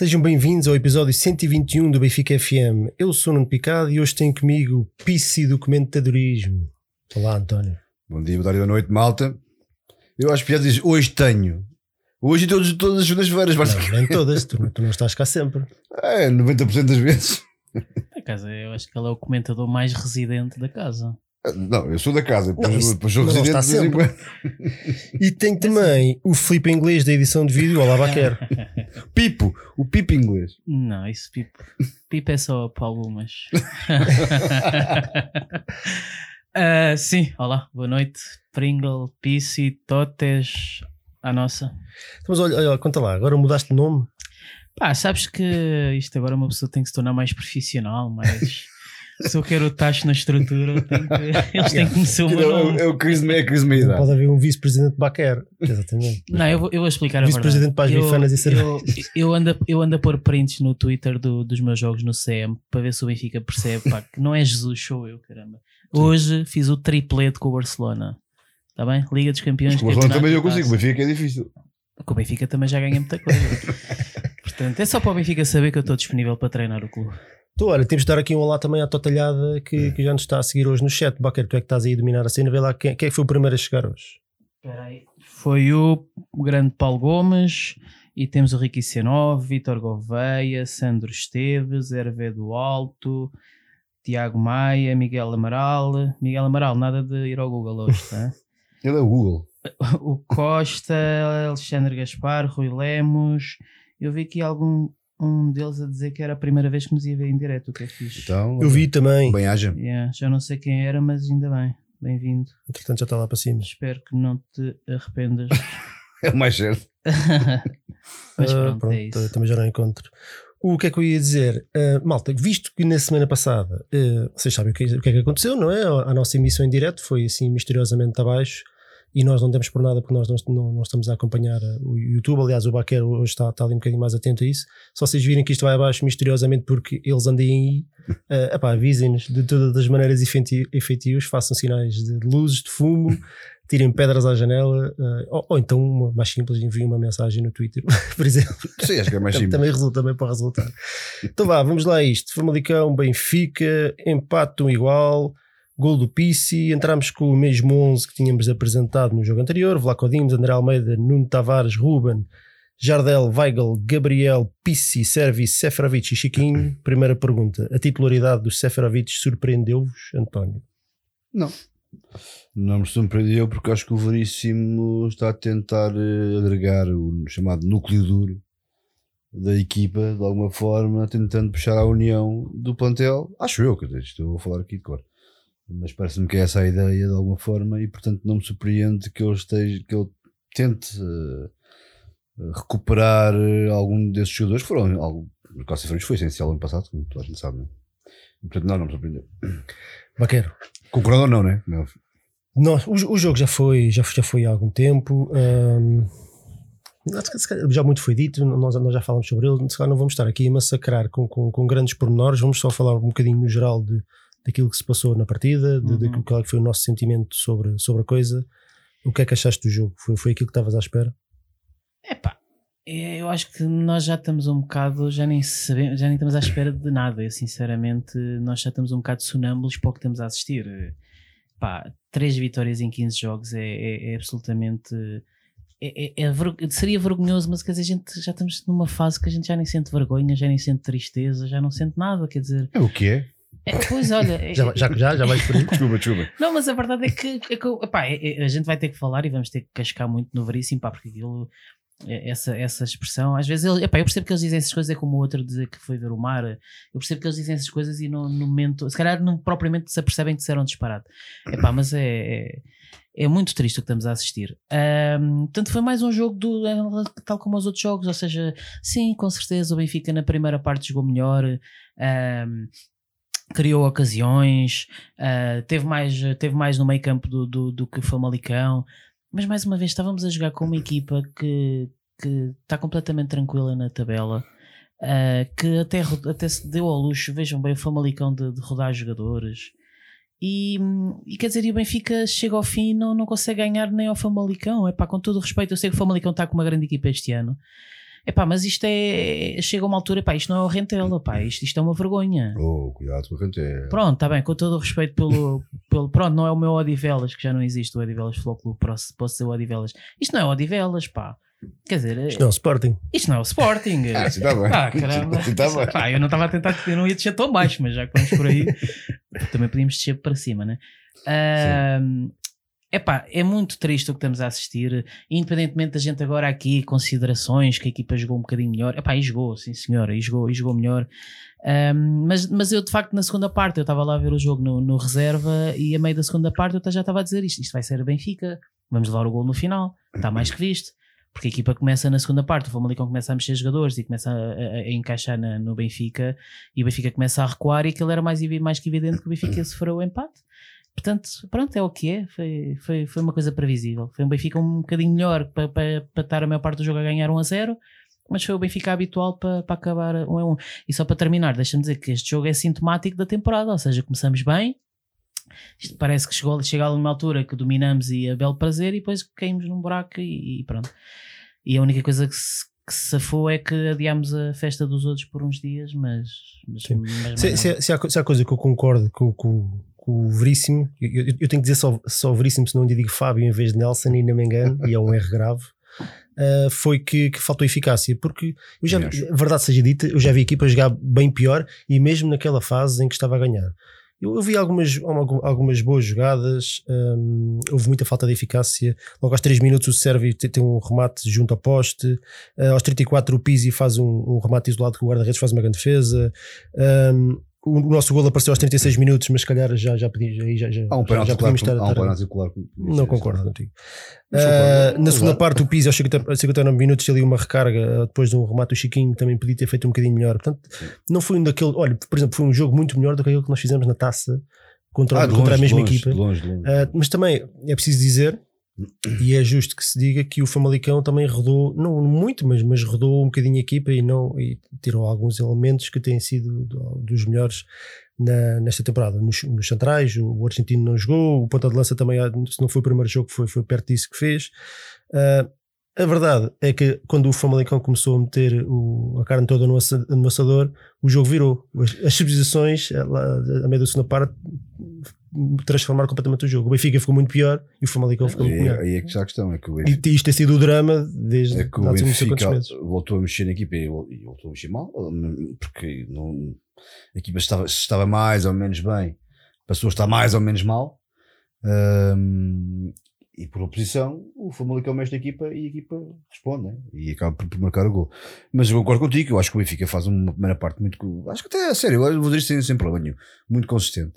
Sejam bem-vindos ao episódio 121 do Benfica FM. Eu sou o Nuno Picado e hoje tenho comigo o Pisci Documentadorismo. Olá, António. Bom dia, boa tarde, boa noite, malta. Eu acho que já diz hoje tenho. Hoje e todos, todas as segundas-feiras, Não, basicamente. nem todas, tu, tu não estás cá sempre. É, 90% das vezes. A casa, eu acho que ele é o comentador mais residente da casa. Não, eu sou da casa, depois, Não, isso- depois sou residente de está vez em sempre. quando. E tenho também o Felipe Inglês da edição de vídeo. Olá, Baquer. Pipo, o Pipo inglês. Não, isso Pipo. Pipo é só para algumas. Ah, sim, olá, boa noite. Pringle, Pissi, Totes, a nossa. Mas olha, olha, conta lá, agora mudaste de nome? Pá, sabes que isto agora uma pessoa tem que se tornar mais profissional, mas se eu quero o tacho na estrutura, que- eles têm que o É, meu o- nome. é o Chris é Chris. Não pode haver um vice-presidente de Baquer. Exatamente. Não, eu vou, eu vou explicar a verdade. Vice-presidente para as Eu- bifanas e eu, eu, ando, a- eu ando a pôr prints no Twitter do- dos meus jogos no CM para ver se o Benfica percebe pá, que não é Jesus, sou eu, caramba. Hoje fiz o triplete com o Barcelona. Está bem? Liga dos Campeões. O Barcelona campeonato também eu consigo, taça. mas fica que é difícil. Com o Benfica também já ganha muita coisa. Portanto, é só para o Benfica saber que eu estou disponível para treinar o clube. Então, olha, temos de dar aqui um olá também à Totalhada que, que já nos está a seguir hoje no chat. Baquer, tu é que estás aí a dominar a cena. Vê lá quem, quem é que foi o primeiro a chegar hoje. Foi o, grande Paulo Gomes e temos o Ricky C9, Vitor Gouveia, Sandro Esteves, Hervé do Alto, Tiago Maia, Miguel Amaral. Miguel Amaral, nada de ir ao Google hoje, tá? Ele é o Google. o Costa, Alexandre Gaspar, Rui Lemos. Eu vi aqui algum um deles a dizer que era a primeira vez que nos ia ver em direto, o que é fixe. Então, Eu vi também. Bem haja. Yeah, já não sei quem era, mas ainda bem. Bem-vindo. Entretanto, já está lá para cima. Espero que não te arrependas. É o mais certo. mas Ah, pronto, é isso. também já não encontro. O que é que eu ia dizer? Ah, malta, visto que na semana passada ah, vocês sabem o que, o que é que aconteceu, não é? A nossa emissão em direto foi assim misteriosamente abaixo e nós não demos por nada porque nós não, não- estamos a acompanhar ah, o YouTube. Aliás, o Baquer hoje está, está ali um bocadinho mais atento a isso. Se vocês virem que isto vai abaixo misteriosamente porque eles andem aí, epá, avisem-nos de todas as maneiras efeti- efetivas, façam sinais de luzes, de fumo. Tirem pedras à janela, ah, ou, ou então, uma mais simples, enviem uma mensagem no Twitter, por exemplo. Sim, acho que é mais simples. também resulta, também pode resultar. Então vá, vamos lá a isto. Famalicão, Benfica, empate um igual, gol do Pissi, entramos com o mesmo 11 que tínhamos apresentado no jogo anterior, Vlaco Dimos, André Almeida, Nuno Tavares, Ruben, Jardel, Weigl, Gabriel, Pissi, Servi, Seferovic e Chiquinho. Primeira pergunta, a titularidade dos Seferovic surpreendeu-vos, António? Não. Não me surpreendeu porque acho que o Veríssimo está a tentar eh, agregar o chamado núcleo duro da equipa, de alguma forma, tentando puxar a união do plantel. Acho eu, que estou a falar aqui de cor. Mas parece-me que é essa a ideia, de alguma forma, e portanto não me surpreende que ele, esteja, que ele tente eh, recuperar eh, algum desses jogadores que foram. Algo, o Freitas foi essencial ano passado, como toda a gente sabe. E, portanto, não, não me surpreendeu. Baquero. Concordam ou não, né? Não. Não, o, o jogo já foi, já, já foi há algum tempo. hum, já muito foi dito, nós, nós já falamos sobre ele. Se calhar não vamos estar aqui a massacrar com, com, com grandes pormenores, vamos só falar um bocadinho no geral de, daquilo que se passou na partida, de, Uhum. qual é que foi o nosso sentimento sobre, sobre a coisa. O que é que achaste do jogo? Foi, foi aquilo que estavas à espera? Epá, é, eu acho que nós já estamos um bocado, já nem sabemos, já nem estamos à espera de nada. Eu, sinceramente, nós já estamos um bocado sonâmbulos para o que estamos a assistir. Pá, três vitórias em 15 jogos é, é- é absolutamente. é- é- é seria vergonhoso, mas quer dizer, a gente já estamos numa fase que a gente já nem sente vergonha, já nem sente tristeza, já não sente nada. Quer dizer, É o que é? É, pois olha, Já, já, já, já vais por aí? Desculpa, desculpa. não, mas a verdade é que, é que epá, é- é- a gente vai ter que falar e vamos ter que cascar muito no veríssimo, pá, porque aquilo, essa, essa expressão, às vezes, ele, epá, eu percebo que eles dizem essas coisas, é como o outro dizer que foi ver o mar, eu percebo que eles dizem essas coisas e no, no momento, se calhar não propriamente se apercebem que disseram disparate, epá, mas é, é, é muito triste o que estamos a assistir. Ahm, portanto, foi mais um jogo do, tal como os outros jogos, ou seja, sim, com certeza o Benfica na primeira parte jogou melhor. ahm, criou ocasiões, ah, teve, mais, teve mais no meio campo do, do, do que o Famalicão, mas mais uma vez estávamos a jogar com uma equipa que, que está completamente tranquila na tabela, ah, que até, até se deu ao luxo, vejam bem, o Famalicão de, de rodar jogadores. E, e quer dizer, e o Benfica chega ao fim e não, não consegue ganhar nem ao Famalicão. É pá, com todo o respeito, eu sei que o Famalicão está com uma grande equipa este ano. É pá, mas isto é. Chega a uma altura, pá, isto não é o Rentela, pá, isto, isto é uma vergonha. Oh, cuidado com a Rentela. Pronto, está bem, com todo o respeito pelo, pelo. Pronto, não é o meu Odivelas, que já não existe o Odivelas Futebol Clube, posso, posso ser o Odivelas. Isto não é o Odivelas, pá. Quer dizer, Isto não é o Sporting. isto não é o Sporting. Ah, sim, está bem. Ah, caramba. Sim, tá bem. Pá, eu não estava a tentar, eu não ia descer tão baixo, mas já que vamos por aí, também podíamos descer para cima, né? Ahm, epá, é muito triste o que estamos a assistir, independentemente da gente agora aqui, considerações que a equipa jogou um bocadinho melhor. Epá, e jogou, sim senhora, e jogou, e jogou melhor. Ahm, mas, mas eu de facto na segunda parte eu estava lá a ver o jogo no, no reserva e a meio da segunda parte eu já estava a dizer isto, isto vai ser Benfica, vamos levar o gol no final, está mais que visto. Porque a equipa começa na segunda parte, o Famalicão começa a mexer jogadores e começa a, a- a encaixar na- no Benfica e o Benfica começa a recuar e aquilo era mais, mais que evidente que o Benfica sofreu o empate. Portanto, pronto, é o que é. Foi, foi, foi uma coisa previsível. Foi um Benfica um bocadinho melhor para, para, para estar a maior parte do jogo a ganhar 1 a 0, mas foi o Benfica habitual para, para acabar 1 a 1. E só para terminar, deixa-me dizer que este jogo é sintomático da temporada, ou seja, começamos bem. Isto parece que chegou, chega a uma altura que dominamos e a belo prazer e depois caímos num buraco e, e pronto. E a única coisa que se, que se safou é que adiámos a festa dos outros por uns dias, mas. mas, mas Se, se, se há, se há coisa que eu concordo com, com- com o Veríssimo, eu, eu- tenho que dizer só, só Veríssimo, senão ainda digo Fábio em vez de Nelson, e ainda me engano, e é um erro grave. uh, foi que, que faltou eficácia, porque eu já, verdade seja dita, eu já vi a equipa jogar bem pior e mesmo naquela fase em que estava a ganhar. Eu, eu vi algumas, algum- algumas boas jogadas, hum, houve muita falta de eficácia. Logo aos 3 minutos o Sérvio tem, tem um remate junto ao poste, uh, aos 34 o Pizzi faz um, um remate isolado que o guarda-redes faz uma grande defesa. Hum, o, nosso gol apareceu aos 36 minutos, mas se calhar já, já, pedi, já, já, já, um já, já podíamos estar, Há um estar- não concordo contigo. Mas Ah, na segunda parte, o Pizzi aos 50 59 minutos ali uma recarga ah, depois de um remate do Chiquinho também podia ter feito um bocadinho melhor. Portanto, não foi um daquele. Olha, por exemplo, foi um jogo muito melhor do que aquele que nós fizemos na taça contra, Ah, contra longe, a mesma longe, equipa. longe. Ah, mas também é preciso dizer, e é justo que se diga, que o Famalicão também rodou, não muito, mas, mas rodou um bocadinho a equipa e, não, e tirou alguns elementos que têm sido do- dos melhores na- nesta temporada. Nos, nos centrais, o, o argentino não jogou, o ponta de lança também, se não foi o primeiro jogo, foi, foi perto disso que fez. Ah, a verdade é que quando o Famalicão começou a meter o- a carne toda no, no assador, o jogo virou. As, as substituições, a meio da segunda parte, transformaram completamente o jogo. O Benfica ficou muito pior e o Famalicão ficou muito Aí, melhor. aí é que está a questão. É que o E Benfica, isto tem sido o drama desde é que o Benfica meses. voltou a mexer na equipa e vol- e voltou a mexer mal, porque não, a equipa estava, estava mais ou menos bem, passou a estar mais ou menos mal. Ahm, e por oposição, o Famalicão mexe na equipa e a equipa responde né? e acaba por, marcar o gol. Mas eu concordo contigo, eu acho que o Benfica faz uma primeira parte muito. Acho que até, a sério, eu vou dizer sem, sem problema nenhum, muito consistente,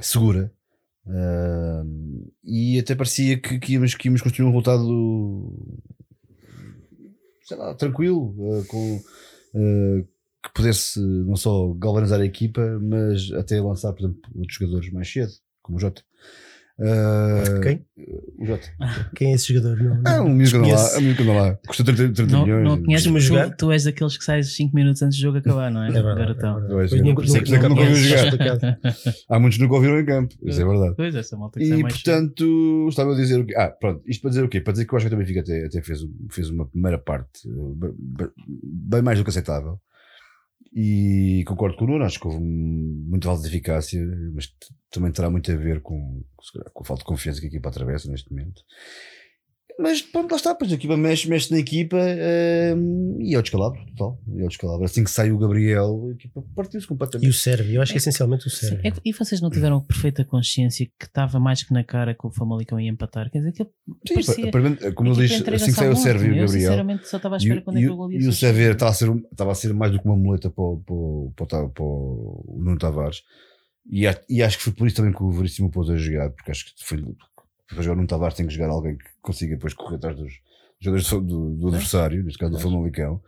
Segura. Ahm, e até parecia que, que, íamos, que íamos construir um resultado sei lá, tranquilo, eh, com, eh, que pudesse não só galvanizar a equipa, mas até lançar, por exemplo, outros jogadores mais cedo, como o Jota. Eh, Quem? O Jota. Quem é esse jogador? Não, Ah, não- um miúdo que anda lá, é um miúdo lá. Custa 30, 30 Não, milhões. não conheces, Costuma tu, jogar? tu és daqueles que sais 5 minutos antes do jogo acabar, não é? É verdade. Garotão. é verdade. Nunca- nunca- que nunca ouviu jogar. Há muitos que nunca ouviram em campo, isso é verdade. Pois, essa malta que E mais portanto, estava a dizer o quê? Ah, pronto, isto para dizer o quê? Para dizer que eu acho que o Benfica até, até fez, fez uma primeira parte eh, be- be- bem mais do que aceitável. E concordo com o Nuno, acho que houve muita falta de eficácia, mas também terá muito a ver com, com a falta de confiança que a equipa atravessa neste momento. Mas pronto, lá está, pois a equipa mexe, mexe na equipa eh, e é o descalabro, total. É o descalabro. Assim que sai o Gabriel, a equipa partiu-se E completamente. o Sérvio, eu acho que é essencialmente o Sérvio. é e vocês não tiveram perfeita consciência que estava mais que na cara que o Famalicão ia empatar? Quer dizer, que Sim, parecia- para- para- como ele diz, assim que sai o Sérvio e o Eu Gabriel. sinceramente só estava à E, espera o- quando é e que o- gol ia e o. Xavier estava a, ser, estava a ser mais do que uma muleta para, o- para, para, para o Nuno Tavares. E, e acho que foi por isso também que o Veríssimo pôs a jogar, porque acho que foi, para jogar Nuno Tavares tem que jogar alguém que consiga depois correr atrás dos jogadores do, do- do adversário, neste caso do Famalicão.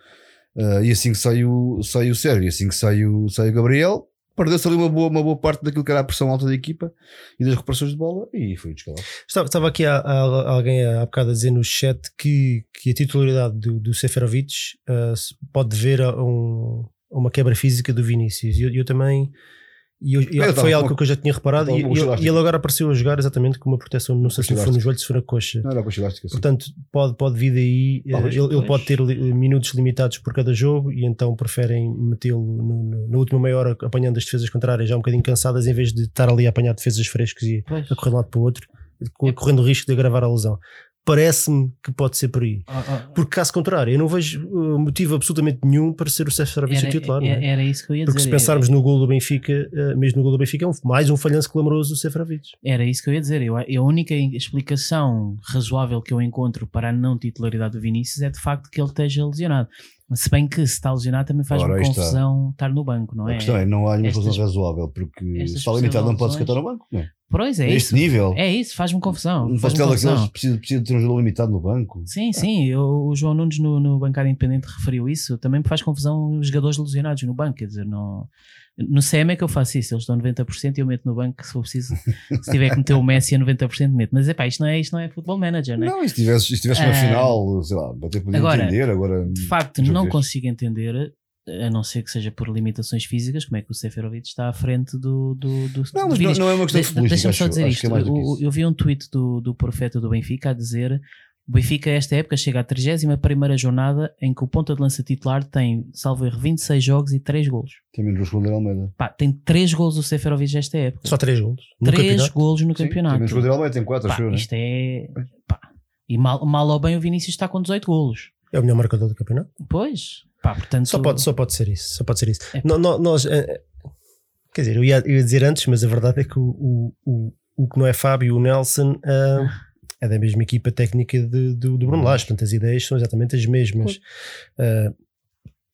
Ah, e assim que sai o, sai o Sérvio, e assim que sai o, sai o Gabriel, perdeu-se ali uma boa, uma boa parte daquilo que era a pressão alta da equipa e das recuperações de bola e foi descalado. Estava, estava aqui há, há- alguém há bocado a dizer no chat que, que a titularidade do, do Seferovic se pode ver a, um- a uma quebra física do Vinícius. E eu, eu também E, eu- e Eu foi algo com- que eu já tinha reparado. E, e ele- e agora apareceu a jogar exatamente com uma proteção, não sei se foi no joelho, se foi na coxa. Não era com a elástica. Portanto, pode, pode vir daí. eh, Talvez, ele, ele pode ter minutos limitados por cada jogo e então preferem metê-lo no- no- na última meia hora apanhando as defesas contrárias já um bocadinho cansadas em vez de estar ali a apanhar defesas frescas e Pois. a correr de um lado para o outro, co- correndo o risco de agravar a lesão. Parece-me que pode ser por aí. Ah, ah, Porque caso contrário, eu não vejo uh, motivo absolutamente nenhum para ser o Seferovic o Era, titular. não é? era, era isso que eu ia Porque se dizer. pensarmos no gol do Benfica, uh, mesmo no gol do Benfica, é um- mais um falhanço clamoroso do Seferovic. Era isso que eu ia dizer. Eu, a única explicação razoável que eu encontro para a não titularidade do Vinícius é de facto que ele esteja lesionado. Se bem que se está lesionado também faz-me Ora, está. confusão estar no banco, não A é? questão é, não há nenhuma Estas- razão razoável, porque se está limitado não pode sequer estar no banco. Não é? Pois é a isso. este nível, É isso, faz-me confusão. um faz-me pastel daqueles precisa, precisa ter um jogador limitado no banco. Sim, sim, eu- o João Nunes no, no Bancada Independente referiu isso. Também me faz confusão os jogadores lesionados no banco. Quer dizer, não, no CM é que eu faço isso. Eles estão 90% e eu meto no banco se for preciso. Se tiver que meter o Messi a 90%, meto. Mas epá, isto não é, isto não é futebol manager, não é? Não, e se tivesse, se tivesse uma Ah. final, sei lá, até podia Agora, entender. Agora, De facto, não consigo entender, a não ser que seja por limitações físicas, como é que o Seferovic está à frente do, do, do, Não, do mas não, Vinícius. não é uma questão De- de. Deixa-me só dizer acho isto. é do Eu, eu vi um tweet do, do profeta do Benfica a dizer o Benfica, esta época, chega à 31 jornada em que o ponta de lança titular tem, salvo erro, 26 jogos e 3 golos. Tem menos gols que o Almeida. Pá, tem 3 golos o Seferovic esta época. Só três golos. No 3 campeonato. golos no Sim, Tem campeonato. menos que o Almeida, tem 4, Pá, acho eu, né? isto é. pá. E mal, mal ou bem o Vinícius está com 18 golos. É o melhor marcador do campeonato. Pois, pá, portanto. Só pode, só pode ser isso. Só pode ser isso. É. No- no- nós, eh, quer dizer, eu ia, eu ia dizer antes, mas a verdade é que o, o, o, que não é Fábio, o Nelson, ah, é da mesma equipa técnica de- do, do Bruno Lage. Portanto, as ideias são exatamente as mesmas. Ah,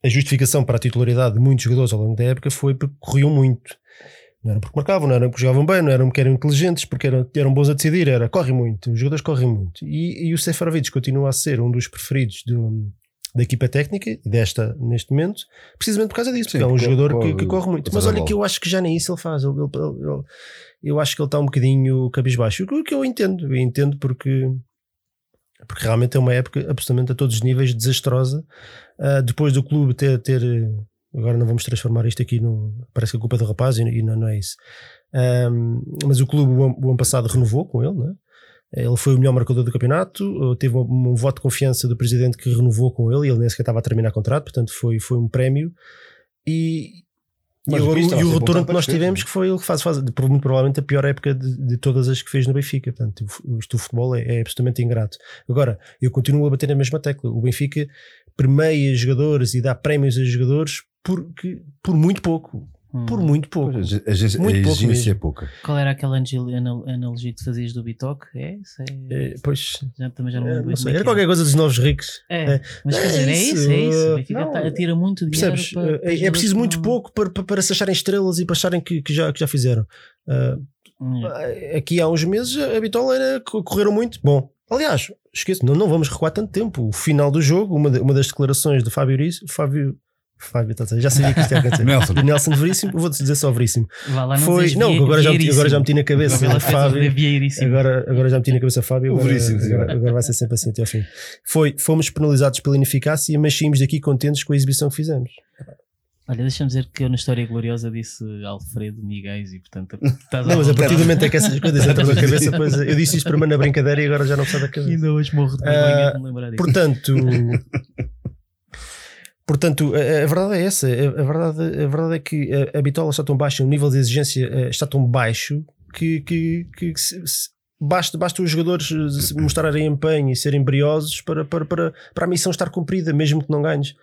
a justificação para a titularidade de muitos jogadores ao longo da época foi porque corriam muito. Não era porque marcavam, não era porque jogavam bem, não eram porque eram inteligentes, porque eram, eram bons a decidir, era corre muito, os jogadores correm muito. E, e o Seferovic continua a ser um dos preferidos do, da equipa técnica, desta neste momento, precisamente por causa disso, Sim, porque é um jogador corre- que, que corre muito. corre Mas olha que eu acho que já nem isso ele faz. Ele- ele- ele- eu acho que ele está um bocadinho cabisbaixo, o que- eu entendo, eu entendo porque. Porque realmente é uma época absolutamente a todos os níveis desastrosa. Ah, depois do clube ter, ter. Agora não vamos transformar isto aqui no. Parece que a culpa é do rapaz e, e não, não é isso. Ahm, mas o clube o ano, o ano passado renovou com ele, não é? Ele foi o melhor marcador do campeonato, teve um, um voto de confiança do presidente que renovou com ele, e ele nem sequer estava a terminar contrato, portanto foi, foi um prémio. E, Mas o e o retorno que nós tivemos, que foi ele que faz, faz muito provavelmente a pior época de, de todas as que fez no Benfica. Portanto, isto, o futebol é, é absolutamente ingrato. Agora, eu continuo a bater na mesma tecla. O Benfica permeia jogadores e dá prémios a jogadores porque, por muito pouco. Hum. Por muito pouco. Pois, A, a, a, Muito a pouco exigência é pouca. Qual era aquela analogia que tu fazias do Bitoque? É isso? É, É, pois, já, também já não é, não sei, é era que qualquer coisa dos novos ricos. É, É. mas quer É dizer, é isso, isso, é isso. Uh, Benfica não, tá- atira muito dinheiro Percebes? para, É- para é, preciso muito pouco para, para, para se acharem estrelas e para acharem que, que já, que já fizeram. Ah, Hum. aqui há uns meses a Bitola era co- correram muito. Bom, aliás, esqueço, não, não vamos recuar tanto tempo. O final do jogo, uma, de- uma das declarações de Fábio Uriz, Fábio. Fábio, tá já sabia que isto ia acontecer. Nelson. Nelson Veríssimo, vou-te dizer só Veríssimo. Vá lá, não Foi, não, agora já, agora já meti na cabeça Fábio. Agora, agora já meti na cabeça Fábio, O agora, Veríssimo, sim. agora, agora vai ser sempre assim até ao fim. Foi, fomos penalizados pela ineficácia, mas saímos daqui contentes com a exibição que fizemos. Olha, deixa-me dizer que eu na História Gloriosa disse Alfredo Miguel e portanto estás Não, mas a partir do momento em que essas coisas entram na cabeça, depois eu disse isto primeiro na brincadeira e agora já não sai da cabeça. Ainda hoje morro de vergonha de me lembrar disso. Portanto, portanto a, a verdade é essa. A, a verdade, a verdade é que a, a bitola está tão baixa, o nível de exigência eh, está tão baixo que, que, que se- se- basta, basta os jogadores eh, se mostrarem empenho e serem briosos para, para, para, para a missão estar cumprida, mesmo que não ganhes.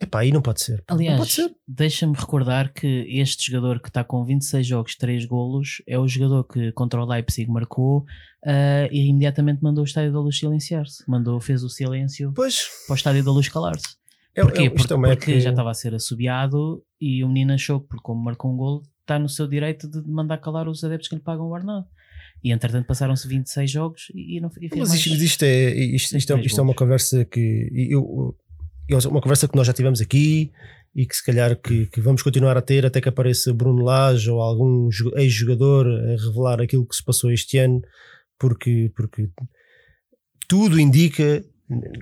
Epá, aí não pode ser. Aliás, deixa-me recordar que este jogador que está com 26 jogos, 3 golos, é o jogador que contra o Leipzig marcou ah, e imediatamente mandou o Estádio da Luz silenciar-se. Mandou, fez o silêncio Pois, para o Estádio da Luz calar-se. É, Porquê? é, porque é porque época- já estava a ser assobiado e o menino achou que, porque como marcou um golo, está no seu direito de mandar calar os adeptos que lhe pagam o ordenado. E entretanto passaram-se 26 jogos e, não e Mas mais. isto, isto é, isto, isto, é, isto é uma conversa que eu, eu- uma conversa que nós já tivemos aqui e que se calhar que, que vamos continuar a ter até que apareça Bruno Lage ou algum jo- ex-jogador a revelar aquilo que se passou este ano, porque, porque tudo indica,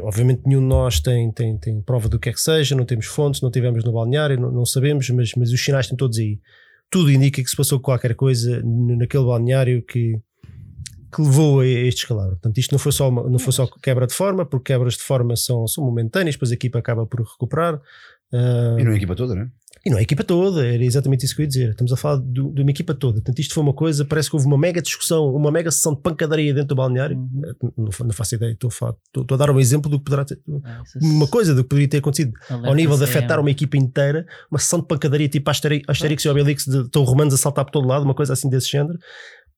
obviamente nenhum de nós tem, tem, tem prova do que é que seja, não temos fontes, não tivemos no balneário, não, não sabemos, mas, mas os sinais estão todos aí. tudo indica que se passou qualquer coisa naquele balneário que, que levou a este escalado. Portanto, isto não foi só, uma- não foi só quebra de forma, porque quebras de forma são, são momentâneas, depois a equipa acaba por recuperar. Ah, E não é a equipa toda, né? E não é a equipa toda, era exatamente isso que eu ia dizer. Estamos a falar do- de uma equipa toda. Portanto, isto foi uma coisa, parece que houve uma mega discussão, uma mega sessão de pancadaria dentro do balneário. Uhum. Não, fa- não faço ideia, estou a, falar- estou- estou a dar um exemplo do que poderá ter. Ah, isso- Uma coisa do que poderia ter acontecido ao nível de afetar uma equipa inteira, uma sessão de pancadaria tipo Asteri- Asterix e Obelix de estão romanos a saltar por todo lado, uma coisa assim desse género,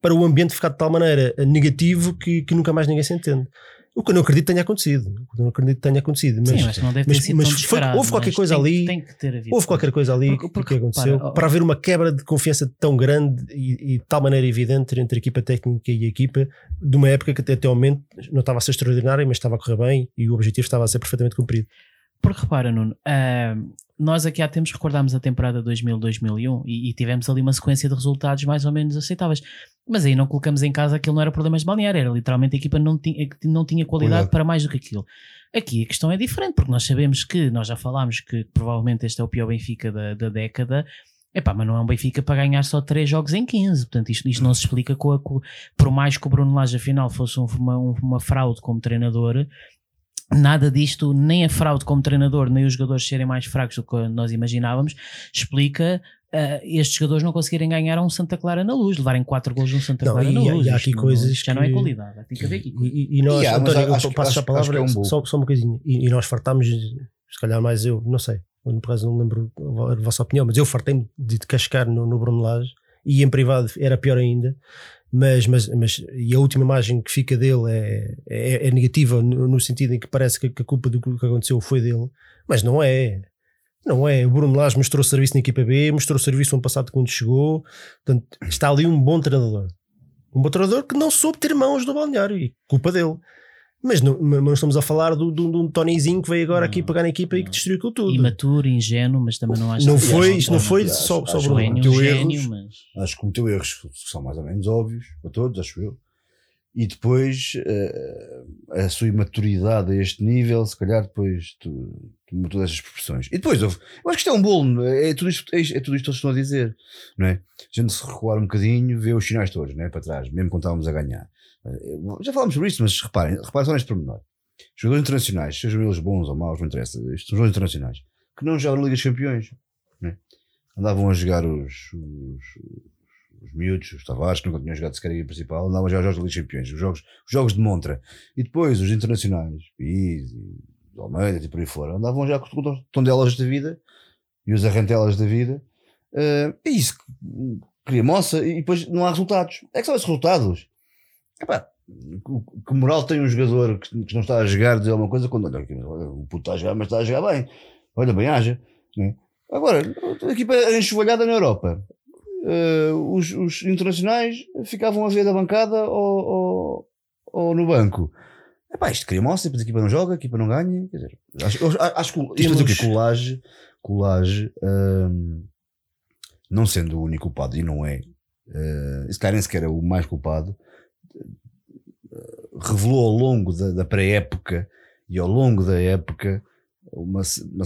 para o ambiente ficar de tal maneira negativo que, que nunca mais ninguém se entende. O que eu não acredito tenha acontecido. O que eu não acredito que tenha acontecido. Mas, Sim, mas não deve ter mas- sido mas foi- houve qualquer coisa tem- ali- Tem havido. Houve qualquer coisa ali Porque- que- porque, que aconteceu repara, para haver uma quebra de confiança tão grande e, e de tal maneira evidente entre a equipa técnica e a equipa de uma época que até, até ao momento não estava a ser extraordinária, mas estava a correr bem e o objetivo estava a ser perfeitamente cumprido. Porque repara, Nuno, ah, nós aqui há tempos recordámos a temporada 2000-2001 e, e tivemos ali uma sequência de resultados mais ou menos aceitáveis. Mas aí não colocamos em casa aquilo não era problemas de balneário, era literalmente a equipa não tinha, que não tinha qualidade Qualidade. para mais do que aquilo. Aqui a questão é diferente, porque nós sabemos que, nós já falámos que provavelmente este é o pior Benfica da, da década. Epá, mas não é um Benfica para ganhar só 3 jogos em 15. Portanto, isto, isto não se explica com a. Com, por mais que o Bruno Lage afinal fosse um- uma, um- uma fraude como treinador, nada disto, nem a fraude como treinador, nem os jogadores serem mais fracos do que nós imaginávamos, explica ah, estes jogadores não conseguirem ganhar um Santa Clara na luz, levarem 4 gols no Santa Não, Clara e na luz. e há Isto aqui não- coisas isto já não é que- qualidade, tem que haver aqui. E, e- e nós, Yeah, António, acho- eu passo acho- a palavra, acho que é um só, só uma coisinha. E, e nós fartámos, se calhar mais eu, não sei, por acaso não lembro a vossa opinião, mas eu fartei-me de cascar no, no Bruno Lage e em privado era pior ainda. Mas, mas, mas e a última imagem que fica dele é, é, é negativa no, no sentido em que parece que, que a culpa do que aconteceu foi dele, mas não é. Não é. O Bruno Lage mostrou serviço na equipa B, mostrou serviço ano passado quando chegou. Portanto, está ali um bom treinador. Um bom treinador que não soube ter mãos no balneário e culpa dele. Mas não, não estamos a falar do- do- de um Tonyzinho que veio agora aqui Não, pegar na equipa e que não. destruiu aquilo tudo. Imaturo, ingênuo, mas também não acho Não que foi, isto não foi Acho- só, só acho Bruno. gênio, Cometeu erros. mas Acho que cometeu erros que são mais ou menos óbvios para todos, acho eu. E depois eh, a sua imaturidade a este nível, se calhar depois tu- tomou todas essas proporções. E depois houve, eu acho que isto é um bolo, é, é tudo isto, é, é tudo isto que eles estão a dizer, não é? A gente se recuar um bocadinho, vê os sinais todos, não é? Para trás, mesmo quando estávamos a ganhar. Já falámos sobre isso, mas reparem, reparem só neste pormenor. Jogadores internacionais, sejam eles bons ou maus, não interessa, estes jogadores internacionais, que não jogam Liga dos Campeões, não é? Andavam a jogar os, os, os miúdos, os Tavares, que nunca tinham jogado sequer a Principal, andavam a jogar os jogos da Liga dos Campeões, os jogos, os jogos de montra. E depois os internacionais, os Almeida e por aí fora, andavam já com os tondelas da vida e os arrentelas da vida. Eh, é isso que cria moça e depois não há resultados. É que são esses resultados. Epá, que moral tem um jogador que, que não está a jogar dizer alguma coisa quando olha, o puto está a jogar, mas está a jogar bem. Olha, bem haja. né? Agora, a equipa enxovalhada na Europa. Eh, os, os internacionais ficavam a ver da bancada ou, ou, ou no banco. Epá, isto cria moça, depois a equipa não joga, a equipa não ganha. Quer dizer, acho, acho que isto Temos-? Colage, colage hum, não sendo o único culpado, e não é, uh, esse cara nem sequer é o mais culpado, uh, revelou ao longo da, da pré-época e ao longo da época uma, uma,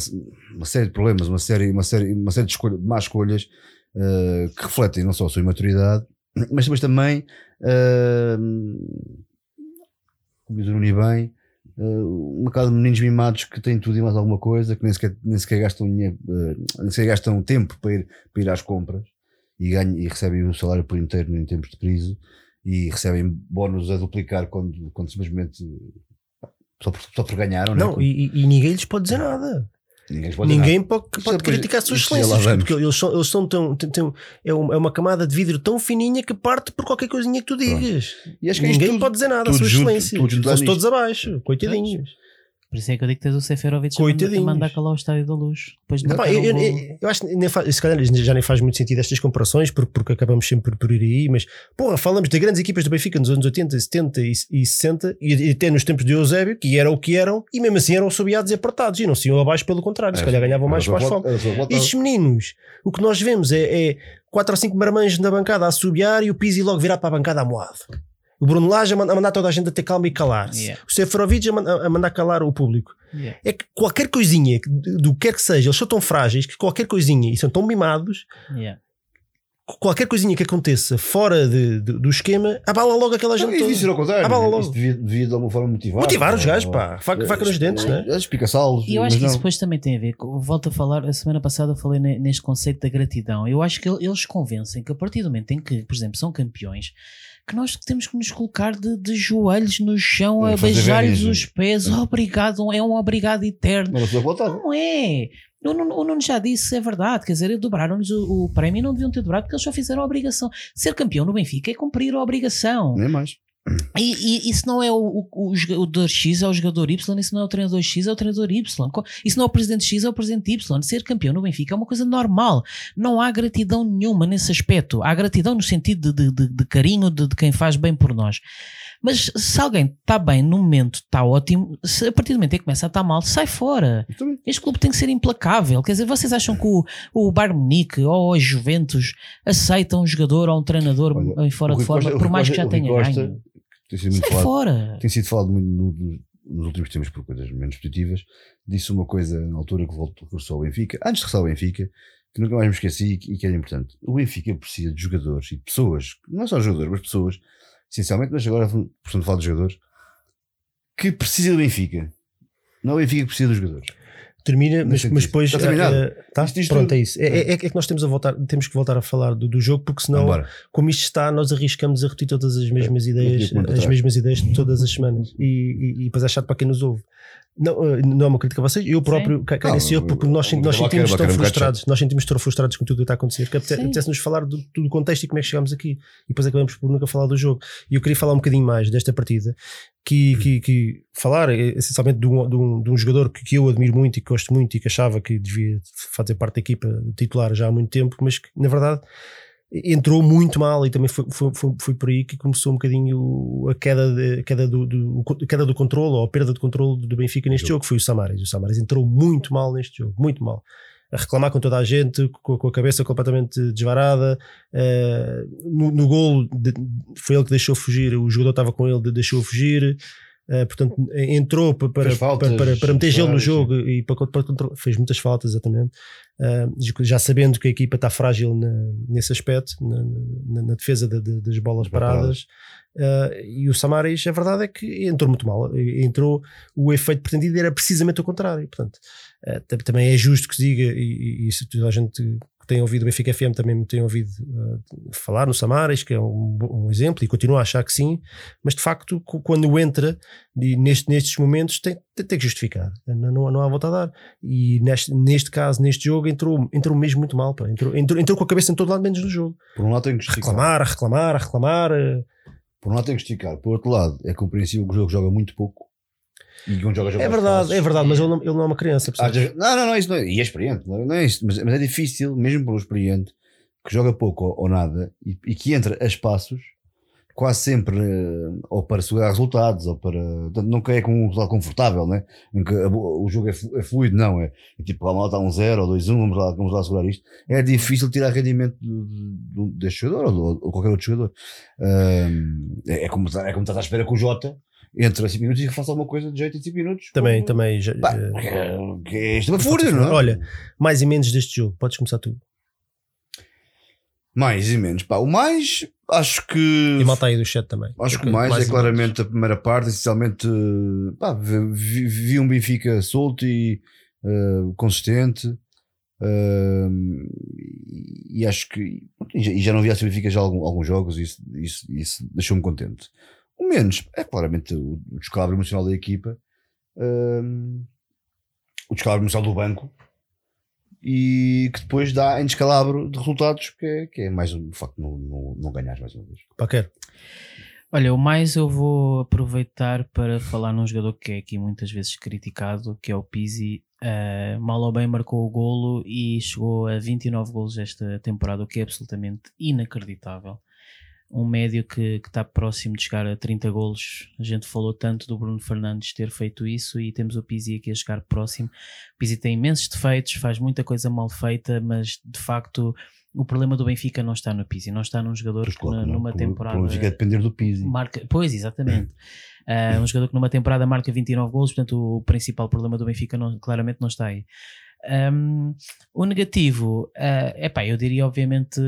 uma série de problemas, uma série, uma série, uma série de, escolha, más escolhas uh, que refletem não só a sua imaturidade, mas, mas também, uh, como diz o bem, uh, um bocado de meninos mimados que têm tudo e mais alguma coisa, que nem sequer, nem sequer gastam dinheiro, uh, nem sequer gastam tempo para ir, para ir às compras e, ganham, e recebem o salário por inteiro em tempos de crise e recebem bónus a duplicar quando, quando simplesmente só por, só por ganharam, Não, né? e, e- ninguém lhes pode dizer nada. ninguém, pode Ninguém pode, pode depois- criticar as suas lá excelências. Porque eles são, eles são tão. tão- tão- é, é uma camada de vidro tão fininha que parte por qualquer coisinha que tu digas. E acho que é Ninguém tudo- pode dizer nada, as suas excelências. Estão-se lá todos abaixo, coitadinhos. Por isso é que eu digo que tens o Seferovic a mandar- calar o estádio da luz. Depois marcar eu, eu- eu- eu acho que nem faz, se calhar já nem faz muito sentido estas comparações porque, porque acabamos sempre por ir aí, mas porra, falamos de grandes equipas do Benfica nos anos 80, 70 e, e 60 e, e até nos tempos de Eusébio, que eram o que eram, e mesmo assim eram sobeados e apertados e não se iam abaixo, pelo contrário, se calhar ganhavam mais só volta- Estes meninos, o que nós vemos é, é quatro ou cinco marmães na bancada a assobiar e o Pizzi logo virar para a bancada amoado. O Bruno Lage a man- a mandar toda a gente a ter calma e calar-se. Yeah. O Seferovic a a mandar calar o público. Yeah. É que qualquer coisinha, do que quer que seja, eles são tão frágeis que qualquer coisinha e são tão mimados Yeah. qualquer coisinha que aconteça fora de- de- do esquema, abala logo aquela gente Não, e toda. isso era ao contrário. Bala né? logo. Isso devia, devia de alguma forma motivar. Motivar os Ou- gajos, pá. Faca, faca nos dentes, né? Explica-salos. E eu acho mas que isso depois também tem a ver. com- Volto a falar, a semana passada eu falei ne- neste conceito da gratidão. Eu acho que el- eles convencem que a partir do momento em que, por exemplo, são campeões, que nós temos que nos colocar de, de joelhos no chão a beijar-lhes os pés. Obrigado, é um obrigado eterno. Não é. O Nuno, o Nuno já disse, é verdade. Quer dizer, dobraram-lhes o, o prémio e não deviam ter dobrado porque eles só fizeram a obrigação. Ser campeão no Benfica é cumprir a obrigação. Nem mais. E, e isso não é o, o, o jogador X, é o jogador Y, isso não é o treinador X, é o treinador Y. Isso não é o presidente X, é o presidente Y. Ser campeão no Benfica é uma coisa normal. Não há gratidão nenhuma nesse aspecto. Há gratidão no sentido de, de, de- carinho de, de quem faz bem por nós. Mas se alguém está bem no momento, está ótimo, se a partir do momento em que começa a estar mal, sai fora. Também. Este clube tem que ser implacável. Quer dizer, vocês acham que o, o Bayern Munique ou a Juventus aceitam um jogador ou um treinador Olha, fora de forma, Costa- por mais que já tenha ganho? Tem sido muito Sai falado. fora. tem sido falado muito no- no- nos últimos tempos por coisas menos positivas. Disse uma coisa na altura que voltou regressou ao Benfica, antes de regressar ao Benfica, que nunca mais me esqueci e que, era importante. O Benfica precisa de jogadores e de pessoas, não só jogadores, mas pessoas, essencialmente, mas agora, portanto, falo de jogadores, que precisam do Benfica. Não é o Benfica que precisa dos jogadores. Termina, mas, mas depois. Está terminado. eh, eh, tá? Pronto, é isso. É, é- é que nós temos, a voltar, temos que voltar a falar do, do jogo, porque senão, Vambora. como isto está, nós arriscamos a repetir todas as mesmas ideias, aqui, conta as atrás. mesmas ideias todas as semanas. E, e, e depois é chato para quem nos ouve. Não, eh, não é uma crítica a vocês, eu próprio ca- caio nesse erro, porque nós, nós sentimos eu- tão eu- frustrados, nós sentimos tão frustrados com tudo o que está a acontecer, que apetece-nos falar do, do contexto e como é que chegámos aqui. E depois acabamos por nunca falar do jogo. E eu queria falar um bocadinho mais desta partida, que, que, que falar eh, essencialmente de um, de um, de um jogador que, que eu admiro muito e que gosto muito e que achava que devia fazer parte da equipa titular já há muito tempo, mas que na verdade entrou muito mal e também foi, foi, foi, foi por aí que começou um bocadinho a queda, de- a queda, do, do, a queda do controle ou a perda de controle do Benfica neste jogo, foi o Samaris. O Samaris entrou muito mal neste jogo, muito mal. A reclamar com toda a gente, com, com a cabeça completamente desvarada. eh, no, no gol de- foi ele que deixou fugir, o jogador estava com ele, de- deixou fugir. eh, portanto, entrou pa- para, Fez faltas, para, para, para meter gelo no jogo e para, para controlar. Fez muitas faltas, exatamente. Uh, já sabendo que a equipa está frágil na- nesse aspecto, na, na- na defesa de- de- das bolas paradas. Uh, e o Samaris, a verdade é que entrou muito mal. Entrou, o efeito pretendido era precisamente o contrário. Portanto, uh, tam- também é justo que se diga, e, e, e se toda a gente que tem ouvido o Benfica FM também me tem ouvido uh, falar no Samaris, que é um, um exemplo, e continuo a achar que sim, mas de facto, quando entra neste, nestes momentos, tem, tem, tem que justificar. Não, não, não há volta a dar. E neste, neste caso, neste jogo, entrou, entrou mesmo muito mal. Pá. Entrou, entrou, entrou com a cabeça em todo lado, menos no jogo. Por um lado tem que justificar. reclamar, a reclamar, a reclamar. eh. Por um lado tem que justificar. Por outro lado, é compreensível que o jogo joga muito pouco. E quando joga, É verdade, é verdade, mas ele não, ele não é uma criança. Não, não, não, isso não é. E é experiente, não é, é isso. Mas, mas é difícil, mesmo para o experiente, que joga pouco ou, ou nada e, e que entra a espaços, quase sempre, eh, ou para segurar resultados, ou para. Portanto, nunca é com um resultado confortável, né? Nunca, o jogo é, é fluido, não. É, é tipo, lá está um 0 ou 2-1, vamos lá, vamos lá segurar isto. É difícil tirar rendimento deste jogador ou, ou qualquer outro jogador. É, é como, é como estás à espera que o Jota entre a 5 minutos e faça alguma coisa de jeito em 5 minutos. Também, como- também. já- que é- que é isto é uma fúria, não é? Olha, mais e menos deste jogo. Podes começar tu. Mais e menos. Pá, o mais, acho que. E malta aí do chat também. Acho que Ok, mais, e é menos. claramente a primeira parte, essencialmente. Pá, vi, vi um Benfica solto e eh, consistente. eh, e, acho que. Já, e já não vi a Benfica já algum, alguns jogos, e isso, isso, isso deixou-me contente. O menos é claramente o, descalabro emocional da equipa, eh, o descalabro emocional do banco, e que depois dá em descalabro de resultados, que é, que é mais um facto de não, não, não ganhar mais uma vez. Pá, quero. Olha, o mais eu vou aproveitar para falar num jogador que é aqui muitas vezes criticado, que é o Pizzi. Uh, mal ou bem marcou o golo e chegou a 29 golos esta temporada, o que é absolutamente inacreditável. Um médio que está próximo de chegar a 30 golos. A gente falou tanto do Bruno Fernandes ter feito isso e temos o Pizzi aqui a chegar próximo. O Pizzi tem imensos defeitos, faz muita coisa mal feita, mas de facto o problema do Benfica não está no Pizzi, não está num jogador Pois que claro, não, numa o- o temporada problema fica a depender do Pizzi. marca, pois exatamente. Ah, um jogador que numa temporada marca 29 golos, portanto o principal problema do Benfica não- claramente não está aí. Um, o negativo, uh, epá, eu diria obviamente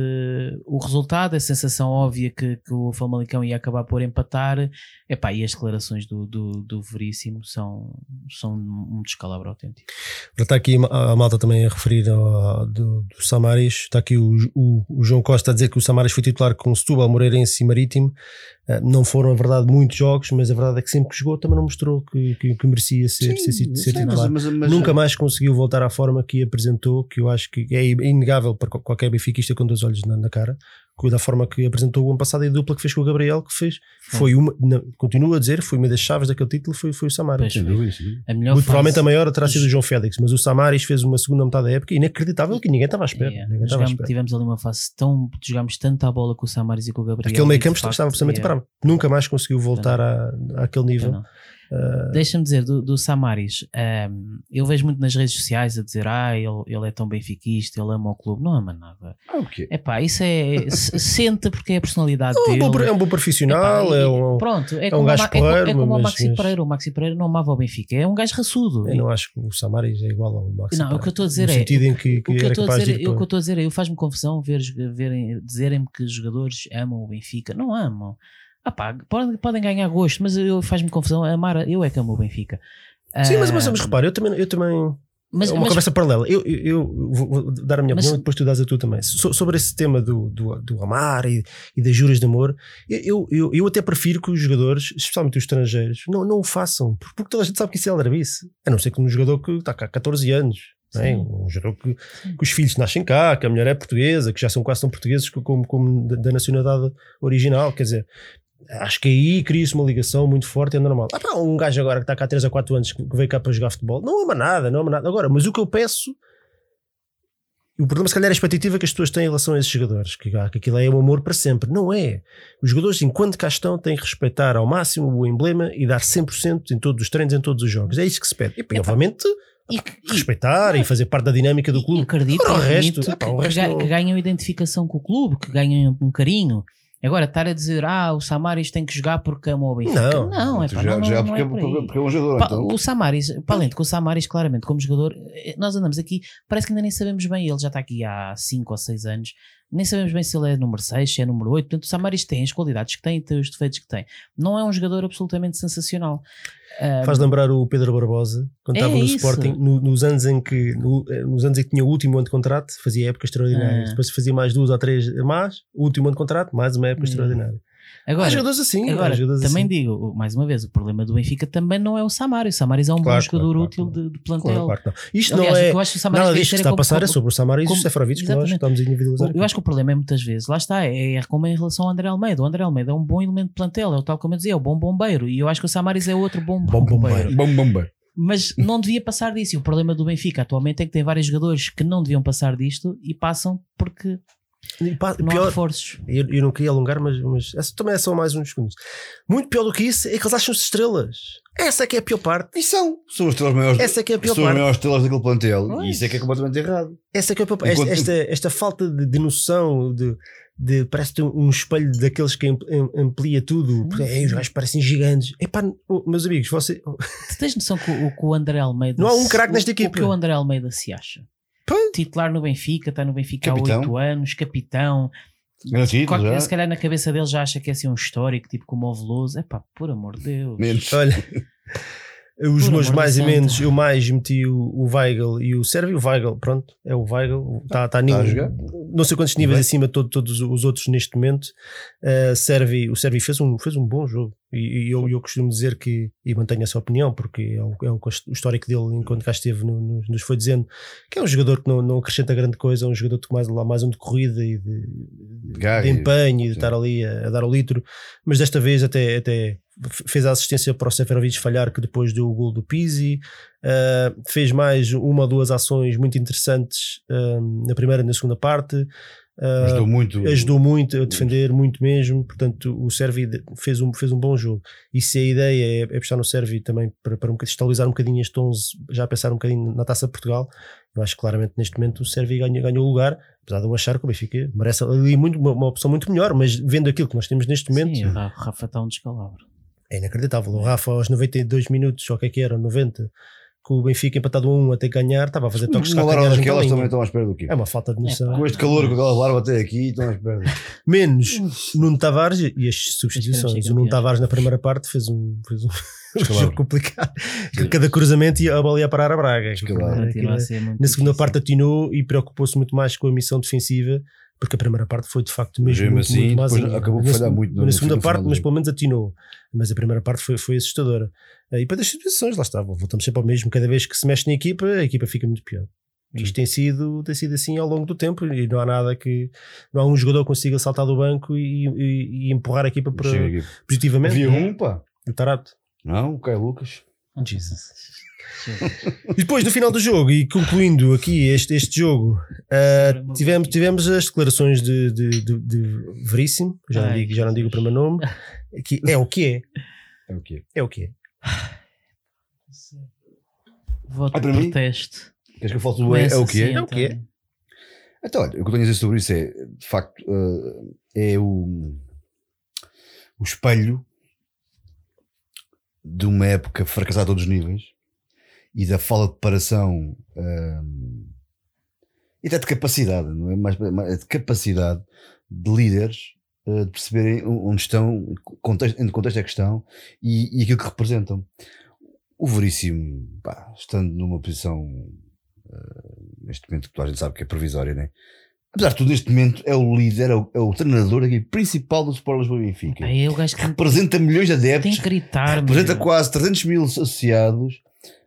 o resultado, a sensação óbvia que, que o Famalicão ia acabar por empatar, epá, e as declarações do, do, do Veríssimo são, são um descalabro autêntico. Está aqui a malta também a referir ao, do, do Samaris, está aqui o, o, o, João Costa a dizer que o Samaris foi titular com Setúbal, Moreirense e Marítimo, não foram a verdade muitos jogos, mas a verdade é que sempre que jogou também não mostrou que, que, que merecia ser, sim, ser, ser titular. Mas, mas, mas, Nunca mais conseguiu voltar à forma que apresentou, que eu acho que é inegável para qualquer benfiquista com dois olhos na, na cara, da forma que apresentou o ano passado e a dupla que fez com o Gabriel, que fez, foi uma, não, continuo a dizer, foi uma das chaves daquele título, foi, foi o Samaris. A melhor Muito, provavelmente a maior terá sido o João Félix, mas o Samaris fez uma segunda metade da época inacreditável que ninguém estava à espera. Yeah. Ninguém jogamos, à espera. Tivemos ali uma fase tão, jogámos tanta bola com o Samaris e com o Gabriel. Aquele meio campo estava absolutamente yeah. parado. Nunca mais conseguiu voltar à, àquele nível. Uh... Deixa-me dizer, do, do Samaris, um, ehm, eu vejo muito nas redes sociais a dizer ah, ele, ele é tão benfiquista, ele ama o clube. Não ama nada. Ah, okay. Epá, isso é. senta porque é a personalidade é dele. Um bom, é um bom profissional, Epá, é um, pronto, é, é um gajo porreiro, é, é como mas, o Maxi mas... Pereira. O Maxi Pereira não amava o Benfica, é um gajo raçudo. Eu não acho que o Samaris é igual ao Maxi Não, Pereira. o que eu estou a dizer no é. sentido em que, que o que eu estou a dizer, o que eu estou a dizer é, faz-me confusão ver, ver, dizerem-me que os jogadores amam o Benfica. Não amam. Ah pá, podem, podem ganhar gosto, mas eu faz-me confusão. Amar, eu é que amo o Benfica. Sim, mas, mas, mas ah, repara, eu também, eu também mas, é uma mas, conversa paralela. Eu, eu, eu, vou dar a minha mas, opinião e depois tu dás a tua também. So, sobre esse tema do, do, do amar e, e, das juras de amor, eu, eu, eu até prefiro que os jogadores, especialmente os estrangeiros, não, não o façam, porque toda a gente sabe que isso é aldrabice. A não ser que um jogador que está cá há 14 anos. É? Um jogador que, que, os filhos nascem cá, que a mulher é portuguesa, que já são quase tão portugueses como, como da, da nacionalidade original. Quer dizer, acho que aí cria-se uma ligação muito forte, é normal. Ah, pá, um gajo agora que está cá há 3 a 4 anos que veio cá para jogar futebol, não ama nada, não ama nada. Agora, mas o que eu peço, o problema se calhar é a expectativa que as pessoas têm em relação a esses jogadores, que, que aquilo é um amor para sempre. Não é. Os jogadores, enquanto cá estão, têm que respeitar ao máximo o emblema e dar 100% em todos os treinos, em todos os jogos. É isso que se pede. E, e obviamente. E, respeitar e, e, fazer parte da dinâmica do clube. Acredito, o resto, que, o resto que, não... que ganham identificação com o clube, que ganham um carinho. Agora, estar a dizer, ah, o Samaris tem que jogar porque ama o Benfica. Não, não, é pá, já, não, já não, porque, é porque, porque, é um jogador. Pa, então. O Samaris, para além de que o Samaris, claramente, como jogador, eh, nós andamos aqui, parece que ainda nem sabemos bem, ele já está aqui há 5 ou 6 anos, nem sabemos bem se ele é número 6, se é número 8. Portanto, o Samaris tem as qualidades que tem e tem os defeitos que tem. Não é um jogador absolutamente sensacional. Um, Faz lembrar o Pedro Barbosa, quando é estava no isso. Sporting, no, nos, anos em que, no, eh, nos anos em que tinha o último ano de contrato, fazia épocas extraordinárias. Ah. Depois fazia mais duas ou três mais, o último ano de contrato, mais uma época extraordinária. Agora, há jogadores assim. Agora, jogadores também assim. digo, mais uma vez, o problema do Benfica também não é o Samaris. O Samaris é um claro, bom jogador claro, útil claro, de, de, plantel. Claro, claro, Isto Aliás, não é. Eu acho que o nada disto que está a passar como, é sobre o Samaris como, e o Seferovic, que nós estamos a individualizar. Eu acho que o problema é muitas vezes, lá está, é, é como em relação ao André Almeida. O André Almeida é um bom elemento de plantel, é o tal como eu dizia, é o bom bombeiro. E eu acho que o Samaris é outro bom, bom bombeiro. Bom bombeiro mas não devia passar disso. E o problema do Benfica atualmente é que tem vários jogadores que não deviam passar disto e passam porque e, pá, não pior, há reforços. Eu, eu, não queria alongar, mas, mas essa também é só mais uns segundos. Muito pior do que isso é que eles acham-se estrelas. Essa é que é a pior parte. E são. São as estrelas maiores. Essa é que é a pior são parte. as maiores estrelas daquele plantel. E isso é que é completamente errado. Essa é que é a pior parte. Enquanto... Esta, esta, esta, falta de, de noção, de, de parece um espelho daqueles que amplia tudo. Porque, é, os gajos parecem gigantes. Epá, meus amigos, você. Tu tens noção que o, que o André Almeida. Não há um craque nesta equipe. O que o André Almeida se acha? Titular no Benfica, está no Benfica capitão. há 8 anos, capitão Qualquer, se calhar na cabeça dele já acha que é assim um histórico, tipo como o Veloso. É pá, por amor de Deus. Menos. Olha, os por meus mais e menos, eu mais meti o, o Weigl e o Sérvio. O Weigl, pronto, é o Weigl. Está tá, tá não sei quantos níveis acima de todo, todos os outros neste momento. Uh, Sérvio, o Sérvio fez um, fez um bom jogo. E, e eu, eu costumo dizer que, e mantenho essa opinião, porque é o, é o, histórico dele enquanto cá esteve no, no, nos foi dizendo que é um jogador que não, não acrescenta grande coisa, é um jogador que mais, mais um de corrida e de, de empenho e de estar ali a, a, dar o litro, mas desta vez até, até fez a assistência para o Seferovic falhar que depois deu o gol do Pizzi. Uh, fez mais uma ou duas ações muito interessantes uh, na primeira e na segunda parte Uh, ajudou muito. Ajudou muito a defender, muito mesmo. Portanto, o Servi fez um, fez um bom jogo. E se a ideia é, é puxar no Servi também para, para um, estabilizar um bocadinho este 11, já pensar um bocadinho na taça de Portugal, eu acho que claramente neste momento o Servi ganhou, ganhou o lugar. Apesar de eu achar que o Benfica merece ali muito, uma, uma, opção muito melhor, mas vendo aquilo que nós temos neste momento. Sim, o Rafa está um descalabro. É inacreditável. O Rafa aos 92 minutos, ou o que é que era, 90 com o Benfica empatado a um até ganhar, estava a fazer toques de Uma hora calcanhares daquelas também estão à espera do quê? É uma falta de noção. pá. Com este calor, com aquela barba até aqui, estão à espera. Menos Nuno Tavares e as substituições. O Nuno. Tavares na primeira parte fez um, fez um jogo complicado. Cada cruzamento ia a bola ia parar a Braga. Aquilo- muito Na segunda parte atinou e preocupou-se muito mais com a missão defensiva, porque a primeira parte foi de facto mesmo Mesmo muito, assim, muito mazinha. acabou por falhar muito Na segunda parte, mas pelo menos atinou. Mas a primeira parte foi, foi assustadora. Eh, E para das situações, lá está, voltamos sempre ao mesmo. Cada vez que se mexe na equipa, a equipa fica muito pior. Isto tem sido, tem sido assim ao longo do tempo e não há nada que. Não há um jogador que consiga saltar do banco e, e- e empurrar a equipa para, Chega positivamente. Havia um, pá. O Tarato. Não, o Caio Lucas. Jesus. E depois, no final do jogo, e concluindo aqui este, este jogo, ah, tivemos, tivemos as declarações de, de, de, de Veríssimo, já não, Ai, digo, já não digo o primeiro nome, que é o que é. É o quê? É o que é. Voto Ah, para mim? protesto. Queres que eu falte o é, é o que é? É o que é. Então, olha, o que eu tenho a dizer sobre isso é, de facto, eh, é o, o espelho de uma época fracassada a todos os níveis e da falta de preparação eh, e até de capacidade, não é? Mais, mais de capacidade de líderes eh, de perceberem onde estão, contexto, em que contexto é que estão e, e aquilo que representam. O Veríssimo, pá, estando numa posição neste momento que toda a gente sabe que é provisória, né? Apesar de tudo, neste momento é o líder, é o, é o treinador aqui principal do Sport Lisboa e Benfica. Pá, é o gajo que tem, Representa milhões de tem adeptos, que gritar. representa meu. quase 300 mil associados,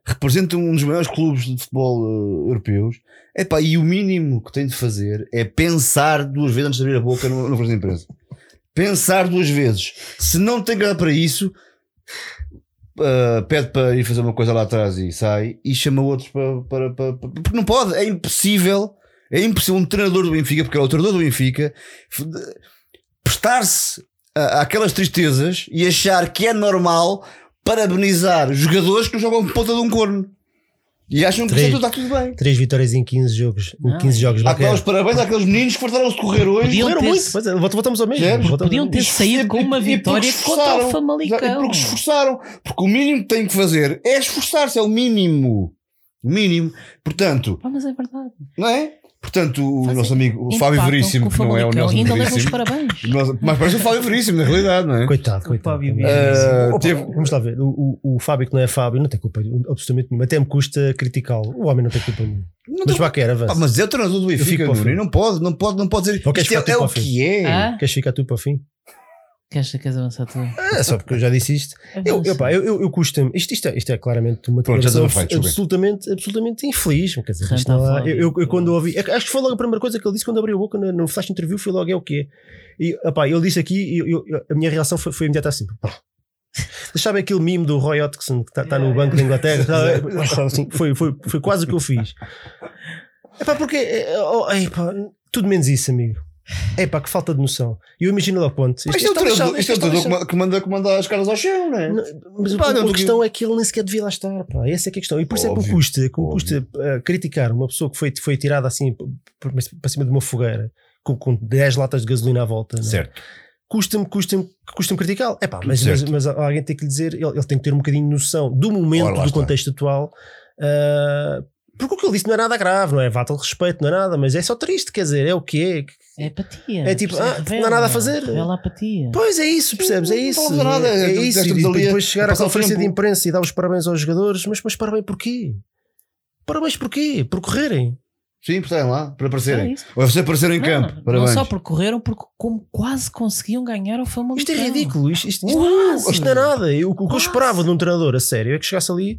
representa um dos maiores clubes de futebol eh, europeus. Epá, e o mínimo que tem de fazer é pensar duas vezes antes de abrir a boca no, conferência de imprensa. Pensar duas vezes. Se não tem grado para isso, uh, pede para ir fazer uma coisa lá atrás e sai e chama outros para, para, para, para- porque não pode, é impossível é impossível um treinador do Benfica, porque é o treinador do Benfica prestar-se a- àquelas tristezas e achar que é normal parabenizar jogadores que não jogam ponta de um corno e acham que Três. isso está tudo bem Três vitórias em 15 jogos. Em Não, 15 jogos. Há que os parabéns àqueles meninos que fartaram-se de correr hoje Podiam Correram ter- muito. Pois é, volta- voltamos ao mesmo. Voltamos- Podiam ter saído com uma vitória contra o esforçaram. Famalicão. E porque se esforçaram. Porque o mínimo que têm que fazer é esforçar-se, é o mínimo. O mínimo. Portanto, Pá, mas é verdade. não é? Portanto, o Fazem- nosso amigo o Fábio Veríssimo, que não é o Nelson e ainda os Veríssimo, parabéns. mas parece o Fábio Veríssimo, na realidade, não é? Coitado, O coitado. Fábio Eh, Opa, teve- Vamos lá ver. O, o, o Fábio, que não é Fábio, não tem culpa absolutamente nenhuma. Até me custa criticá-lo. O homem não tem culpa nenhuma. Não Mas vá, quer, avança. Ah, mas é o treinador do fico Benfica, não pode, não pode, não pode dizer. Ou queres é, ficar tu é para o o fim? que é. Ah? Queres ficar tu para o fim? Queres, queres avançar tu? É só porque eu já disse isto. Eu, eu, pá, eu, eu, eu custa-me. Isto, isto, é, isto é claramente uma Pronto, declaração absolutamente, absolutamente infeliz. Quer dizer, isto Flávio. eu, eu, eu quando ouvi, acho que foi logo a primeira coisa que ele disse quando abriu a boca no, no flash interview. Foi logo é o que é. E epá, ele disse aqui, e eu- eu- a minha reação foi, foi imediata assim. Pá. Sabem aquele meme do Roy Hodgson que está no Banco da Inglaterra? Tá, assim, foi, foi, foi quase o que eu fiz. Epá, porque é, oh, epá, tudo menos isso, amigo. Epá, que falta de noção. E eu imagino lá ponto. Mas Isto é o treinador isto é o treinador que ma- que manda, que manda as caras ao chão, não é? Não, mas Pá, a, não, a questão é que ele nem sequer devia lá estar, pá. Essa é que é a questão. E por isso é que me custa, que me custa eh, criticar uma pessoa que foi, foi tirada assim para cima de uma fogueira com, com 10 latas de gasolina à volta. não é? Certo. Custa-me, custa-me, custa-me criticá-lo. É pá, mas, mas, mas alguém tem que lhe dizer, ele, ele tem que ter um bocadinho de noção do momento, Ora, do está. contexto atual. ah, porque o que ele disse não é nada grave, não é? Vá-te ao respeito, não é nada, mas é só triste, quer dizer, é o que é. É apatia. É tipo, ah, não há Revela, nada a fazer. Revela a apatia. Pois é isso, percebes? É Não isso. fazer nada, é, é isso. E depois chegar à conferência de imprensa e dar os parabéns aos jogadores, mas, mas parabéns porquê? Parabéns porquê? Por correrem. Sim, por estarem lá, para É aparecerem. isso. Ou você aparecer em Não, campo. não Parabéns. só porque correram, porque como quase conseguiam ganhar ao Famalicão. Isto é ridículo. Isto, isto, isto- Quase. isto não é nada. Eu- o que eu esperava de um treinador a sério é que chegasse ali.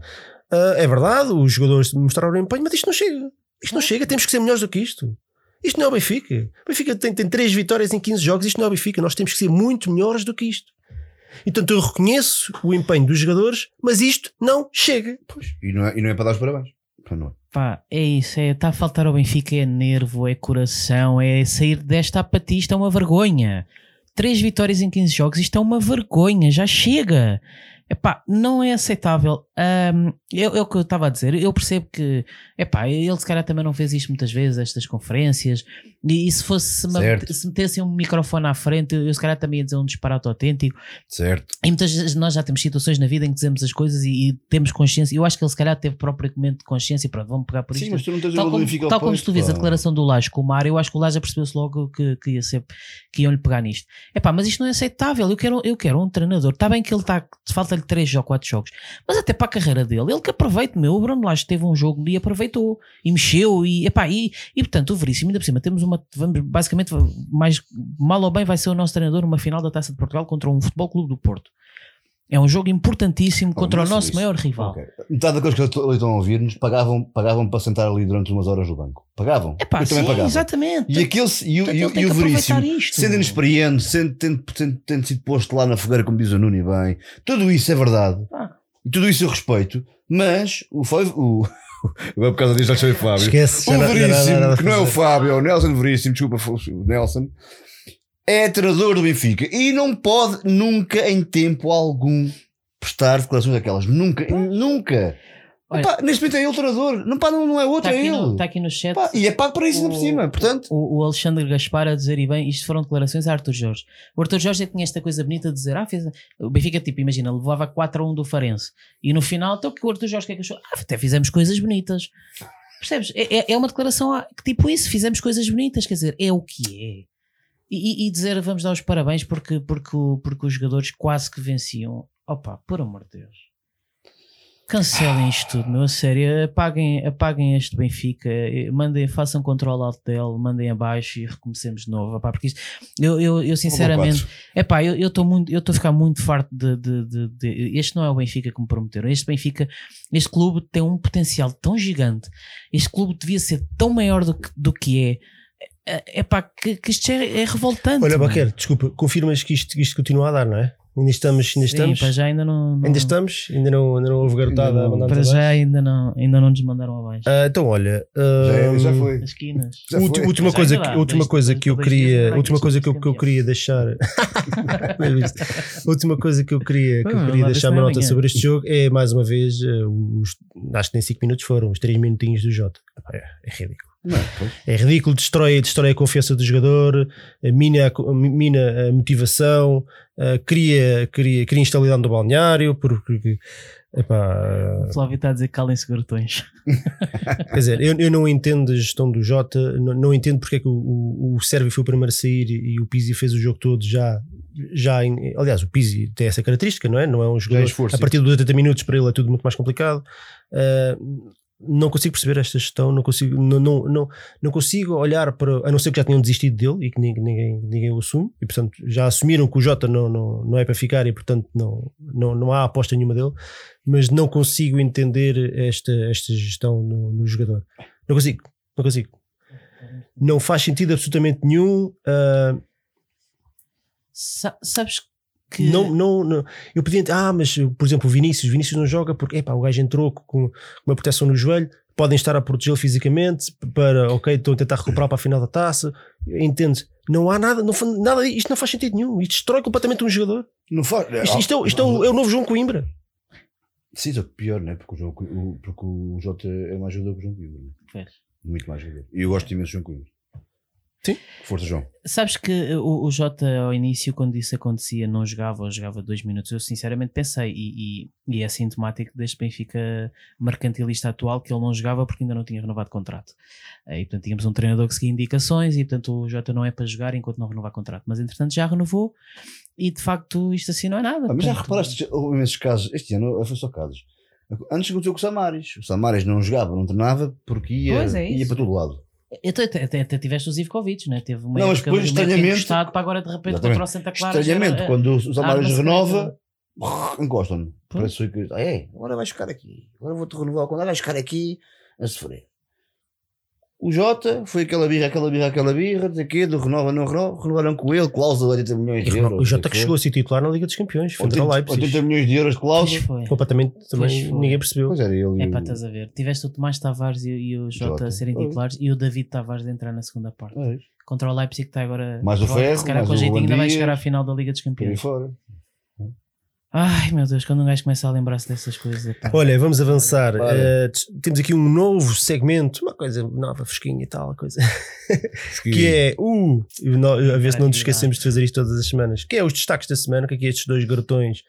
Ah, é verdade, os jogadores mostraram empenho, mas isto não chega. Isto não chega. Temos que ser melhores do que isto. Isto não é o Benfica. O Benfica tem, tem 3 vitórias em 15 jogos. Isto não é o Benfica. Nós temos que ser muito melhores do que isto. Então eu reconheço o empenho dos jogadores, mas isto não chega. E não, é, e não é para dar os parabéns. Não é. Pá, é isso, é, está a faltar ao Benfica, é nervo, é coração, é sair desta apatia, isto é uma vergonha. Três vitórias em 15 jogos, isto é uma vergonha, já chega. Epá, não é aceitável. Ahm, é, é o que eu estava a dizer. Eu percebo que, epá, ele se calhar também não fez isto muitas vezes, estas conferências. E, e se fosse, se, me- Certo. se metessem um microfone à frente, eu, eu se calhar também ia dizer um disparate autêntico. Certo. E muitas vezes nós já temos situações na vida em que dizemos as coisas e, e temos consciência. Eu acho que ele se calhar teve propriamente consciência. e Pronto, vamos pegar por Sim, isto. mas tu não tens Tal como, tal como posto, se tu vês a declaração do Laje com o Mário, eu acho que o Laje percebeu-se logo que, que, ia ser, que iam-lhe pegar nisto. Epá, mas isto não é aceitável. Eu quero, eu quero um treinador. Está bem que ele está, falta-lhe 3 ou 4 jogos, mas até para a carreira dele, ele que aproveite, meu. O Bruno Laje teve um jogo e aproveitou e mexeu. E, epá, e, e portanto, o Veríssimo, ainda por cima, temos uma, vamos, basicamente, mais mal ou bem, vai ser o nosso treinador numa final da taça de Portugal contra um futebol clube do Porto. É um jogo importantíssimo Pá, contra o nosso isso- maior rival. Ok. Metade daqueles que ali estão a ouvir-nos pagavam, pagavam para sentar ali durante umas horas no banco. Pagavam. Epá, Eu também sim, pagava. exatamente. E aquele e o, e, o- tem e o Veríssimo, isto. sendo inexperiente, sendo, tendo, tendo, tendo sido posto lá na fogueira, como diz o Nuno e bem, tudo isso é verdade. Pá. E tudo isso eu respeito, mas o. O, agora por causa disso já chamei Fábio. Esquece. O Veríssimo, que não é o. Fábio, é o Nelson Veríssimo, desculpa, o Nelson, é treinador do Benfica e não pode nunca em tempo algum prestar declarações daquelas. Nunca, nunca. Olha- neste momento é ele o treinador, não, pá, não, não é outro, Está é no, ele. está aqui no chat Pá, e é pago para isso ainda por cima, portanto. o, o Alexandre Gaspar a dizer, e bem, isto foram declarações a Arthur Jorge. O Arthur Jorge é que tinha esta coisa bonita de dizer, ah, fez. O Benfica, tipo, imagina, levava 4 a 1 do Farense. E no final, então, que o Arthur Jorge que é que achou? Ah, até fizemos coisas bonitas. Percebes? É, é- é uma declaração que, tipo, isso, fizemos coisas bonitas, quer dizer, é o que é. E, e- dizer, vamos dar os parabéns porque, porque, porque os jogadores quase que venciam. Opa, por amor de Deus. Cancelem isto tudo, meu, a sério. Apaguem, apaguem este Benfica, eh, mandem, façam controle alt dele, mandem abaixo e recomecemos de novo. Epá, porque isto, eu, eu, eu sinceramente, epá, eu estou muito, eu estou a ficar muito farto de, de, de- de- Este não é o Benfica que me prometeram. Este Benfica, este clube tem um potencial tão gigante. Este clube devia ser tão maior do que, do que é. É pá, que, que isto é, é revoltante. Olha, mano. Baquer, desculpa, confirmas que isto, que isto continua a dar, não é? Ainda estamos, ainda Sim, estamos. para já ainda não. não- Ainda estamos? Ainda não, ainda não houve garotada a mandar Para já ainda não, ainda não nos mandaram abaixo. Ah, então, olha. Já, é- já hum, foi. As esquinas. Já foi. última Já coisa, que, última coisa que eu queria, última coisa que eu, que eu campeão. queria deixar, visto. última coisa que eu queria, que eu queria deixar uma é nota sobre este jogo é mais uma vez, eh, os, acho que nem 5 minutos foram, os 3 minutinhos do Jota. É, é ridículo. Não é. É ridículo, destrói, destrói a confiança do jogador, eh, mina, mina a motivação, eh, cria, cria, cria instabilidade no balneário, porque epá, O Flávio está a dizer calem-se garotões. Quer dizer, eu, eu não entendo a gestão do Jota, não, não entendo porque é que o, o, o Sérvio foi o primeiro a sair e, e o Pizzi fez o jogo todo já. já em- aliás, o Pizzi tem essa característica, não é? Não é um jogador. esforço, a partir dos 80 minutos para ele é tudo muito mais complicado. Ah, não consigo perceber esta gestão, não consigo, não, não, não, não consigo olhar para. A não ser que já tenham desistido dele e que ninguém, ninguém, ninguém o assume, e portanto já assumiram que o Jota não, não, não é para ficar e portanto não, não, não há aposta nenhuma dele, mas não consigo entender esta, esta gestão no, no jogador. Não consigo, não consigo. Não faz sentido absolutamente nenhum. ah, Sa- sabes que. não, não, não. Eu podia. Ah, mas por exemplo, o Vinícius. Vinícius não joga porque epá, o gajo entrou com uma proteção no joelho. Podem estar a protegê-lo fisicamente para, ok, estão a tentar recuperar para a final da taça. Entende? Não há nada, não, nada, isto não faz sentido nenhum. Isto destrói completamente um jogador. Não faz. Isto, isto é, o- isto é, o, é o novo João Coimbra. Sim, só que pior, né? Porque o, João, o, porque o Jota é mais jogador que o João Coimbra. né? Muito mais jogador. E eu gosto imenso do João Coimbra. Sim. Força, João. Sabes que o, o Jota ao início, quando isso acontecia, não jogava ou jogava dois minutos. Eu sinceramente pensei, e, e, e é sintomático deste Benfica mercantilista atual, que ele não jogava porque ainda não tinha renovado contrato. Eh, E portanto tínhamos um treinador que seguia indicações, e portanto o Jota não é para jogar enquanto não renovar contrato. Mas entretanto já renovou, e de facto isto assim não é nada. Ah, mas já Portanto, reparaste, já houve imensos casos. Este ano foi só casos. Antes aconteceu com o Samaris. O Samaris não jogava, não treinava porque ia, é ia para todo lado. Até, até, até, até tiveste o Zivkovic, né? teve uma Não, mas depois, estranhamente- encostado para agora de repente Exatamente. contra o Santa Clara. Estranhamente, era- quando o Samaris arma renova, encostam-no. Pois. Parece que. Ah, é, agora vais ficar aqui. Agora vou-te renovar o contrato, vais ficar aqui a sofrer. O Jota foi aquela birra, aquela birra, aquela birra, quê, do renova, não renova, renovaram com ele, cláusula de 80 milhões E de euros. o Jota que foi. chegou a ser titular na Liga dos Campeões, ao 80, Leipzig. 80 milhões de euros cláusula. foi. Completamente também foi. ninguém percebeu. Pois era ele. É e pá, o- estás a ver. Tiveste o Tomás Tavares e, e o Jota Jota. a serem titulares e o David Tavares a entrar na segunda parte. Contra o Leipzig que está agora. Mais o Ferro, Se calhar com o jeitinho ainda vai chegar à final da Liga dos por aí Campeões. fora. Ai meu Deus, quando um gajo começa a lembrar-se dessas coisas. pá. Olha, vamos avançar. T- temos aqui um novo segmento, uma coisa nova, fresquinha e tal, coisa. que é o. no- A ver se não nos esquecemos de fazer isto todas as semanas. Que é os destaques da semana, que aqui estes dois garotões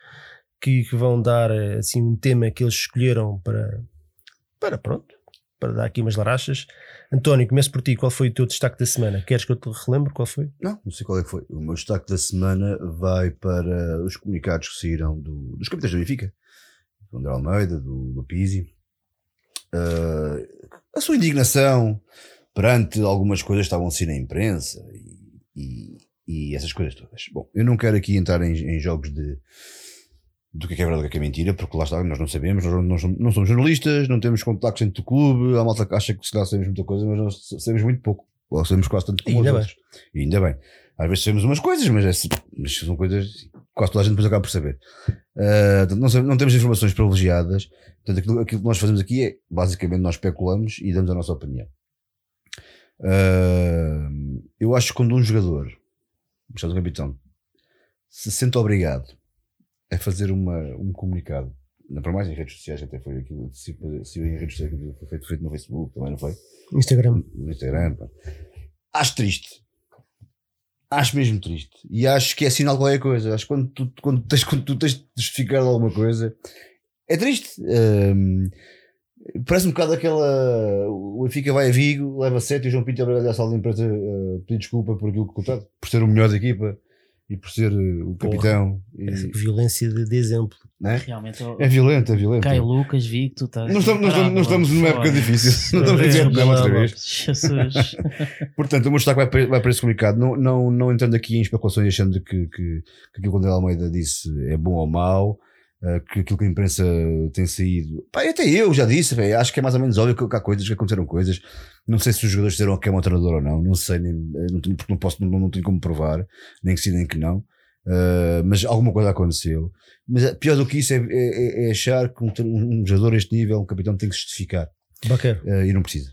que, que vão dar eh, assim um tema que eles escolheram para. Para pronto. Para dar aqui umas larachas. António, começo por ti. Qual foi o teu destaque da semana? Queres que eu te relembre qual foi? Não, não sei qual é que foi. O meu destaque da semana vai para os comunicados que saíram do- dos capitães do Benfica, do André Almeida, do, do. Ah, a sua indignação perante algumas coisas que estavam a ser na imprensa e, e- e essas coisas todas. Bom, eu não quero aqui entrar em, em jogos de do que é, que é verdade e do que é, que é mentira, porque lá está, nós não sabemos, nós não, somos- não somos jornalistas, não temos contactos dentro do clube, há malta acha que se calhar sabemos muita coisa, mas nós sabemos muito pouco, ou sabemos quase tanto como Ainda os bem. outros. E ainda bem. Às vezes sabemos umas coisas, mas, é- mas são coisas que quase toda a gente depois acaba por saber. Portanto, não, não temos informações privilegiadas. Portanto, aquilo, aquilo que nós fazemos aqui é basicamente nós especulamos e damos a nossa opinião. Ah, eu acho que quando um jogador, o capitão, se sente obrigado a fazer uma, um comunicado, não para mais em redes sociais, até foi aquilo, se, se em redes sociais, foi feito, feito no Facebook, também não foi? Instagram. no Instagram. pá. Acho triste. Acho mesmo triste. E acho que é sinal de qualquer coisa. Acho que quando tu, quando tens, quando tu tens de justificar alguma coisa, é triste. Hum, parece um bocado aquela. O Benfica vai a Vigo, leva 7 e o João Pinto é obrigado a sala de imprensa a pedir desculpa por aquilo que contado, por ser o melhor da equipa e por ser eh, o Porra. capitão. E- Essa violência de, de exemplo. não é? Realmente, é violento, é violento. Caio Lucas, vi que tu estás. Não estamos, não estamos, não estamos numa época difícil. Não estamos a dizer lá, outra vez. Jesus. Portanto, o meu destaque vai para, vai para esse comunicado, não, não, não entrando aqui em especulações achando que, que, que aquilo que o André Almeida disse é bom ou mau, que aquilo que a imprensa tem saído. Pá, até eu já disse, pá, acho que é mais ou menos óbvio que, que há coisas, que aconteceram coisas. Não sei se os jogadores disseram que é um treinador ou não, não sei, nem, eh, não tenho, porque não posso, não, não tenho como provar, nem que sim, nem que não. Eh, mas alguma coisa aconteceu. Mas eh, pior do que isso é, é- é achar que um, um jogador a este nível, um capitão, tem que se justificar eh, e não precisa.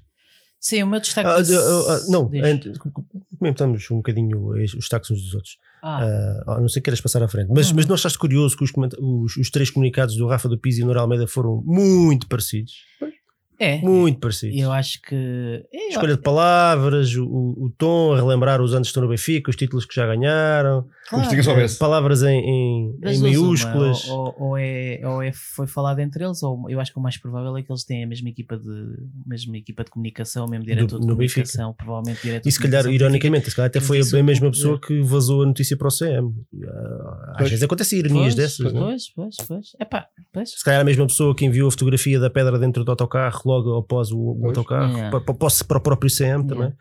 Sim, o meu destaque. Ah, ah, ah, não, antes, comentamos um bocadinho os destaques uns dos outros. Ah, a não sei que queiras passar à frente. Mas, Não, mas não achaste curioso que os, os, os três comunicados do Rafa do Pizzi e do Nora Almeida foram muito parecidos? é. Muito parecidos. Eu acho que. é, eu- Escolha de palavras, o, o tom, a relembrar os anos que estão no Benfica, os títulos que já ganharam, Como se ninguém soubesse. palavras em, em, em duas, uma, maiúsculas. Ou, ou- é, ou é foi falado entre eles, ou eu acho que o mais provável é que eles têm a mesma equipa de, mesma equipa de comunicação, o mesmo diretor de comunicação, provavelmente diretor E se calhar, ironicamente, se calhar até foi a é mesma pouco- pessoa que vazou a notícia para o CM. Ah, Às Pois. vezes acontecem ironias Pois, dessas, não é? Pois, pois, pois. Epá, pois. Se calhar a mesma pessoa que enviou a fotografia da pedra dentro do autocarro logo após o, o autocarro Yeah. para, para, para o próprio CM também.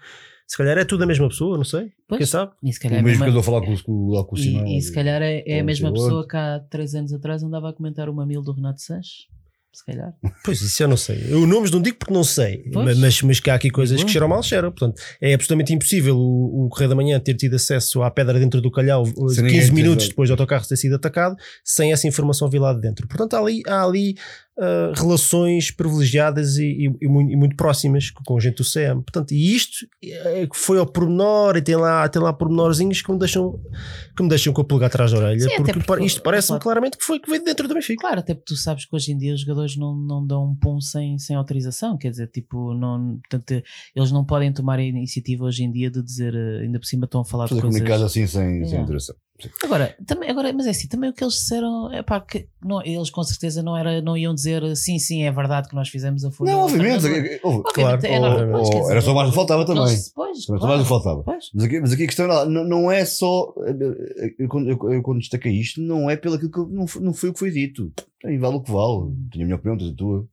Se calhar é tudo a mesma pessoa, não sei. Pois. Quem sabe? E se O calhar, é a mesmo que andou a falar com, com, lá com o Simão. e, e se calhar é, é a mesma outro. pessoa que há três anos atrás andava a comentar o mamilo do Renato Sanches. Se calhar. Pois isso eu não sei. Eu nomes não digo porque não sei, Pois. mas, mas que há aqui coisas que cheiram mal, cheiram. Portanto, é absolutamente impossível o, o Correio da Manhã ter tido acesso à pedra dentro do calhau uh, Sem 15 ninguém ter minutos depois do autocarro ter sido atacado, sem essa informação vir lá de dentro. Portanto, há ali, há ali uh, relações privilegiadas e, e- e muito, e muito próximas com a gente do CM. Portanto, e isto é, que foi ao pormenor e tem lá, tem lá pormenorzinhos que me deixam, que me deixam com a pulga atrás da orelha, Sim, porque, porque- isto parece-me claro. claramente que foi que veio de dentro do Benfica. Claro, até porque tu sabes que hoje em dia os jogadores não, não dão um pum sem, sem autorização, quer dizer, tipo, não, portanto, eles não podem tomar a iniciativa hoje em dia de dizer, eh, ainda por cima estão a falar Fazer de coisas. comunicado assim sem, sem Yeah. Agora, também, agora, mas é assim, também o que eles disseram é pá, que não, eles com certeza não, era, não iam dizer sim, sim, é verdade que nós fizemos a folha. Não, obviamente. eh, houve- Claro, é ou- quer ou- dizer, era só mais que faltava também. Pois, só claro, mais que faltava. pois. Mas aqui, mas aqui a questão não, não- não é só. Eu, quando- eu, eu quando destaquei isto, não é pelo que não foi, não foi o que foi dito. Aí vale o que vale. Tenho a minha opinião, tens a tua.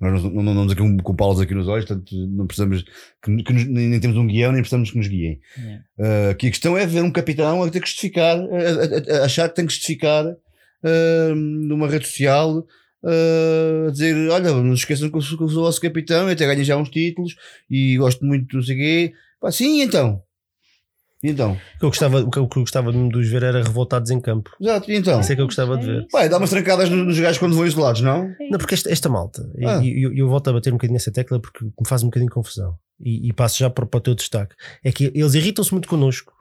Nós não, não, andamos aqui com, com palas aqui nos olhos, portanto não precisamos. Que, que nos- nem, temos um guião, nem precisamos que nos guiem. Yeah. Uh, aqui a questão é ver um capitão a ter que justificar, a, a- a- achar que tem que justificar uh, numa rede social, uh, a dizer: Olha, não se esqueçam que eu sou, que eu sou o vosso capitão, eu até ganhei já uns títulos e gosto muito não sei o quê. Pá, sim, então. Então? O que eu gostava, o que eu, gostava de os ver era revoltados em campo. Exato, então? Isso é que eu gostava de ver. Pai, dá umas trancadas nos, gajos quando vão isolados, não? Não, porque esta, esta malta, e- Ah. e eu, eu volto a bater um bocadinho nessa tecla porque me faz um bocadinho de confusão. E, e passo já para, para o teu destaque. É que eles irritam-se muito connosco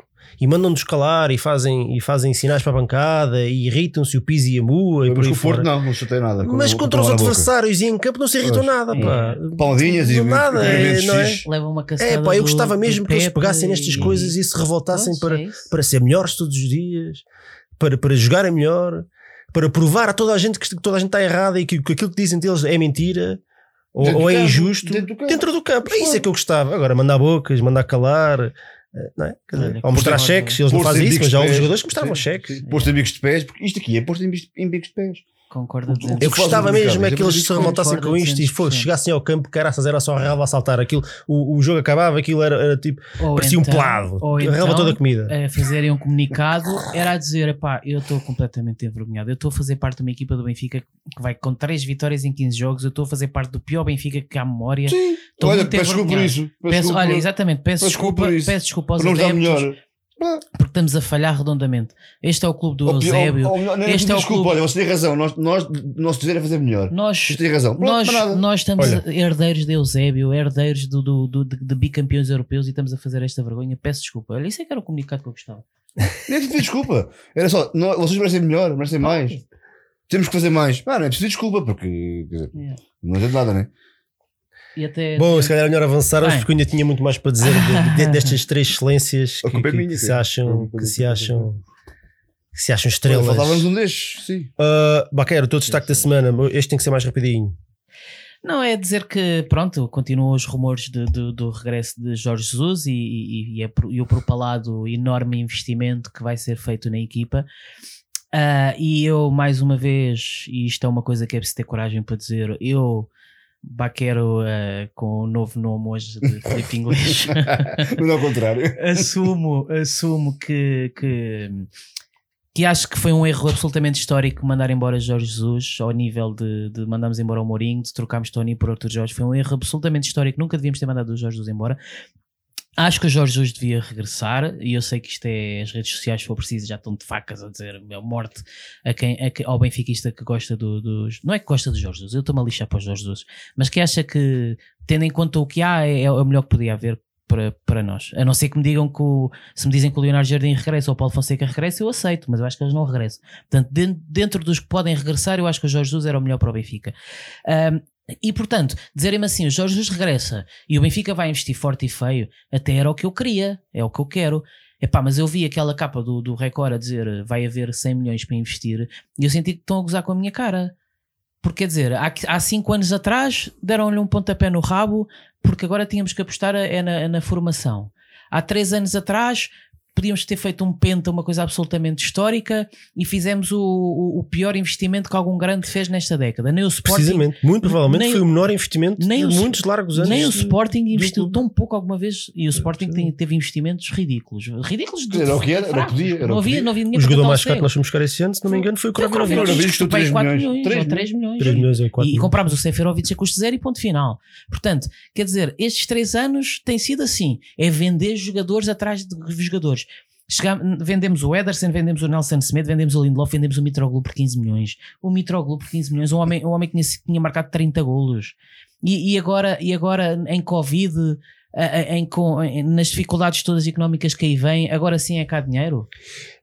e mandam-nos calar e fazem, e fazem sinais para a bancada e irritam-se o piso e a mua e por Mas com o Porto fora. não, não chatei nada. com- Mas contra os adversários e em campo não se irritam Pois. nada, pá. Palmadinhas e nada, é, não é? fixes. Leva uma caçada É, pá, eu gostava do mesmo que eles pegassem nestas e- coisas e se revoltassem Pois, para, é para ser melhores todos os dias, para, para jogarem melhor, para provar a toda a gente que, que toda a gente está errada e que, que aquilo que dizem deles é mentira ou, ou é campo, injusto dentro do campo. dentro do campo. É isso é que eu gostava. Agora, mandar bocas, mandar calar, não é? Quer dizer, ou mostrar cheques, eles não fazem isso, mas já houve jogadores que mostravam cheques. Posto em bicos de pés, porque isto aqui é posto em bicos de pés. Concordo a dizer. Eu gostava um mesmo é que eles se revoltassem com isto e 200%. fosse, chegassem ao campo, caraças, era só a relva a saltar. Aquilo, o, o jogo acabava, aquilo era, era tipo, Ou parecia um então- pelado. Ou a relva então, toda comida. a fazerem um comunicado era a dizer: pá, eu estou completamente envergonhado. Eu estou a fazer parte de uma equipa do Benfica que vai com 3 vitórias em 15 jogos. Eu estou a fazer parte do pior Benfica que há memória. Sim. Estou Olha, peço desculpa por isso. Peço Peço, desculpa olha, por- exatamente, peço peço desculpa desculpa, peço desculpa aos adeptos melhor. Porque estamos a falhar redondamente. Este é o clube do Ou Eusébio. ou melhor, nem- Este é o desculpa, clube. olha, você tem razão. Nós, nós, nosso dever é fazer melhor. Nós, Você tem razão. Nós, nós estamos Olha. herdeiros de Eusébio, herdeiros do, do, do- de, de bicampeões europeus e estamos a fazer esta vergonha. Peço desculpa. Olha, isso é que era o comunicado que eu gostava. Nem te pedir desculpa. Era só, nós- vocês merecem melhor, merecem mais. Temos que fazer mais. Ah, não é preciso desculpa, porque quer dizer, Yeah. não adianta nada, né? E até Bom, se calhar é melhor avançarmos porque eu ainda tinha muito mais para dizer de- de- destas três excelências que, que- que se acham, que é se acham, que se acham estrelas. Faltava-nos um destes, sim. Uh, Baquero, o teu destaque da semana, este tem que ser mais rapidinho. Não, é dizer que, pronto, continuam os rumores de- de- do regresso de Jorge Jesus e, e, e, é pro- e o propalado enorme investimento que vai ser feito na equipa. Ah, e eu, mais uma vez, e isto é uma coisa que é preciso ter coragem para dizer, eu, Baquero, ah, com o novo nome hoje de Felipe Inglês, Mas ao contrário. assumo, assumo que, que, que acho que foi um erro absolutamente histórico mandar embora Jorge Jesus ao nível de, de mandarmos embora o Mourinho, de trocarmos Tony por Arthur Jorge. Foi um erro absolutamente histórico. Nunca devíamos ter mandado o Jorge Jesus embora. Acho que o Jorge Jesus devia regressar e eu sei que isto é as redes sociais, se for preciso, já estão de facas a dizer meu, morte a quem, a ao benfiquista que gosta do- dos. Não é que gosta do Jorge Jesus, eu estou-me a lixar para o Jorge Jesus, mas que acha que, tendo em conta o que há, é, é o melhor que podia haver para, para nós. A não ser que me digam que o, se me dizem que o Leonardo Jardim regressa ou o Paulo Fonseca regressa, eu aceito, mas eu acho que eles não regressam. Portanto, den- dentro dos que podem regressar, eu acho que o Jorge Jesus era o melhor para o Benfica. Ahm, e portanto, dizerem-me assim: o Jorge Jesus regressa e o Benfica vai investir forte e feio, até era o que eu queria, é o que eu quero. Epá, mas eu vi aquela capa do, do Record a dizer vai haver 100 milhões para investir e eu senti que estão a gozar com a minha cara. Porque quer dizer, há, há cinco anos atrás deram-lhe um pontapé no rabo porque agora tínhamos que apostar é na, na formação. Há três anos atrás podíamos ter feito um penta, uma coisa absolutamente histórica e fizemos o, o, o pior investimento que algum grande fez nesta década. Nem o Sporting, Precisamente, muito provavelmente nem foi o- menor investimento nem de o- muitos largos anos. nem o de- Sporting investiu tão pouco alguma vez e o Sporting tem- teve investimentos ridículos. Ridículos de Era o que era, era o que fracos. podia, era não havia, podia. não havia ninguém O jogador mais caro que nós fomos buscar esse ano, se não me engano, foi o custou custou 3 4 milhões. milhões, 3 ou 3 milhões. 3 milhões ou 4 E, e comprámos o Seferovic a custo zero e ponto final. Portanto, quer dizer, estes três anos tem sido assim: é vender jogadores atrás de jogadores. Chegam- vendemos o Ederson, vendemos o Nelson Smith, vendemos o Lindelof, vendemos o Mitroglou por 15 milhões. O Mitroglou por 15 milhões, um homem, um homem que tinha, tinha marcado 30 golos. E, e agora, e agora em Covid, em, com- em- nas dificuldades todas económicas que aí vêm, agora sim é cá dinheiro?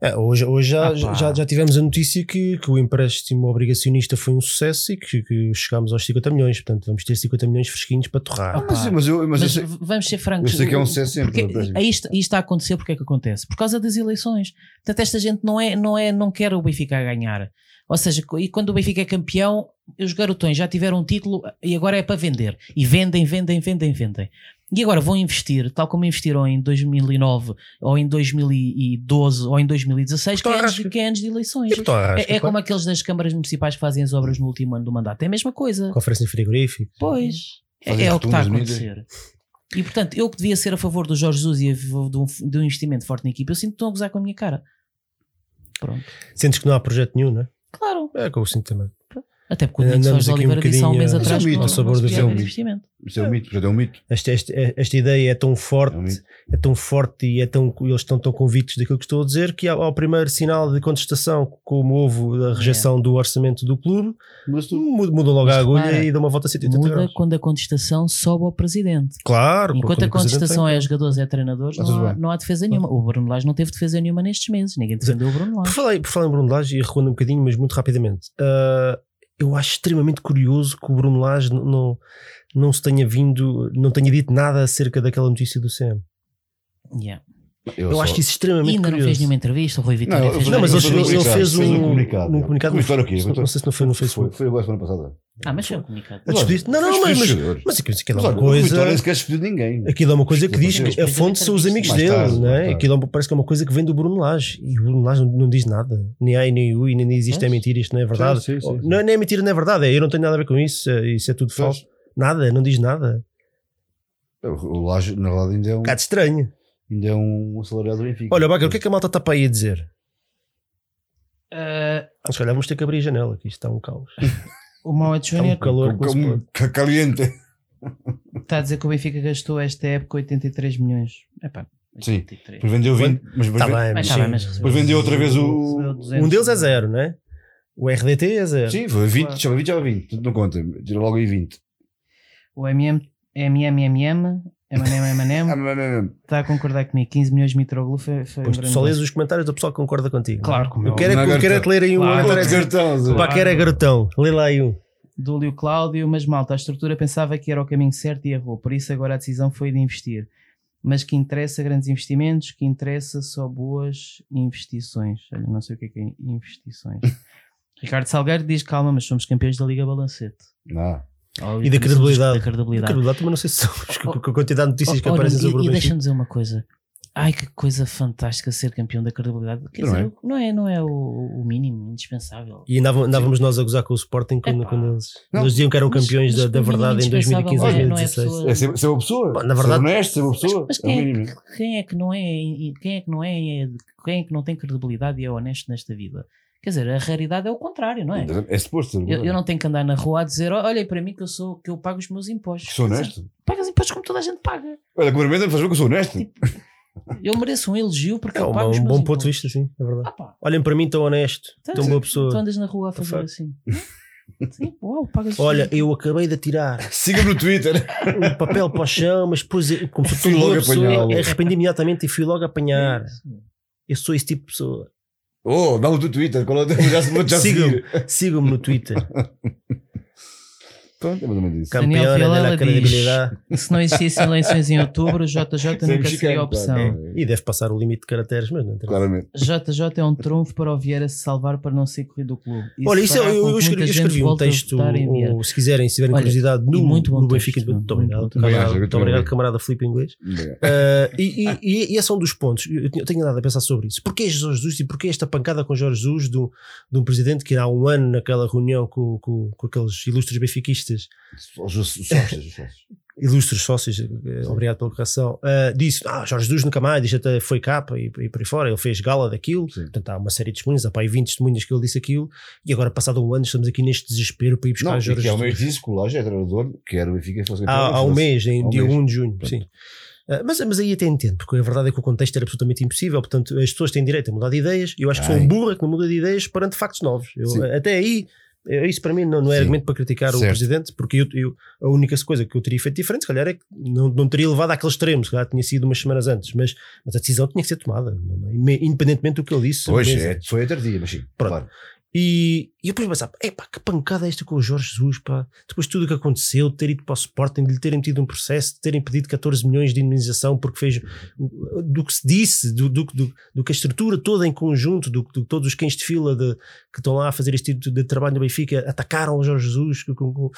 É, hoje hoje já, Ah, já, já tivemos a notícia que, que o empréstimo obrigacionista foi um sucesso e que, que chegámos aos 50 milhões. Portanto, vamos ter 50 milhões fresquinhos para torrar. Ah, Mas, mas eu, mas Mas, eu sei- vamos ser francos. sei que é um sucesso sempre, parece? aí está, isto está a acontecer porque é que acontece? Por causa das eleições. Portanto, esta gente não é, não é, não quer o Benfica a ganhar. Ou seja, e quando o Benfica é campeão, os garotões já tiveram um título e agora é para vender. E vendem, vendem, vendem, vendem. E agora vão investir, tal como investiram em 2009, ou em 2012, ou em 2016, que é, anos, que é anos de eleições. Tipo, É, é como aqueles das câmaras municipais que fazem as obras no último ano do mandato. É a mesma coisa. Conferência frigorífica. Pois, é, Fazem é o que está a acontecer. E portanto, eu que devia ser a favor do Jorge Jesus e a favor de um, de um investimento forte na equipa, eu sinto que estão a gozar com a minha cara. Pronto. Sentes que não há projeto nenhum, não é? Claro. É que eu sinto também. Até porque o Andamos Soares de aqui um Oliveira disse há um mês bocadinho, atrás eh, que ao não, sabor do haver investimento. Isso é um mito, é um mito. Esta, esta, esta ideia é tão forte, É um mito. é tão forte e é tão, eles estão tão convictos daquilo que estou a dizer que ao, ao primeiro sinal de contestação, como houve a rejeição do orçamento do clube, Mas tu. mudam logo Mas a agulha repara, e dão uma volta a 180 Muda graus. quando a contestação sobe ao presidente. Claro, Enquanto a contestação é a jogadores, é treinadores, não há, não há defesa nenhuma. O Bruno Lage não teve defesa nenhuma nestes meses. Ninguém defendeu o Bruno Por Lage. falar, por falar em Bruno Lage, e recuando um bocadinho, mas muito rapidamente, ah, eu acho extremamente curioso que o Bruno Lage não, não, não se tenha vindo, não tenha dito nada acerca daquela notícia do CM. Yeah. Eu, só- acho isso E extremamente ainda não curioso. fez nenhuma entrevista. O Rui Vitória Não, fez eu- Não, mas Ele fez um um, comunicado. um comunicado. Quê? Não, não sei se não foi no Foi, Facebook. foi agora semana passada. Ah, mas foi um comunicado. A despedir- Não, não, mas, mas, mas aquilo, aquilo é uma coisa. Nem sequer despediu ninguém. Aquilo é uma coisa que diz que a fonte são os amigos dele, tarde, não é? Aquilo é parece que é uma coisa que vem do Bruno Lage e o Bruno Lage não, não diz nada. Nem A nem U e nem diz isto é mentira, isto não é verdade. Sim, sim, sim, sim. Não, nem é mentira, não é verdade. É, eu não tenho nada a ver com isso, é- isso é tudo Pois. falso. Nada, não diz nada. O Laje, na verdade, ainda é um, bocado estranho. ainda é um acelerado do Benfica. Olha, Baca, o que é que a malta está para aí a dizer? Ah, Se calhar vamos ter que abrir a janela, que isto está um caos. o Está Júnior um calor. Com- com- ca- caliente. está a dizer que o Benfica gastou esta época 83 milhões. Epá, Sim. 83. Depois vendeu 20. Mas, Está mas- bem, Mas mas tá bem, mas Depois vendeu outra vez o- recebeu 200. Um deles é zero, não é? O RDT é zero. Sim, foi 20, Claro. já 20, já 20. Portanto, não conta. Tira logo aí 20. O MM, MMMM, Emanem Emanem, Ah, está a concordar comigo. 15 milhões de Mitroglou foi, foi Pois tu só lês os comentários do pessoal que concorda contigo. Claro, não é? como eu é quero, é, óbvio. eu quero é te ler aí um Claro. Outro cartão, Zé. Pá, que era garotão. Lê lá aí um. Dúlio Cláudio, mas malta, a estrutura pensava que era o caminho certo e errou, por isso agora a decisão foi de investir. Mas que interessa grandes investimentos, que interessa só boas investições. Olha, não sei o que é que é investições. Ricardo Salgueiro diz: calma, mas somos campeões da Liga Balancete. Não. Óbvio E da que credibilidade. Da credibilidade. Credibilidade também não sei se são com com a quantidade de notícias que Olha, aparecem e, sobre o e deixa-me dizer uma coisa. Ai, que coisa fantástica ser campeão da credibilidade. Quer Não dizer, é? não é, não é o, o mínimo, indispensável. E andávamos nós a gozar com o Sporting quando, Epá. quando eles, Não. eles diziam que eram Mas- campeões mas da, da verdade em 2015 indispensável não é- não é 2016. pessoa- É ser, ser uma pessoa. Bom, na verdade- ser honesto, ser uma pessoa. Mas é o quem é, que, quem é que não é quem é que não é quem é que não tem credibilidade e é honesto nesta vida? Quer dizer, a raridade é o contrário, não é? É suposto ser. Eu, eu não tenho que andar na rua a dizer, olha para mim que eu sou que eu pago os meus impostos. Sou Quer dizer, honesto. Pagas impostos como toda a gente paga. Olha, me faz ver que eu sou honesto. Eu mereço um elogio porque É eu um, pago os um meus bom ponto de impostos. vista, sim, é verdade. Ah, Olhem para mim, tão honesto, Tá, tão sim. boa tu pessoa. andas na rua a fazer assim. Sim, uau, pagas os Olha, eu acabei de tirar Siga-me no Twitter. um papel para o chão, mas depois, como sou Fui logo pessoa, arrependi imediatamente e fui logo apanhar. impostos. Eu sou esse tipo de pessoa. Oh, dá-me o teu Twitter. Qual é o? Já já sigam-me no Twitter. Pronto, é mais ou menos isso. Daniel Campeona Vilela da diz- credibilidade. Se não existissem eleições em outubro, o JJ Sem nunca seria opção. claro. E deve passar o limite de caracteres, mas não interessa. Claramente. JJ é um trunfo para o Vieira se salvar para não ser corrido do clube. Olha, isso é- eu, eu escrevi, eu gente escrevi um texto, ou se quiserem, se tiverem Olha, curiosidade, no, muito no texto, Benfica. Muito muito obrigado. Muito texto. obrigado, Obrigado, muito obrigado camarada Filipe Inglês. Uh, e, e, e- e esse é um dos pontos. Eu tenho- eu tenho nada a pensar sobre isso. Porquê Jorge Jesus e porquê esta pancada com Jorge Jesus de um, de presidente que há um ano, naquela reunião com aqueles ilustres benfiquistas, Os os sócios, os sócios. ilustres sócios, eh, obrigado pela correção, uh, disse: Ah, Jorge Jesus nunca mais, isto até foi capa e, e por aí fora. Ele fez gala daquilo. Sim. Portanto, há uma série de testemunhas, há para aí 20 testemunhas que ele disse aquilo. E agora, passado um ano, estamos aqui neste desespero para ir buscar Não, Jorge que há um Jesus. mês disse que o Laje é treinador, que era o Benfica fosse Há, há um mês, em dia mês. 1 de junho, Pronto. sim. Ah, mas, mas aí até entendo, porque a verdade é que o contexto era absolutamente impossível, portanto as pessoas têm direito a mudar de ideias eu acho que sou Ai. um burro que não muda de ideias perante factos novos. Eu, Sim. até aí, isso para mim não, não é Sim. argumento para criticar o Certo. presidente, porque eu, eu- a única coisa que eu teria feito diferente, se calhar, é que não, não teria levado àquele extremo, se calhar tinha sido umas semanas antes, mas, mas a decisão tinha que ser tomada, não é? Independentemente do que ele disse. Pois, Mas- é, foi a tardia, mas sim. Pronto. Claro. E, e eu depois pensava, epá, que pancada é esta com o Jorge Jesus, pá. Depois de tudo o que aconteceu, de ter ido para o Sporting, de lhe terem metido um processo, de terem pedido 14 milhões de indemnização porque fez do que se disse, do, do, do, do que a estrutura toda em conjunto, do que todos os cães de fila de- que estão lá a fazer este tipo de trabalho no Benfica atacaram o Jorge Jesus, como,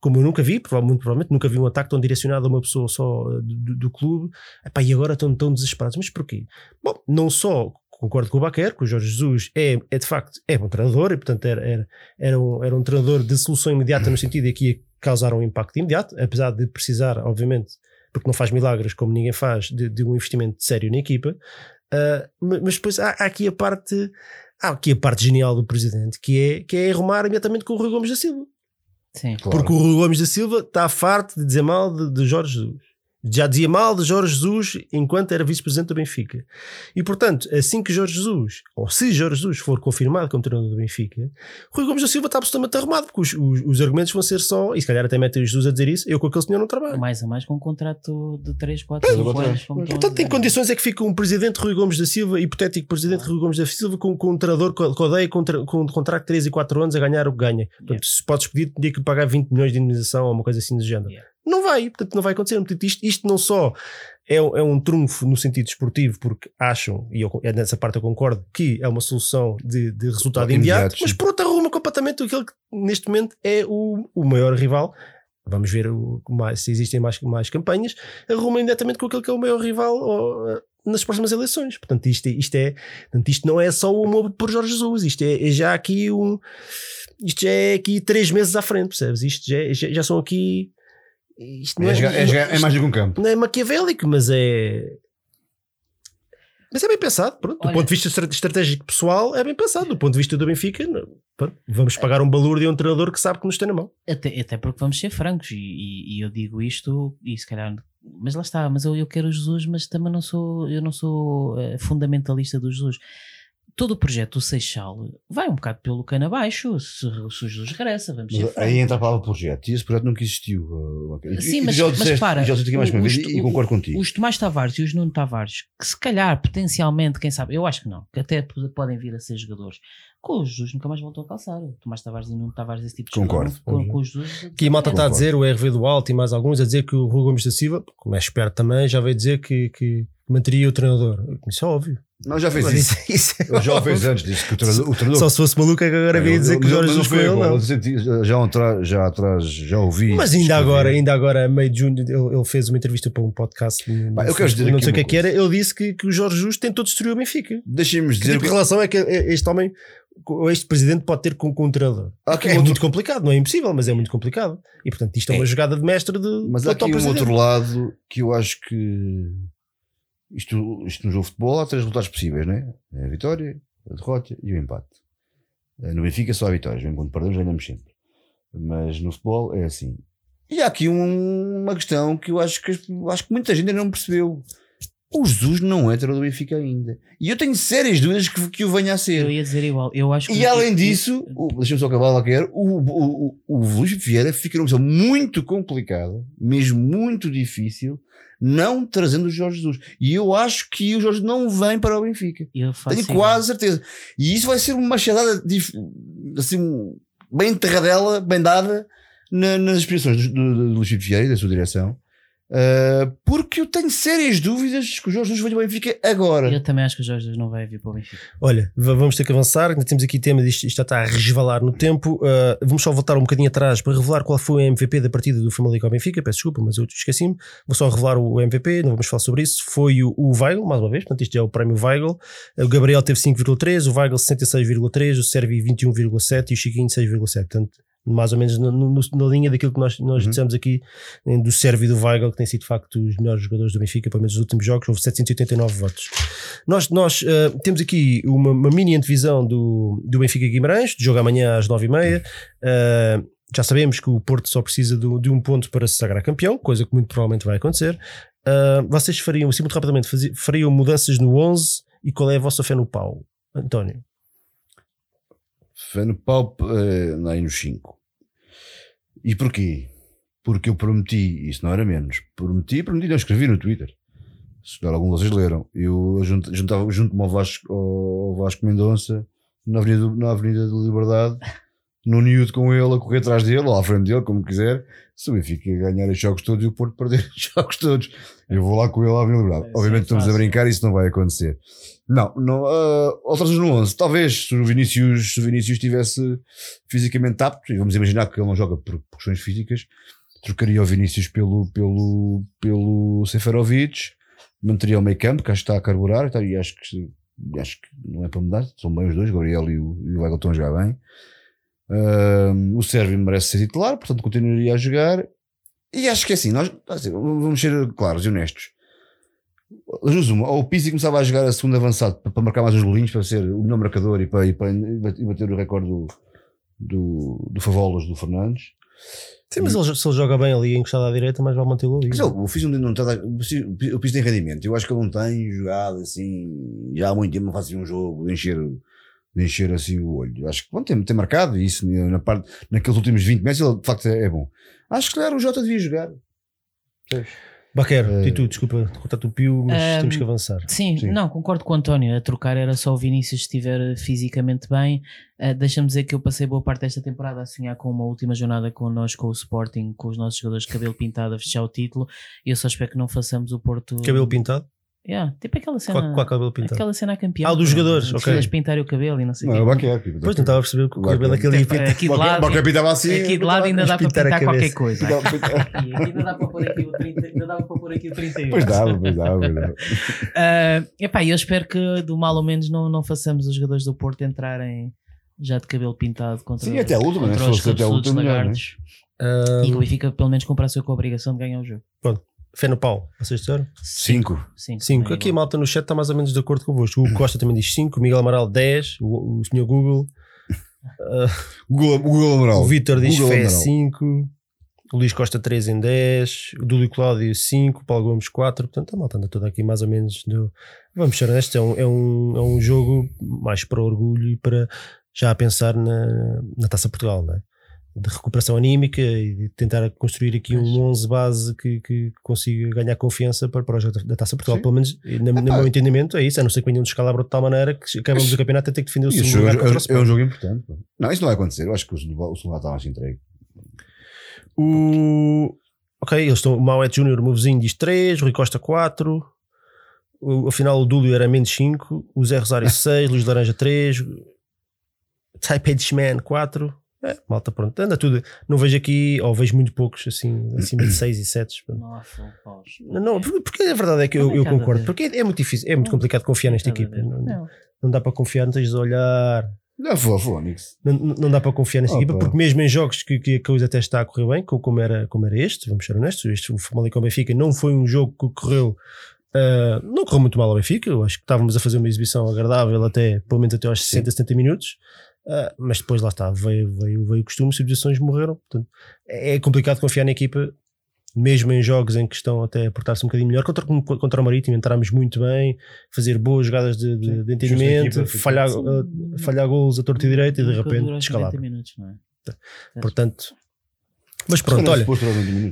como eu nunca vi, provavelmente, provavelmente nunca vi um ataque tão direcionado a uma pessoa só eh, do, do- do clube, epá, e agora estão tão desesperados. Mas porquê? Bom, não só concordo com o Baquer, que o Jorge Jesus é, é de facto é bom treinador e portanto era, era, era, um, era um treinador de solução imediata no sentido de que ia causar um impacto imediato, apesar de precisar, obviamente, porque não faz milagres como ninguém faz, de, de um investimento sério na equipa. Uh, ma- mas depois há, há aqui a parte. Há aqui a parte genial do presidente, que é, que é arrumar imediatamente com o Rui Gomes da Silva. Sim. Claro. Porque o Rui Gomes da Silva está farto de dizer mal de, de Jorge Jesus. Já dizia mal de Jorge Jesus enquanto era vice-presidente do Benfica. E portanto, assim que Jorge Jesus, ou se Jorge Jesus for confirmado como treinador do Benfica, Rui Gomes da Silva está absolutamente arrumado, porque os, os- os argumentos vão ser só, e se calhar até mete o Jesus a dizer isso, eu com aquele senhor não trabalho. Mais a mais com um contrato de 3, 4, Pois, 5 agora anos. Portanto, em dizer. condições é que fica um presidente Rui Gomes da Silva, hipotético presidente Rui Gomes da Silva, com, com um treinador que odeia com, com um contrato de 3 e 4 anos a ganhar o que ganha. Portanto, se podes pedir, tinha que pagar 20 milhões de indemnização ou uma coisa assim do género. Yeah. Não vai, portanto, não vai acontecer. Portanto, isto, isto não só é, um- é um trunfo no sentido esportivo, porque acham, e eu, é nessa parte eu concordo, que é uma solução de, de resultado Imediato, imediato, mas por outro arruma completamente aquele que neste momento é o, o maior rival. Vamos ver o, mais, se existem mais, mais campanhas. Arruma imediatamente com aquele que é o maior rival ó, eh, nas próximas eleições. Portanto, isto, é- isto, é, portanto, isto não é só o amor por Jorge Jesus, isto é, é já aqui um. Isto já é aqui três meses à frente, percebes? Isto já, já, já são aqui. Isto não É, jogar- é jogar- é mais do que um campo. não é maquiavélico, mas é. Mas é bem pensado, pronto. Do Olha- ponto de vista estra- estratégico pessoal, é bem pensado. Do ponto de vista do Benfica, pronto, vamos pagar um balúrdio a um treinador que sabe que nos tem na mão. Até, até porque vamos ser francos, e, e- e eu digo isto, e se calhar, mas lá está, mas eu, eu quero o Jesus, mas também não sou, eu não sou eh, fundamentalista do Jesus. Todo o projeto do Seixal vai um bocado pelo cano abaixo, se, se o Jesus regressa, vamos Mas francos. aí entra a palavra projeto. E esse projeto nunca existiu. uh, ok. E- Sim, e mas- já o mas disseste- repara, já aqui mais uma vez os- e concordo contigo. Os Tomás Tavares e os Nuno Tavares, que se calhar potencialmente, quem sabe, eu acho que não, que até podem vir a ser jogadores. Com o Jesus nunca mais voltou a calçar. O Tomás Tavares e o Nuno Tavares, esse tipo de Concordo. jogador, Com, com o Jesus. Aqui a malta está a dizer, o RV do Alto e mais alguns, a dizer que o Rui Gomes da Silva, como é esperto também, já veio dizer que, que manteria o treinador. Isso é óbvio. Não, já fez Mas isso. isso- isso é Eu já o fez antes, disse que o treinador. O treinador Só se fosse maluco é que agora veio dizer que o Jorge Jesus foi ele, não. não. Já, atrás, já atrás, já ouvi. Mas ainda agora, ainda agora, a meio de junho, ele, ele fez uma entrevista para um podcast. no- Pá, eu quero dizer não sei o que uma é que era. Ele disse que, que o Jorge Jesus tentou destruir o Benfica. Deixem-me Que dizer. tipo de relação é que este homem, ou este presidente, pode ter com, com um treinador? Aqui é outro- muito complicado, não é impossível, mas é muito complicado. E portanto, isto é, uma É. jogada de mestre de. Mas há aqui um outro lado que eu acho que isto, isto no jogo de futebol há três resultados possíveis, né? É a vitória, a derrota e o empate. Eh, No Benfica só há vitórias, mesmo quando perdemos ganhamos sempre. Mas no futebol é assim. E há aqui um- uma questão que eu acho que, acho que muita gente ainda não percebeu. O Jesus não é treinador do Benfica ainda. E eu tenho sérias dúvidas que, que o venha a ser. Eu ia dizer igual. Eu acho E além disso, deixa-me só acabar lá que era, o, o, o, o Luís Vieira fica numa posição muito complicada, mesmo muito difícil, não trazendo o Jorge Jesus. E eu acho que o Jorge não vem para o Benfica. eu faço Tenho quase certeza. E isso vai ser uma machadada dif- assim, bem enterradela, bem dada na- nas expressões do, do, do Luís Vieira e da sua direção. Uh, porque eu tenho sérias dúvidas que o Jorge Jesus venha ao Benfica agora. Eu também acho que o Jorge Jesus não vai vir para o Benfica. Olha, vamos ter que avançar. Ainda temos aqui tema disto, isto já está a resvalar no tempo. Uh, vamos só voltar um bocadinho atrás para revelar qual foi o MVP da partida do Famalicão ao Benfica. Peço desculpa, mas eu esqueci-me. Vou só revelar o MVP, não vamos falar sobre isso. Foi o, o Weigl, mais uma vez, portanto, isto é o prémio Weigl. O Gabriel teve 5,3, o Weigl 66,3, o Servi 21,7 e o Chiquinho 6,7. Portanto, mais ou menos na, no- na linha daquilo que nós, nós Uhum. dissemos aqui do Servi e do Weigl, que têm sido de facto os melhores jogadores do Benfica, pelo menos nos últimos jogos. Houve 789 votos. Nós, nós eh, temos aqui uma, uma mini antevisão do, do Benfica Guimarães, de jogo amanhã às 9h30. Eh, já sabemos que o Porto só precisa do- de um ponto para se sagrar campeão, coisa que muito provavelmente vai acontecer. Eh, vocês fariam, assim muito rapidamente, fariam mudanças no 11 e qual é a vossa fé no pau? António. Fé no pau, uh, aí nos 5. E porquê? Porque eu prometi, isso não era menos, prometi, prometi, não escrevi no Twitter. Se calhar algum de vocês leram. Eu junt- juntava junto-me ao Vasco, ao Vasco Mendonça na Avenida, na Avenida da Liberdade, no Nude com ele, a correr atrás dele, ou à frente dele, como quiser. Se o Benfica ganhar os jogos todos e o Porto perder os jogos todos, eu vou lá com ele à. Isso é Obviamente estamos a fácil. brincar, isso não vai acontecer. Não, não uh, outras no 11. Talvez se o Vinícius, se o Vinícius estivesse fisicamente apto, e vamos imaginar que ele não joga por, questões físicas, trocaria o Vinícius pelo, pelo, pelo Seferovic, manteria o meio campo, que acho que está a carburar, e acho que, acho que não é para mudar, são bem os dois, Gabriel e o, e o a jogar bem. Um, o Sérvio merece ser titular, portanto continuaria a jogar. E acho que é assim, nós assim, vamos ser claros e honestos. Duas uma, ou o Pizzi começava a jogar a segunda avançado para, para marcar mais uns golinhos, para ser o melhor marcador e para, e para e bater o recorde do, do, do Favolas do Fernandes. Sim, mas ele, se ele joga bem ali encostado à direita, mais vale mantê-lo ali. Mas ele, o Pizzi não o Pizzi tem rendimento. Eu acho que ele não tem jogado assim, já há muito tempo não faz assim um jogo de encher, de encher assim o olho. Acho que bom, tem, tem marcado e isso na parte, naqueles últimos 20 meses ele de facto é, é bom. Acho que claro, o Jota devia jogar. Baquero, Eh, Titu, desculpa, contato o Pio, mas temos que avançar. Sim, Sim. não, concordo com o António. A trocar era só o Vinícius estiver fisicamente bem. Ah, Deixa-me dizer que eu passei boa parte desta temporada a sonhar com uma última jornada connosco, com o Sporting, com os nossos jogadores de cabelo pintado a fechar o título. E eu só espero que não façamos o Porto. Cabelo pintado? Yeah, tipo aquela cena. Qual, qual cabelo pintado? Aquela cena a campeão. Ah, dos jogadores, Precisas ok. pintar o cabelo e não sei o Não, é quê. o Baquer. tipo, Pois não estava a perceber que o cabelo aquele ia Tipo, pintar. aqui de lado, Baquer pintava assim. aqui de lado ainda dá para pintar a qualquer cabeça. coisa. Ainda dá para pôr aqui o 30, ainda dá para pôr aqui o 31. Pois dava, pois dava. pois dava. Ah, epá, eu espero que do mal ou menos não, não façamos os jogadores do Porto entrarem já de cabelo pintado contra, Sim, até a última, né? contra Se os fosse até a última, melhor, né? lagartos. Ahm, E que o Benfica pelo menos comprasse com a obrigação de ganhar o jogo. Fé no pau, vocês disseram? Cinco. Cinco. 5. também é Aqui a malta no chat está mais ou menos de acordo convosco. O Costa também diz 5, o Miguel Amaral 10, o, o senhor Google, Google, Google Amaral. o Vitor diz Google fé Amaral. 5, o Luís Costa 3 em 10, o Dúlio Cláudio 5, o Paulo Gomes 4. Portanto, a malta anda toda aqui mais ou menos. Do... Vamos ser honestos, é um, é, um, é um jogo mais para orgulho e para já a pensar na, na Taça Portugal, não é? De recuperação anímica e de tentar construir aqui um 11 base que, que consiga ganhar confiança para, para o jogo da Taça Portugal. Sim. Pelo menos, na, no meu entendimento, é isso. A não ser que venham descalabro de tal maneira que acabamos Mas- o campeonato a ter que defender o segundo jogo lugar é, é um jogo importante. Não, isso não vai acontecer. Eu acho que o Segundo o segundo está mais entregue. O... Ok, eles estão. O Mauet Júnior, o meu vizinho, diz 3, o Rui Costa 4. O, afinal, o Dúlio era menos 5. O Zé Rosário 6, Luís Laranja 3. Type Man 4. É, malta, pronto. Anda tudo. Não vejo aqui, ou vejo muito poucos, assim, acima de 6 e 7. Não paus. Não, porque, porque a verdade é que eu, é eu concordo. Porque é muito difícil, é muito complicado confiar nesta Cada equipa. Não, Não. não dá para confiar, não tens de olhar. Não, foi, Fónix. Não, não dá para confiar nesta Opa. equipa, porque mesmo em jogos que, que a coisa até está a correr bem, co- como era, como era este, vamos ser honestos, este o Famalicão Benfica não foi um jogo que correu, ah, não correu muito mal ao Benfica, eu acho que estávamos a fazer uma exibição agradável até, pelo menos até aos 60, 70 minutos, ah, mas depois lá está, veio, veio, veio o costume, substituições morreram, portanto, é é complicado confiar na equipa, mesmo em jogos em que estão até a portar-se um bocadinho melhor, contra, contra o Marítimo entramos muito bem, fazer boas jogadas de, de, de entendimento, equipa, falhar, ah, falhar golos a torta e direita e de repente dura os descalabro. 90 minutos, não é? Portanto, mas pronto, olha,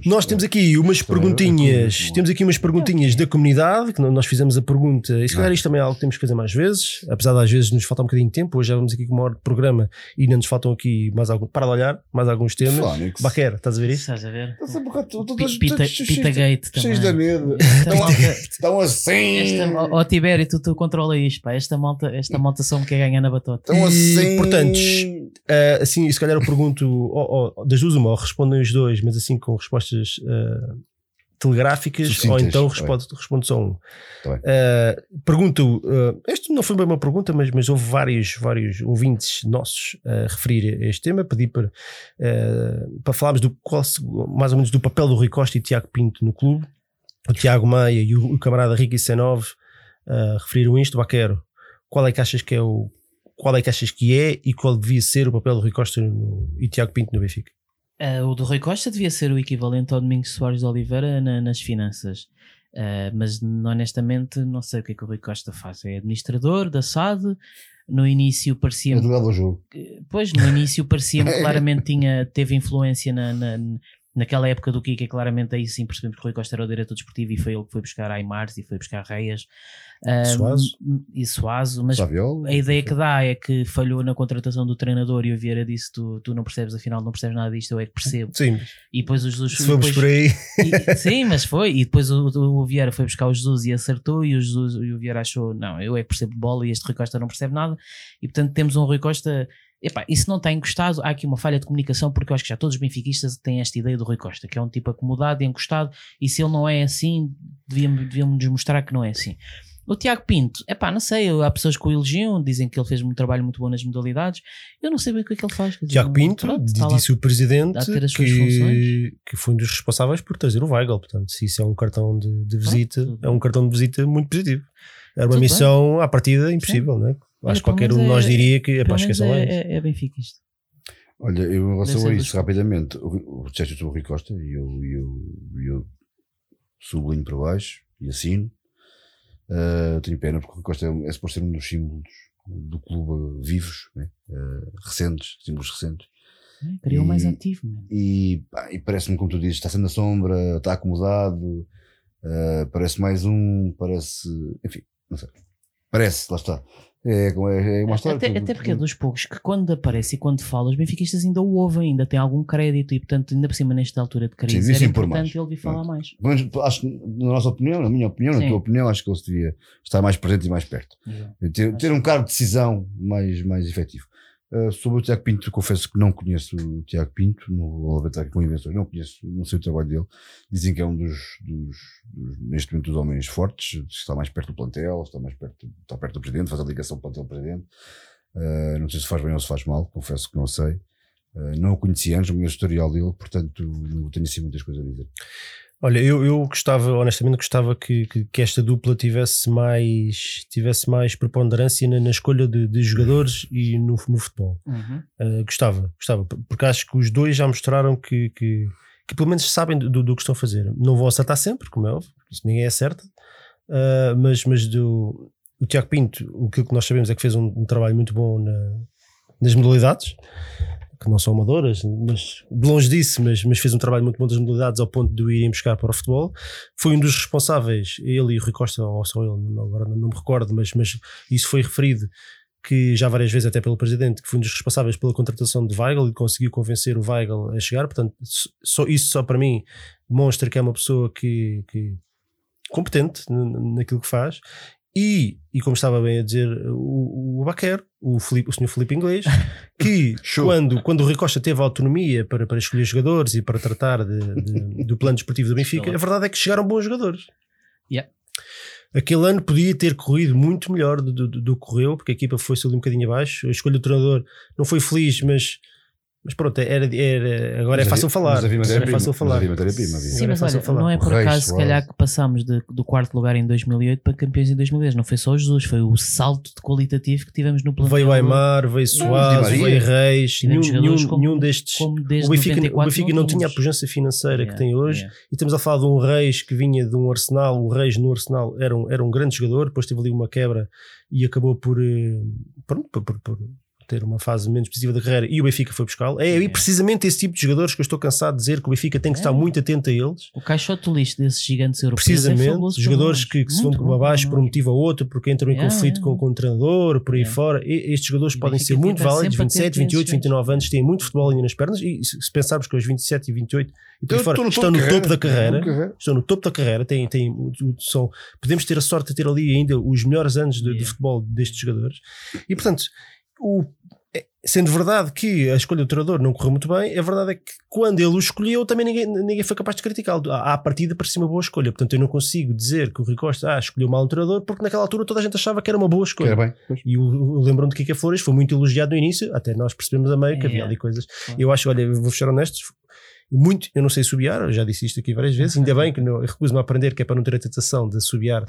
nós temos aqui umas perguntinhas, temos aqui umas perguntinhas da comunidade, que nós fizemos a pergunta, e se calhar isto também é algo que temos que fazer mais vezes, apesar de às vezes nos faltar um bocadinho de tempo, hoje já vamos aqui com uma hora de programa e ainda nos faltam aqui mais algum, para de olhar, mais alguns temas. Fónix. Baquer, estás a ver isso? Estás a ver? Está sempre bocado- todos- Pi- todos- Pita, Gate também. Medo. Malta, Estão assim. esta, ó, Tibério, tu, tu controla isto, pá. Esta malta, esta malta só me quer ganhar na batota. Estão assim. portanto, Ah, assim, se calhar eu pergunto, das duas uma, respondem os dois, mas assim com respostas ah, telegráficas, ou Sucintas, então tá responde, responde só um. Tá. Ah, pergunto, ah, isto não foi bem uma pergunta, mas, mas houve vários, vários ouvintes nossos a referir a este tema, pedi para, para falarmos do qual, mais ou menos do papel do Rui Costa e Tiago Pinto no clube. O Tiago Maia e o, o camarada Ricky Senov referiram isto, Baquero. Qual é que achas que é o qual é que achas que é e qual devia ser o papel do Rui Costa no- e Tiago Pinto no Benfica? Ah, o do Rui Costa devia ser o equivalente ao Domingos Soares de Oliveira na- nas finanças. Ah, mas honestamente não sei o que é que o Rui Costa faz. É administrador da SAD. No início Eu jogava o jogo. Pois, no início parecia-me que claramente tinha, teve influência na, na- naquela época do Kika, claramente aí sim percebemos que o Rui Costa era o diretor desportivo e foi ele que foi buscar Aymars e foi buscar Reias Suazo. e Suazo, mas Saviola. a ideia que dá é que falhou na contratação do treinador e o Vieira disse tu, tu não percebes, afinal não percebes nada disto, eu é que percebo. Sim, E depois o Jesus se depois- por aí. e- sim, mas foi. E depois o, o, Vieira foi buscar o Jesus e acertou. E o, Jesus, e o Vieira achou: não, eu é que percebo de bola e este Rui Costa não percebe nada. E portanto temos um Rui Costa. Epá, isso não tem encostado. Há aqui uma falha de comunicação, porque eu acho que já todos os benfiquistas têm esta ideia do Rui Costa, que é um tipo acomodado e encostado. E se ele não é assim, devíamos, devíamos nos mostrar que não é assim. O Tiago Pinto, é pá, não sei, há pessoas que o elogiam, dizem que ele fez um trabalho muito bom nas modalidades. Eu não sei bem o que é que ele faz. Tiago Pinto pronto, lá. disse o presidente a ter as suas funções. que, que foi um dos responsáveis por trazer o Weigl. Portanto, se isso é um cartão de, de visita, tudo é um cartão de visita muito positivo. Era uma Tudo missão à partida impossível, não é? Acho que qualquer um de menos nós é- diria que é menos esqueçam lá é, é, é Benfica isto. Olha, eu em relação a isso, rapidamente, o, disseste Rui Costa e eu, eu, e eu sublinho para baixo e assino. Ah, tenho pena porque o Rui Costa é, é suposto ser um dos símbolos do clube vivos, né? Ah, recentes, símbolos recentes. É, o E- mais ativo. E, e parece-me, como tu dizes, está sendo na sombra, está acomodado, ah, parece mais um, parece. Enfim, não sei. Parece, lá está. É, é, uma história. Até, que- até porque é dos poucos que quando aparece e quando fala, os benfiquistas ainda o ouvem, ainda tem algum crédito e, portanto, ainda por cima, nesta altura de crise, Sim, era importante ele vir falar mais. Menos, acho que, na nossa opinião, na minha opinião, Sim. na tua opinião, acho que ele devia estar mais presente e mais perto. Ter, ter um cargo de decisão mais, mais efetivo. Uh, sobre o Tiago Pinto, confesso que não conheço o Tiago Pinto, levantar aqui com invenções, não conheço, não sei o trabalho dele. Dizem que é um dos, dos, dos- neste momento, dos homens fortes, está mais perto do plantel, está mais perto, está perto do presidente, faz a ligação plantel-presidente. Uh, não sei se faz bem ou se faz mal, confesso que não sei. Uh, não o conheci antes, não conheço o historial dele, portanto não tenho assim muitas coisas a dizer. Olha, eu, eu gostava, honestamente, gostava que, que, que esta dupla tivesse mais, tivesse mais preponderância na, na escolha de, de jogadores e no, no futebol. Uhum. Uh, gostava, gostava, porque acho que os dois já mostraram que, que, que pelo menos sabem do, do que estão a fazer. Não vão acertar sempre, como é óbvio, isso ninguém acerta, uh, mas, mas do, o Tiago Pinto, o que nós sabemos é que fez um, um trabalho muito bom na- nas modalidades, que não são amadoras, mas longe disso, mas, mas fez um trabalho muito bom das modalidades ao ponto de o irem buscar para o futebol. Foi um dos responsáveis, ele e Rui Costa, ou só ele, não- agora não, me recordo, mas, mas isso foi referido que já várias vezes até pelo presidente, que foi um dos responsáveis pela contratação de Weigl e conseguiu convencer o Weigl a chegar, portanto, só, isso só para mim demonstra que é uma pessoa que, que competente naquilo que faz e, e como estava bem a dizer o, o Baquer, o, Filipe, o senhor Felipe Inglês, que quando, quando o Rui Costa teve autonomia para, para escolher jogadores e para tratar de- de- do plano desportivo do Benfica, a verdade é que chegaram bons jogadores. Yeah. Aquele ano podia ter corrido muito melhor do, do, do que correu, porque a equipa foi-se ali um bocadinho abaixo. A escolha do treinador não foi feliz, mas, mas pronto, era, era, agora é Mas fácil havia- falar. mas havia é fácil mas falar. havia. Sim, é mas olha, falar. não é por Reis, acaso, se calhar, que passámos de- do quarto lugar em 2008 para campeões em 2010. Não foi só o Jesus, foi o salto de qualitativo que tivemos no plantel. Veio Aymar, veio Soares, veio Reis, nenhum, nenhum, como- nenhum destes. Como desde O Benfica, 94 o Benfica não tinha a pujança financeira Yeah, que tem hoje. yeah. E estamos a falar de um Reis que vinha de um Arsenal. O Reis no Arsenal era um, era um grande jogador, depois teve ali uma quebra e acabou por, eh, pronto, por, por- por ter uma fase menos positiva da carreira. E o Benfica foi buscá-lo. É aí Yeah. precisamente esse tipo de jogadores que eu estou cansado de dizer que o Benfica tem que estar É. muito atento a eles. O caixote lixo desses gigantes europeus Precisamente, é fabuloso para jogadores que, que se vão para baixo por um motivo ou outro, porque entram em Yeah, conflito com, com o treinador, por aí fora. E, estes jogadores E podem ser muito válidos, sempre 27, atento a esses 28, 29 anos, têm muito futebol ainda nas pernas. E se pensarmos que aos 27 e 28 e por aí fora, estão topo no topo da carreira, estão no topo da carreira, têm, têm, são, podemos ter a sorte de ter ali ainda os melhores anos de, de futebol destes jogadores. E portanto, o, é- sendo verdade que a escolha do treinador não correu muito bem, a verdade é que quando ele o escolheu também ninguém, ninguém foi capaz de criticá-lo. À, à partida parecia uma boa escolha. Portanto, eu não consigo dizer que o Rui Costa ah, escolheu mal um treinador porque naquela altura toda a gente achava que era uma boa escolha. Bem? E o, o lembrando de Kika Flores foi muito elogiado no início, até nós percebemos a meio que havia É. ali coisas. Claro. Eu acho, olha, vou fechar honestos, muito, eu não sei subiar, eu já disse isto aqui várias vezes, ainda bem que não, eu recuso-me a aprender, que é para não ter a tentação de subiar,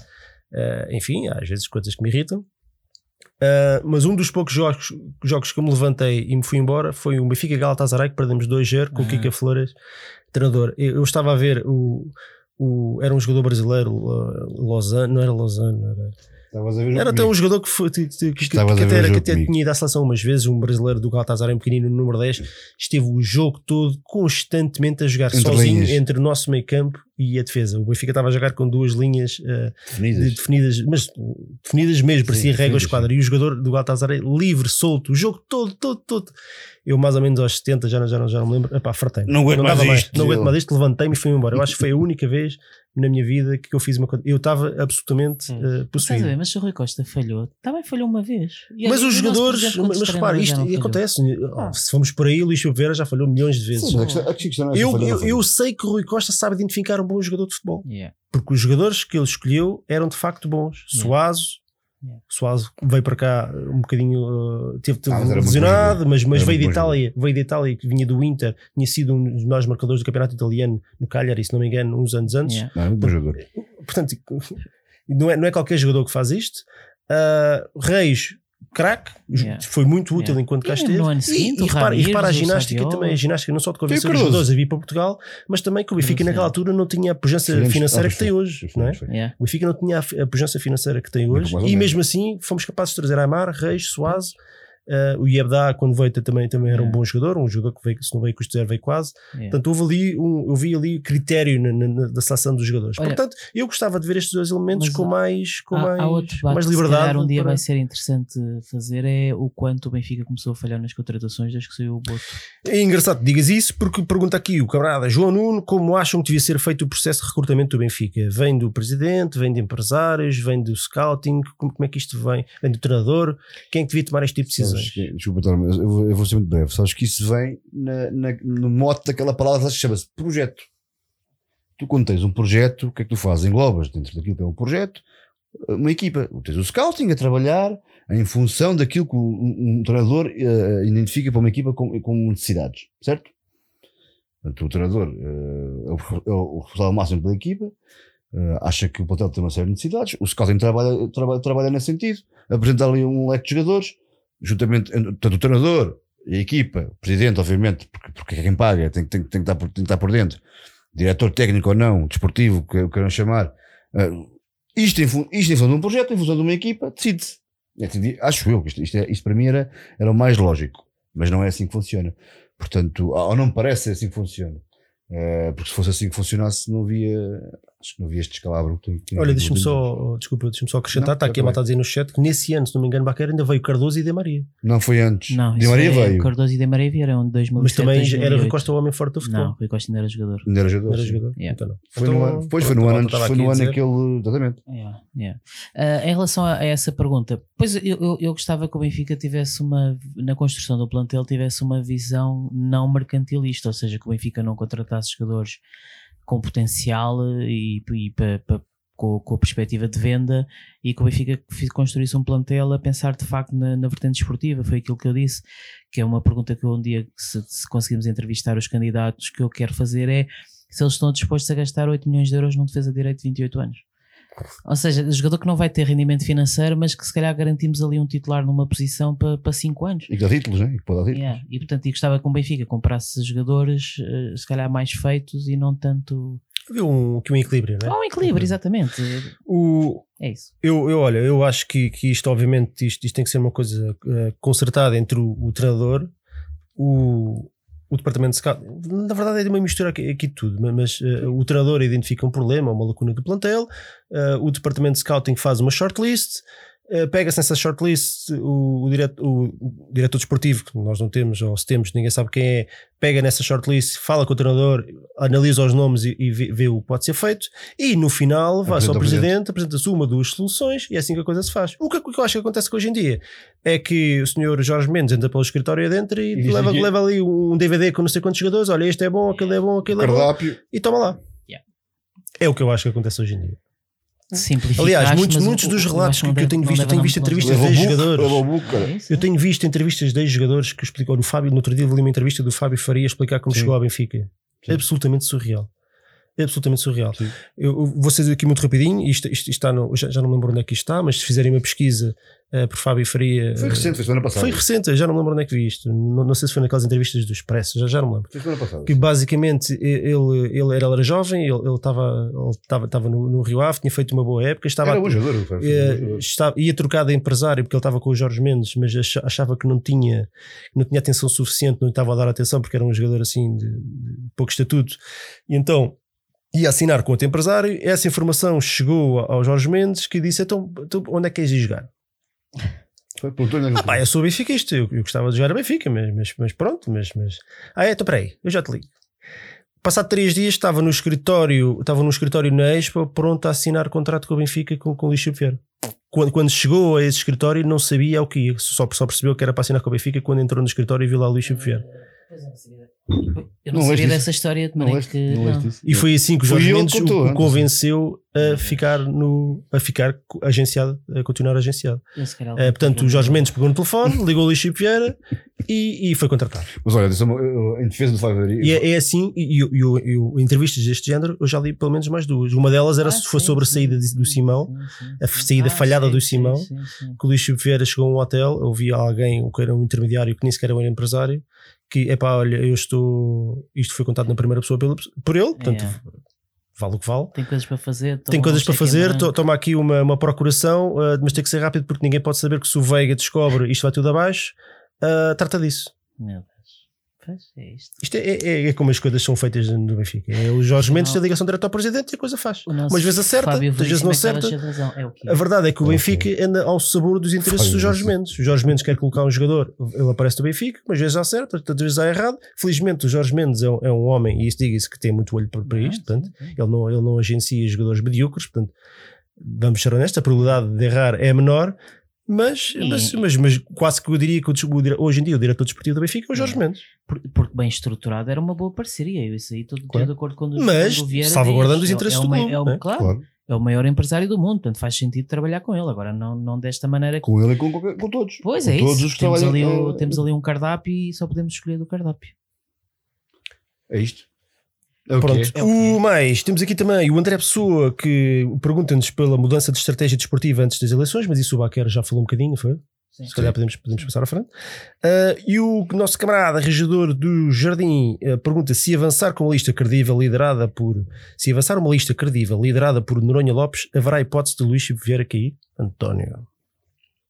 eh, enfim, às vezes coisas que me irritam. Eh, mas um dos poucos jogos, jogos que eu me levantei e me fui embora foi o Benfica Galatasaray, que perdemos 2-0 com o Ah. Kika Flores, treinador. Eu, eu estava a ver o. O, era um jogador brasileiro, uh, Lozano, não era Lozano, era, o era até um jogador que, foi, que, que, que, até, o era, que até tinha ido à seleção umas vezes, um brasileiro do Galatasaray, um pequenino no número 10, esteve o jogo todo constantemente a jogar Entre sozinho linhas. entre o nosso meio campo e a defesa. O Benfica estava a jogar com duas linhas uh, Definidas. de- definidas, mas definidas mesmo, parecia Sim, régua esquadra. E o jogador do Galatasaray livre, solto, o jogo todo, todo, todo. Eu mais ou menos aos 70, já não, já não, já não me lembro, epá, fartei Não aguento dava mais isto, Não aguento mais isto, levantei-me e fui embora. Eu acho que foi a única vez na minha vida que eu fiz uma coisa. Eu estava absolutamente uh, Estás a possuído. ver, mas se o Rui Costa falhou, também falhou uma vez. E Mas os jogadores, mas, mas repara, isto acontece. Ah. Se formos por aí, o Luís Vera já falhou milhões de vezes. Sim, a questão- a questão é eu, eu, eu sei que o Rui Costa sabe identificar um bom jogador de futebol. Yeah. porque os jogadores que ele escolheu eram de facto bons. Yeah. Suazo, Yeah. Suazo veio para cá um bocadinho, uh, teve, teve Ah, lesionado, mas, mas veio de Itália, veio de Itália, que vinha do Inter, tinha sido um dos melhores marcadores do campeonato italiano no Cagliari, se não me engano, uns anos antes. Yeah. Não, é muito bom jogador. Portanto, não é, não é qualquer jogador que faz isto. Uh, Reis, craque, Yeah. foi muito útil Yeah. enquanto cá E esteve. no ano seguinte, e, e repara, e repara a ginástica também, a ginástica não só de convencer os jogadores a vir para Portugal, mas também que o Benfica Cardoso, naquela yeah. altura não tinha a pujança antes- financeira que tem hoje. Não é? Yeah. O Benfica não tinha a, a pujança financeira que tem hoje e menos. mesmo assim fomos capazes de trazer Aymar, Reis, Soares. Uh, o Iebda, quando veio também, também era um bom jogador, um jogador que veio, se não veio custo zero, veio quase. Yeah. Portanto, houve ali um, eu vi ali critério na, na- na- da seleção dos jogadores. Olha, Portanto, eu gostava de ver estes dois elementos com mais, com há, mais, há outro debate mais que liberdade. calhar um dia para- vai ser interessante fazer é o quanto o Benfica começou a falhar nas contratações desde que saiu o Boto. É engraçado que digas isso porque pergunta aqui o camarada João Nuno como acham que devia ser feito o processo de recrutamento do Benfica? Vem do presidente, vem de empresários, vem do scouting, como, como é que isto vem? Vem do treinador? Quem é que devia tomar este tipo de Sabes que- desculpa, eu vou, eu vou ser muito breve. Sabes que isso vem na- na- no mote daquela palavra que chama-se projeto. Tu, quando tens um projeto, o que é que tu fazes? Englobas dentro daquilo que é um projeto uma equipa. Tens o scouting a trabalhar em função daquilo que um, um treinador eh, identifica para uma equipa com, com necessidades, certo? Portanto, o treinador eh, é o, é o responsável máximo pela equipa, eh, acha que o plantel tem uma série de necessidades, o scouting trabalha, trabalha, trabalha nesse sentido, apresenta ali um leque de jogadores, juntamente, tanto o treinador a equipa, o presidente, obviamente, porque, porque é quem paga, tem, tem, tem, que estar por, tem que estar por dentro, diretor técnico ou não, desportivo, que o queiram chamar, eh, isto, em, isto em função de um projeto, em função de uma equipa, decide-se. É, decidi- Acho eu que isto, isto, é- isto para mim era, era o mais lógico, mas não é assim que funciona. Portanto, ou não me parece assim que funciona. Eh, porque se fosse assim que funcionasse, não havia, acho que não havia este descalabro. que que Olha, deixa-me só, desculpa, deixa-me só acrescentar, Não, está aqui a tudo malta a dizer no chat que nesse ano, se não me engano, Baqueira ainda veio Cardoso e De Maria. Não foi antes. Não, isso Maria é veio. Cardoso e De Maria vieram em 2007, Mas também era 2008. Rui Costa o homem forte do futebol. Não, Rui Costa ainda era jogador. Ainda era jogador. Não era jogador? Yeah. Então não. Foi no Então, ano, pois foi no a ano, antes, foi no a ano aquele. Exatamente. Yeah, yeah. Ah, em relação a, a essa pergunta, pois eu, eu, eu gostava que o Benfica tivesse uma, na construção do plantel, tivesse uma visão não mercantilista, ou seja, que o Benfica não contratasse jogadores com potencial e, e pa- com, com a perspectiva de venda e que o Benfica fi- construísse um plantel a pensar de facto na, na vertente esportiva. Foi aquilo que eu disse, que é uma pergunta que um dia, se, se conseguirmos entrevistar os candidatos, que eu quero fazer é se eles estão dispostos a gastar 8 milhões de euros num defesa de direito de 28 anos. Ou seja, jogador que não vai ter rendimento financeiro, mas que se calhar garantimos ali um titular numa posição para, para 5 anos. E que dá títulos, né? E que pode dar títulos. Yeah. E portanto, e gostava que o Benfica comprasse jogadores eh, se calhar mais feitos e não tanto. Um, aqui um equilíbrio, não é? Há um equilíbrio, exatamente. O, É isso. eu, eu, olha, eu acho que, que isto, obviamente, isto, isto tem que ser uma coisa concertada entre o, o treinador, o, o departamento de scout. Na verdade, é uma mistura aqui, aqui de tudo, ma- mas eh, o treinador identifica um problema, uma lacuna do plantel, eh, o departamento de scouting faz uma shortlist. Eh, Pega-se nessa shortlist o, o, direto, o, o diretor desportivo, que nós não temos, ou se temos, ninguém sabe quem é, pega nessa shortlist, fala com o treinador, analisa os nomes e, e vê, vê o que pode ser feito, e no final vai-se ao presidente. presidente, apresenta-se uma, duas soluções, e é assim que a coisa se faz. O que, o que eu acho que acontece hoje em dia é que o senhor Jorge Mendes entra pelo escritório adentro e, E leva, leva ali um DVD com não sei quantos jogadores, olha, este é bom, aquele é bom, aquele é bom, e toma lá. Yeah. É o que eu acho que acontece hoje em dia. Simplificaste, Aliás, muitos, muitos dos eu relatos acho que, não que eu deve- tenho visto, eu tenho visto entrevistas de jogadores. É? Eu tenho visto entrevistas de jogadores que explicam no Fábio, no outro dia li uma entrevista do Fábio Faria explicar como Sim. chegou ao Benfica. Sim. Absolutamente surreal. Absolutamente surreal. Sim. Eu, vou ser aqui muito rapidinho, isto, isto está no, já, já não me lembro onde é que isto está, mas se fizerem uma pesquisa eh, por Fábio Faria. Foi eh, recente, foi semana passada. Foi recente, eu já não me lembro onde é que vi isto. Não, não sei se foi naquelas entrevistas do Expresso, já, já não me lembro Foi semana passada. que basicamente ele, ele, era, ele era jovem, ele estava ele estava estava no, no Rio Ave, tinha feito uma boa época, estava Era jogador. foi- foi eh, bom jogador. estava- ia trocado de empresário porque ele estava com o Jorge Mendes, mas acha- achava que não tinha, não tinha atenção suficiente, não estava a dar atenção porque era um jogador assim de, de pouco estatuto. E então ia assinar com outro empresário. Essa informação chegou ao Jorge Mendes que disse: Então, tu, onde é que queres ir jogar? É Ah, pá, eu sou benfiquista, eu, eu gostava de jogar a Benfica, mas, mas, mas pronto, mas, mas. Ah, é, então peraí, eu já te ligo. Passado três dias estava no escritório, estava no escritório na Expo, pronto a assinar contrato com o Benfica com, com o Luís Vieira. Quando, quando chegou a esse escritório, não sabia o que ia, só, só percebeu que era para assinar com o Benfica quando entrou no escritório e viu lá o Luís Vieira. Eu não, Não sabia dessa história de maneira que. não? E foi assim que o Jorge Mendes o, convenceu a ficar no a ficar agenciado, a continuar agenciado. Eh, portanto, o Jorge Mendes pegou no telefone, ligou o Luís Chico Vieira e, e foi contratado. Mas olha, eu- em defesa do Fiverr. E é, é assim, e, e, e, e, entrevistas deste género, eu já li pelo menos mais duas. Uma delas era Ah, se foi sim, sobre a saída sim, do Simão, sim, sim, a saída falhada sim, do sim, Simão. sim, sim. que o Luís Chico Vieira chegou a um hotel, ouvia alguém que era um intermediário que nem sequer era um empresário, que é pá, olha, eu estou. Isto foi contado na primeira pessoa pelo, por ele, portanto, É. vale o que vale. Tem coisas para fazer. Tem coisas para fazer, to- toma aqui uma, uma procuração, ah, mas tem que ser rápido porque ninguém pode saber que se o Veiga descobre isto vai tudo abaixo. ah, trata disso. É isto. Isto é, é- é como as coisas são feitas no Benfica. É o Jorge Mendes tem ligação direta ao presidente e a coisa faz. Umas vezes acerta, outras vezes não é acerta. razão. É o quê? A verdade é que o. Benfica anda ao sabor dos interesses Fábio do Jorge. Mendes. O Jorge Mendes quer colocar um jogador, ele aparece no Benfica, umas vezes acerta, outras vezes dá errado. Felizmente, o Jorge Mendes é um, é um homem, e isso diga-se que tem muito olho para, para Ah, isto, portanto, ele não, ele não agencia jogadores medíocres, portanto, vamos ser honestos, a probabilidade de errar é menor, mas, E- mas, mas, mas quase que eu diria que o, hoje em dia o diretor desportivo do Benfica é o Jorge É. Mendes. Por- Porque bem estruturado era uma boa parceria. Eu isso aí estou Claro. de acordo com o Mas quando o Vieira salvaguardando os interesses é, do o mai- clube, é o- né? claro, Claro. é o maior empresário do mundo, portanto faz sentido trabalhar com ele. Agora não, não desta maneira. Com ele e com, com, com todos. Pois com é todos isso. Temos ali, eh, temos ali um cardápio e só podemos escolher do cardápio. É isto. É o Pronto. é. O mais, temos aqui também o André Pessoa que pergunta-nos pela mudança de estratégia desportiva antes das eleições, mas isso o Baquer já falou um bocadinho, foi? Sim. Se calhar podemos, podemos passar à frente. Ah, e o nosso camarada regedor do Jardim ah, pergunta se avançar com uma lista credível liderada por se avançar uma lista credível liderada por Noronha Lopes, haverá hipótese de Luís Vieira cair? António.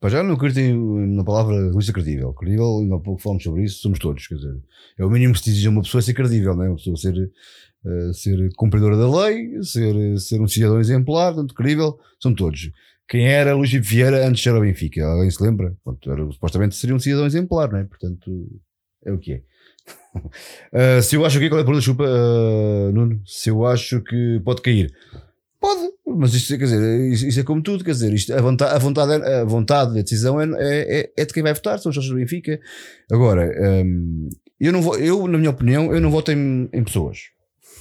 Para já não acredito na palavra lista credível. Credível, ainda há pouco falamos sobre isso, somos todos. Quer dizer, é o mínimo que se exige a uma pessoa ser credível, não é? Uma pessoa ser, eh, ser cumpridora da lei, ser, ser um cidadão exemplar, portanto, credível, são todos. Quem era Luís Filipe Vieira antes era o Benfica? Alguém se lembra? Pronto, era, supostamente seria um cidadão exemplar, não é? Portanto, é o que é. Eh, se eu acho que qual é a pergunta, desculpa, eh, Nuno, se eu acho que pode cair, pode, mas isto, quer dizer, isso é como tudo, quer dizer, isto, a, vontade, a, vontade, é- a vontade, a decisão é, é, é de quem vai votar, são os sócios do Benfica. Agora, hum, eu, não vou, eu, na minha opinião, eu não voto em, em pessoas,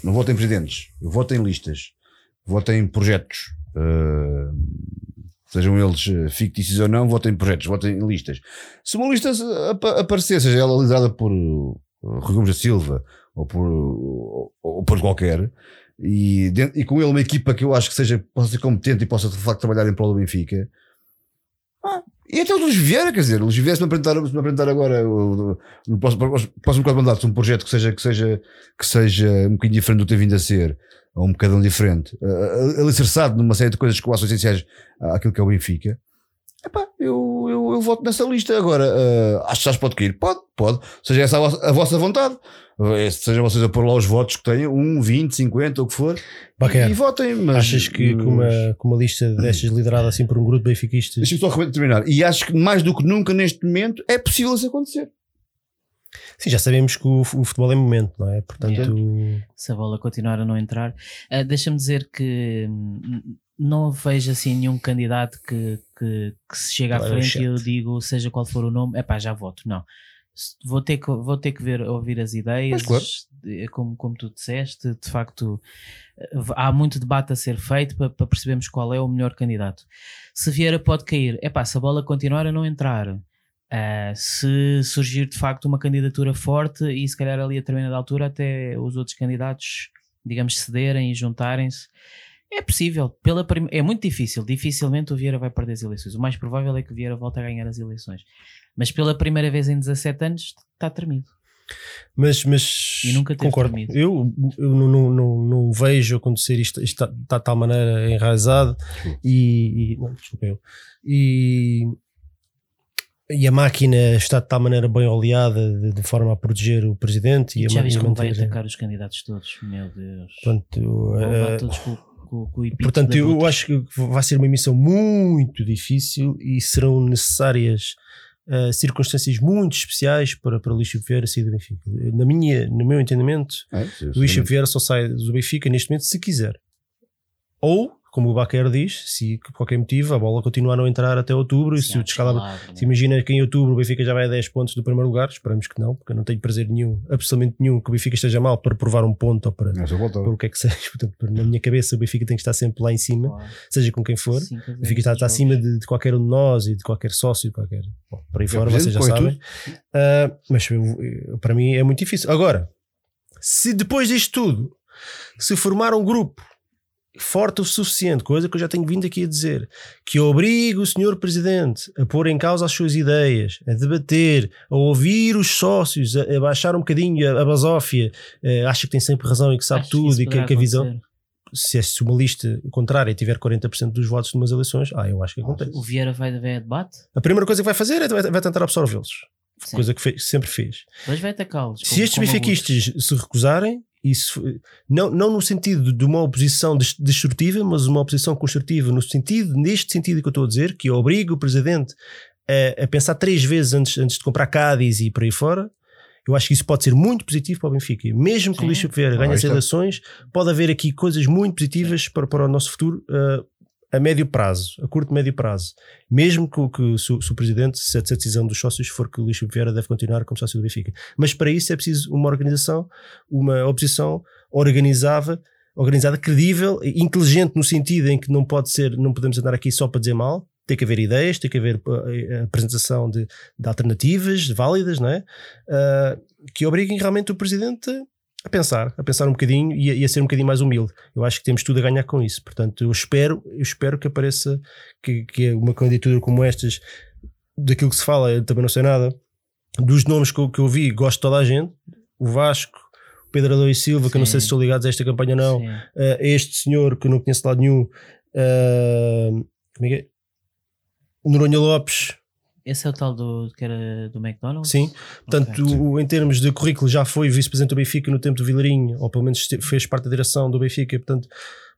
não voto em presidentes, eu voto em listas, voto em projetos. hum, sejam eles eh, fictícios ou não, voto em projetos, voto em listas. Se uma lista apa- aparecer, seja ela liderada por uh, Rui Gomes da Silva ou por, ou, ou por qualquer, e, e com ele uma equipa que eu acho que seja, possa ser competente e possa de facto trabalhar em prol do Benfica. Ah, e até o Luís Vieira, quer dizer, o Luís Vieira se me apresentar, se me apresentar agora o- no próximo, próximo quatro mandatos um projeto que seja, que, seja, que seja um bocadinho diferente do que tem vindo a ser, ou um bocadão diferente, uh, alicerçado numa série de coisas que eu acho essenciais àquilo que é o Benfica. Epá, eu, eu, voto nessa lista. Agora, uh, acho que já pode cair? Pode, pode. Seja essa a vossa, a vossa vontade. Eh, Sejam vocês a pôr lá os votos que tenham, 1, 20, 50, o que for, Baquer, e votem. Mas, achas que com uma, mas- com uma lista destas liderada assim por um grupo de benfiquistas Deixa-me só terminar. E acho que mais do que nunca neste momento é possível isso acontecer. Sim, já sabemos que o, o futebol é momento, não é? Portanto, se a bola continuar a não entrar. Ah, Deixa-me dizer que hum, não vejo assim nenhum candidato que, que, que se chega à frente e eu digo, seja qual for o nome, é pá, já voto. Não. Vou ter que, vou ter que ver, ouvir as ideias, claro. como, como tu disseste, de facto eh, há muito debate a ser feito para, para percebermos qual é o melhor candidato. Se Vieira pode cair, é pá, se a bola continuar a não entrar, ah, se surgir de facto uma candidatura forte e se calhar ali a determinada altura até os outros candidatos, digamos, cederem e juntarem-se, é possível. Pela prim- É muito difícil. Dificilmente o Vieira vai perder as eleições. O mais provável é que o Vieira volte a ganhar as eleições. Mas pela primeira vez em 17 anos está tremido. mas, mas E nunca concordo. Eu, eu não, não, não, não vejo acontecer isto, isto está, está de tal maneira enraizado e, e- não, desculpa eu. E, e a máquina está de tal maneira bem oleada de, de forma a proteger o presidente e, E a já ma- viste como vai atacar os candidatos todos? Meu Deus. Portanto, eh, todos com, com, com o Portanto, eu acho que vai ser uma missão muito difícil e serão necessárias eh, circunstâncias muito especiais para, para Luís Chico Vieira sair do Benfica. Na minha, no meu entendimento, É, Luís Chico Vieira só sai do Benfica neste momento se quiser. Ou como o Baquer diz, se por qualquer motivo a bola continuar a não entrar até outubro e se o descalabro. descalabro, Se imagina que em outubro o Benfica já vai a 10 pontos do primeiro lugar, esperamos que não, porque eu não tenho prazer nenhum, absolutamente nenhum, que o Benfica esteja mal para provar um ponto ou para, para o que é que seja. Portanto, na minha cabeça, o Benfica tem que estar sempre lá em cima, Claro. seja com quem for. A O Benfica está, está acima de, de qualquer um de nós e de qualquer sócio, de qualquer. Bom, por aí fora, vocês já sabem. Ah, mas para mim é muito difícil. Agora, se depois disto tudo se formar um grupo forte o suficiente, coisa que eu já tenho vindo aqui a dizer, que obrigue o senhor presidente a pôr em causa as suas ideias, a debater, a ouvir os sócios, a, baixar um bocadinho a, a basófia, eh, acha que tem sempre razão e que sabe Acho que tudo isso e que, poderá que a visão. Se, é- se uma lista contrária tiver 40% dos votos numas eleições, ah, eu acho que acontece. O Vieira vai a debate, A primeira coisa que vai fazer é vai, vai tentar absorvê-los, coisa que fez- sempre fez. depois vai atacá-los. Se estes como benfiquistas se recusarem, isso, não, não no sentido de uma oposição des- destrutiva, mas uma oposição construtiva, no sentido, neste sentido que eu estou a dizer, que obriga o presidente a, a pensar três vezes antes, antes de comprar Cádiz e por aí fora. Eu acho que isso pode ser muito positivo para o Benfica. Mesmo que o Sim. Luís Vieira Ah, ganhe as está. eleições, pode haver aqui coisas muito positivas para, para o nosso futuro uh, a médio prazo, a curto médio prazo. Mesmo que, que se, o- presidente, se a decisão dos sócios for que o Luís Vieira deve continuar como sócio do Benfica. Mas para isso é preciso uma organização, uma oposição organizada, organizada, credível, inteligente no sentido em que não pode ser, não podemos andar aqui só para dizer mal. Tem que haver ideias, tem que haver uh, a apresentação de, de alternativas válidas, não é? Uh, que obriguem realmente o presidente a pensar, a pensar um bocadinho e a, e a ser um bocadinho mais humilde. Eu acho que temos tudo a ganhar com isso. Portanto, eu espero, eu espero que apareça que, que uma candidatura como estas, daquilo que se fala, eu também não sei nada, dos nomes que eu, que eu vi, gosto de toda a gente, o Vasco, o Pedro Adão e Silva, que eu não sei se estão ligados a esta campanha ou não, uh, este senhor que eu não conheço de lado nenhum, uh, como é que é? O Noronha Lopes, Esse é o tal do, que era do McDonald's? Sim, portanto, Ok. o- em termos de currículo, já foi vice-presidente do Benfica no tempo do Vilarinho, ou pelo menos fez parte da direção do Benfica, portanto,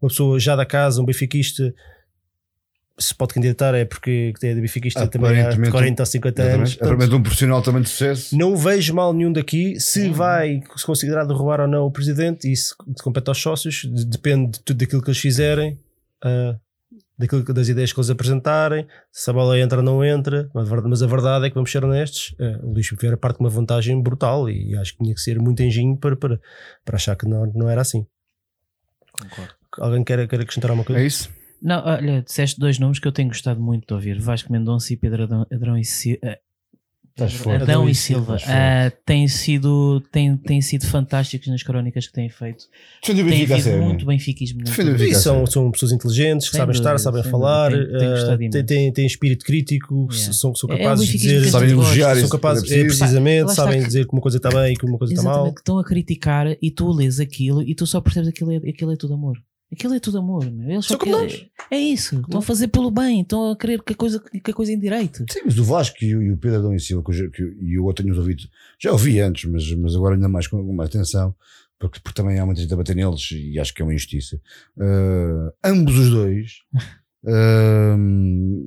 uma pessoa já da casa, um benfiquista, se pode candidatar é porque é de benfiquista também há Aparentemente, 40 ou 50 anos. Portanto, Aparentemente um profissional também de sucesso. não vejo mal nenhum daqui. Se Sim. vai se considerar derrubar ou não o presidente, isso compete aos sócios, de- depende de tudo daquilo que eles fizerem, ah, daquilo, que- das ideias que eles apresentarem, se a bola entra ou não entra. Mas a verdade, mas a verdade é que vamos ser honestos: ah, o Luís Vieira parte com uma vantagem brutal e acho que tinha que ser muito engenho para, para, para achar que não, não era assim. Concordo. Alguém quer, quer acrescentar alguma coisa? É isso? Não, olha, disseste dois nomes que eu tenho gostado muito de ouvir: Vasco Mendonça e Pedro Adão, Adrão e forte. Adão e Silva Ah, têm, sido, têm, têm sido fantásticos nas crónicas que têm feito. Defende o Benfica sério. muito benfiquismo. E são, são pessoas inteligentes, que Sem sabem estar, dúvida, sabem sem falar, gostado têm, têm, têm espírito crítico, Yeah. são, são É o capazes de benfiquismo dizer. Sabem elogiar são capazes, é é, precisamente, sabem dizer que uma coisa está bem e que uma coisa está mal. Que estão a criticar e tu lês aquilo e tu só percebes que aquilo é, aquilo é tudo amor. Aquilo é tudo amor. Meu. Eles só como querem- É isso. Estão a fazer pelo bem, estão a querer que a coisa, que a coisa endireite. Sim, mas o Vasco e o, e o Pedro Adão e Silva, que, eu que eu- e o outro tenho ouvido, já ouvi antes, mas, mas agora ainda mais com alguma atenção, porque, porque também há muita gente a bater neles e acho que é uma injustiça. Ah, ambos os dois, ah,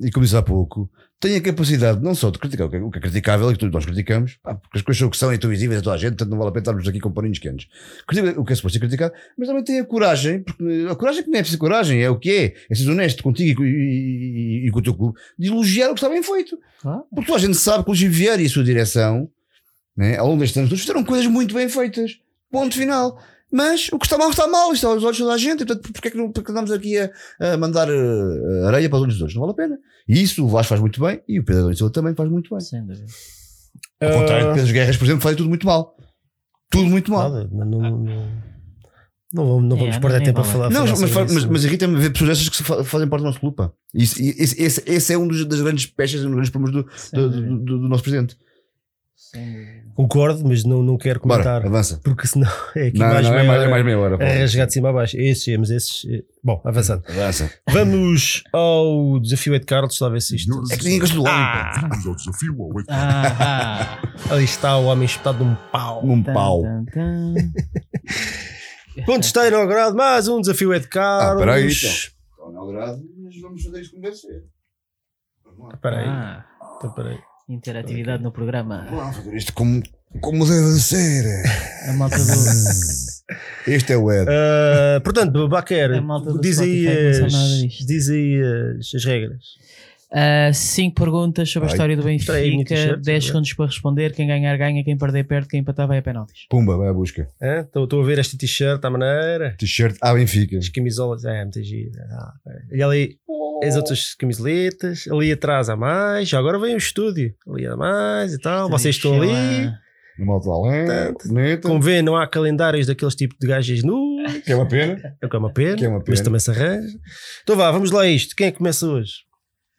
e como disse há pouco, têm a capacidade não só de criticar o que é, o que é criticável, e que nós criticamos, pá, porque as coisas são o que são e estão visíveis a toda a gente, portanto não vale a pena estarmos aqui com paninhos quentes. Critica o que é suposto ser criticado, mas também têm a coragem, porque a coragem que não é preciso coragem, é o que é, é ser honesto contigo e, e- e- e com o teu clube, de elogiar o que está bem feito. Porque toda a gente sabe que o Gil Vieira e a sua direção, né, ao longo destes anos, todos fizeram coisas muito bem feitas. Ponto final. Mas o que está mal está mal, isto está aos olhos de toda a gente, portanto, porque é que, não, porque andamos aqui a, a mandar eh, areia para os olhos dos outros? Não vale a pena. E isso o Vasco faz muito bem e o Pedro Adão e Silva também faz muito bem. Sem dúvida. Ao contrário de Pedro Guerras, por exemplo, faz tudo muito mal. Tudo muito mal. Nada, não, não, não, não vamos, não É, vamos perder tempo a falar. Não, falar mas, mas, mas, mas irrita-me ver pessoas dessas que se fa- fazem parte do nosso clube. e esse, esse, esse é um dos, das grandes pechas e um dos grandes problemas do, do, do- do nosso presidente. Concordo, mas não, não quero comentar, Bora, avança. porque senão é aqui Não, mais, não, é meia mais, é hora. mais meia hora. É rasgar de cima a baixo. Esses, mas esses. eh, Bom, avançando. Avança. Vamos ao desafio Ed Carlos, se isto. É que ninguém gosta do. Ah, ao desafio ao Wake Ah, ali está o homem espetado num pau. Um tan, pau. tan, tan. Quando está inaugurado mais um desafio Ed Carlos. Ah, peraí, então. Está inaugurado, mas vamos fazer isto. Vamos lá. Espera aí, Ah, então, espera interatividade no programa. Vamos fazer isto como, como deve ser. A malta do. Este é o Ed. Ah, portanto, Baquer, diz aí, as, diz aí as regras. Uh, cinco perguntas sobre a Ai, história do a Benfica, t-shirt, 10 tá segundos para responder. Quem ganhar, ganha. Quem perder, perde. Quem empatar, vai a penaltis. Pumba, vai à busca. Hã? Estou estou a ver esta t-shirt à maneira. T-shirt à Benfica. As camisolas, é, muito gira. Ah, ok. e ali as outras camisoletas, ali atrás há mais. Já agora vem o estúdio, ali há mais e tal. Vocês estão ali. No modo além. Como vê, não há calendários daqueles tipos de gajas nus. Que é uma pena. É que é uma pena. Que é uma Mas pena. também se arranja. Então vá, vamos lá a isto. Quem é que começa hoje?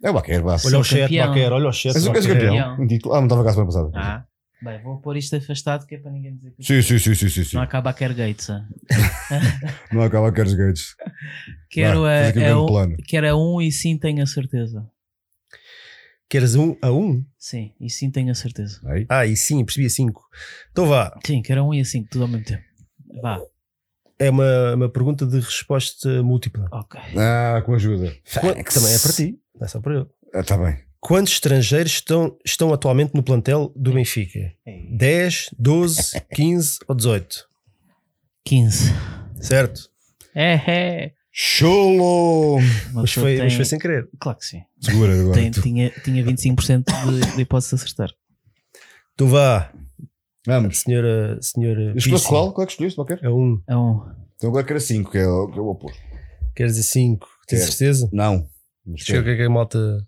É o Baquer, vá. Olha o chat. Baquer, olha o chat. És o campeão. Um título. Ah, não estava cá a semana passada. Ah, bem, vou pôr isto afastado que é para ninguém dizer que Sim, sim, sim, sim, sim, sim. não acaba a Care Gates. ah. Não acaba a Carlos Gates. Quero, Vá, a, um a grande um, plano. quero a um e sim tenho a certeza. Queres um a um? Sim, e sim tenho a certeza. Aí. Ah, e sim, percebi a cinco. Então vá. Sim, quero a um e a cinco, tudo ao mesmo tempo. Vá, É uma, uma pergunta de resposta múltipla. ok. Ah, com ajuda. Qua- Também é para ti, não é só para eu. Ah, tá bem. Quantos estrangeiros estão, estão atualmente no plantel do Benfica? 10, 12, 15 ou 18? 15. Certo? É, é. Cholo! Mas foi, tem- mas foi sem querer. Claro que sim. Segura agora. Tem- tu. tinha, tinha 25% de, de hipótese de acertar. Tu vá, Vamos. senhora. senhora Escolheste qual? Qual é que escolheste, Baquer? É um. É um. Então agora quero 5, que é o que eu vou pôr. Queres dizer 5? Tens certeza? Não. Deixa eu ver o que é que a malta.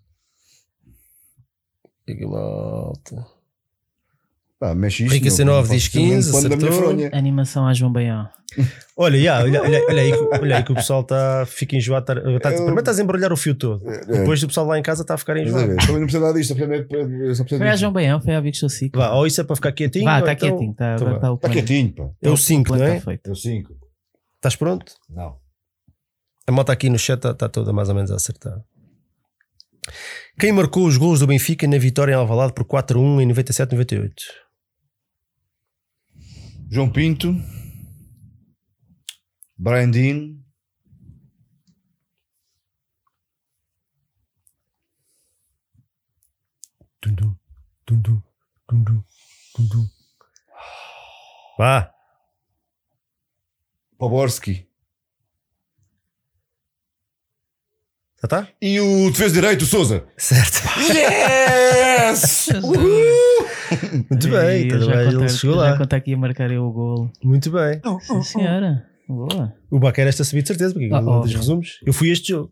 O que é que a malta. Pá, mexe isto. Rica meu, C9 não diz faço também 15, pano da minha acertou. Animação a João Baião. Olha, já, olha, olha, olha, aí, que- olha aí que o pessoal está, fica enjoado. Tá, tá, Eu- primeiro estás a embrulhar o fio todo. É, Depois o pessoal lá em casa está a ficar enjoado. Também não precisa nada disto, Foi a. João Baião, foi a Victor Sossico. Vá, ou isso é para ficar quietinho. Vá, está então- quietinho. Tá, então está Está plano. quietinho, pá. É o 5, não é? está feito. É o 5. Estás pronto? Não. A malta aqui no chat está toda mais ou menos a acertar. Quem marcou os gols do Benfica na vitória em Alvalade por 4-1 em 97-98? João Pinto. Brian Dean. Dundum, dundum, dundum, dundum. Vá, Poborski. já está? E o defesa direito, o Souza. Certo. Yes! Muito bem, então já vai, ele chegou já lá. contar aqui a marcar eu o gol. Muito bem. Sim, senhora. Boa. O Baquer esta sabia de certeza, porque Ah, óbvio. dos resumos. Eu fui a este jogo.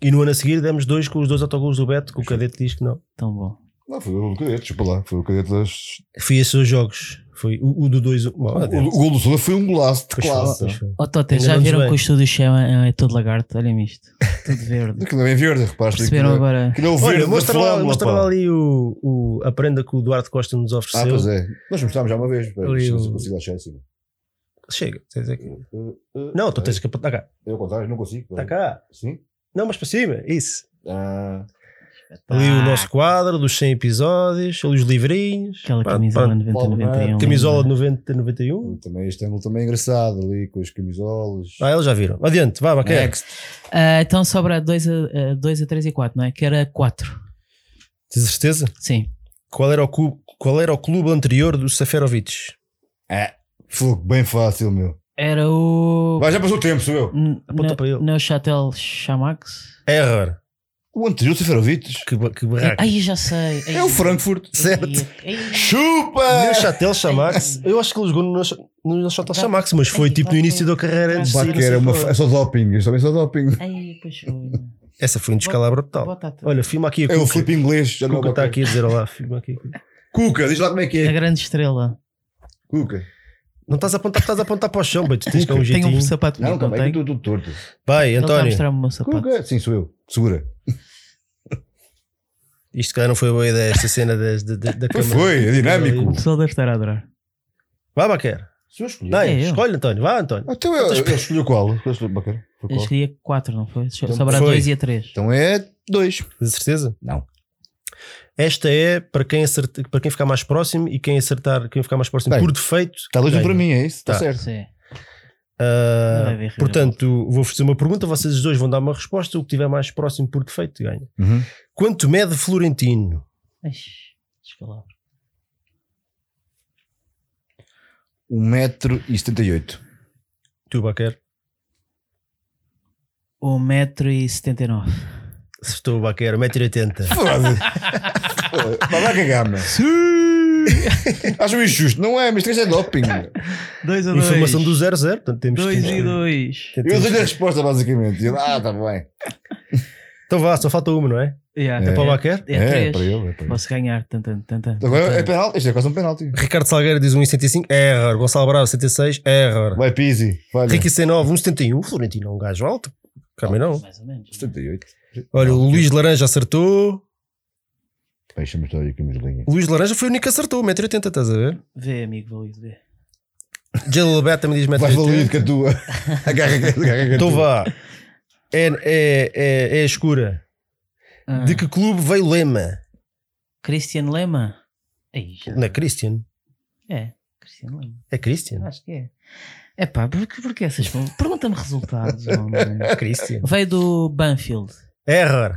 E no ano a seguir demos dois com os dois autogolos do Beto, que o cadete diz que não. Tão bom. Não, foi o cadete, desculpa lá. Foi o cadete das. Fui a esses dois jogos. Foi o, o do 2. O, O, gol do Souza foi um golaço de Pois classe. foi. Ó Tota, já Enganamos viram bem. que o estúdio chama é, é todo lagarto? Olhem isto. Tudo verde. Aquilo é bem verde, reparaste. Perceberam aquilo é- agora? Aquilo é o verde Olha, mostra lá, flâmula, mostra lá ali o, o, a prenda que o Duarte Costa nos Ah, ofereceu. pois é. Nós mostrámos já uma vez. Ali ver se consigo achar em cima. Chega. tens aqui. Uh, uh, Não, tu tens que. Está cá. Eu ao contrário, não consigo. Está cá. Sim? Não, mas para cima. Isso. Ah, Ali Ah, o nosso quadro dos 100 episódios. Ali os livrinhos. Aquela Pá, camisola pá, 90-91. Camisola de 90 91. também este ângulo também é engraçado ali com as camisolas. Ah, eles já viram. Adiante, vá, Baquer. Next. Ah, então sobra 2 a, 2 a 3 e 4, não é? Que era 4. Tens a certeza? Sim. Qual era o, cu- qual era o clube anterior do Seferovic? É. Fogo, bem fácil, meu. Era o. Vai, já passou o tempo, sou eu. Aponta para ele. Neuchâtel Chamax? Error. O anterior Seferovic. Que, ba- que barraco. Ai, já sei. Ai, É o Frankfurt. Certo. ai, ai. Chupa! Neuchâtel Chamax. Eu acho que ele jogou no Neuch- no Neuchâtel Chamax, mas foi tipo no início da carreira antes de que sei era uma, é só doping. Isto também é só doping. Ai, pois foi. Essa foi um descalabro total. Bota a tua. Olha, filma aqui a É o Cuca. flip inglês. Já não Cuca é está aqui a dizer olá. Filma aqui. Cuca, diz lá como é que A é. grande estrela. Cuca. Não estás a apontar, estás a apontar para o chão, bem. Tu tens que um Tenho jeitinho. um sapato Não, não também é tenho? tudo, torto. Vai, Ele está a António. mostrar-me o meu sapato. Cuca, sim, sou eu. Segura. Isto cara não foi boa ideia, esta cena das- da, da, da Foi, câmara. foi, é dinâmico. O pessoal deve estar a adorar. Vá, Baquer. Sou eu escolhi. Vai, É eu. escolhe, António. Vá, António. Então eu, eu escolhi qual? Eu escolhi. Foi Eu qual? escolhi a 4, não foi? Então Sobra a foi. 2 e a 3. Então é dois. Tens a certeza? Não. Esta é para quem, acerta, para quem ficar mais próximo e quem acertar, quem ficar mais próximo Bem, por defeito. Está ganha. para mim, é isso? Está Tá. certo. Sim. Haver portanto, vou fazer uma pergunta, vocês os dois vão dar uma resposta, o que tiver mais próximo por defeito ganha. Uhum. Quanto mede Florentino? Descalabro. 1,78m. Tu, Baquer. 1,79m. Estou, Baquer, 1,80m. Foda-se. Vai lá cagar, meu. Acho injusto, não é? Mas isto é doping. 2 a 2. Informação do 0-0, portanto temos 2 que. e 2. Eu dei a resposta, basicamente. Ah, tá bem. Então vá, só falta uma, não é? Yeah. É para o Baquer? É, É, três. para ele. É para ele. Posso ganhar. Tan, tan, tan, tan. Agora é penalti. Isto é quase um penalti. Ricardo Salgueiro diz 1,75. Error. Gonçalo Bravo, 76. Error. Vai, Pizzi. Ricky C9, 1,71. Florentino é um gajo alto. Também não. Mais ou menos. 78. Olha, o Luís Laranja acertou. Deixa-me estar aqui uma linha. O Luís Laranja foi o único que acertou. 1,80m, estás a ver? Vê, amigo, valido, vê. Jalil Beto também diz Vai valido 1,80m. com a tua. Agarra, agarra com a Então tua. vá. É, é, é, é escura. Ah, De que clube veio Lema? Christian Lema? Aí, já. Não é Christian? É, Christian Lema. É Christian? Acho que é. É pá, porque, porque essas. Pergunta-me resultados, homem. É Christian. Veio do Banfield. Error.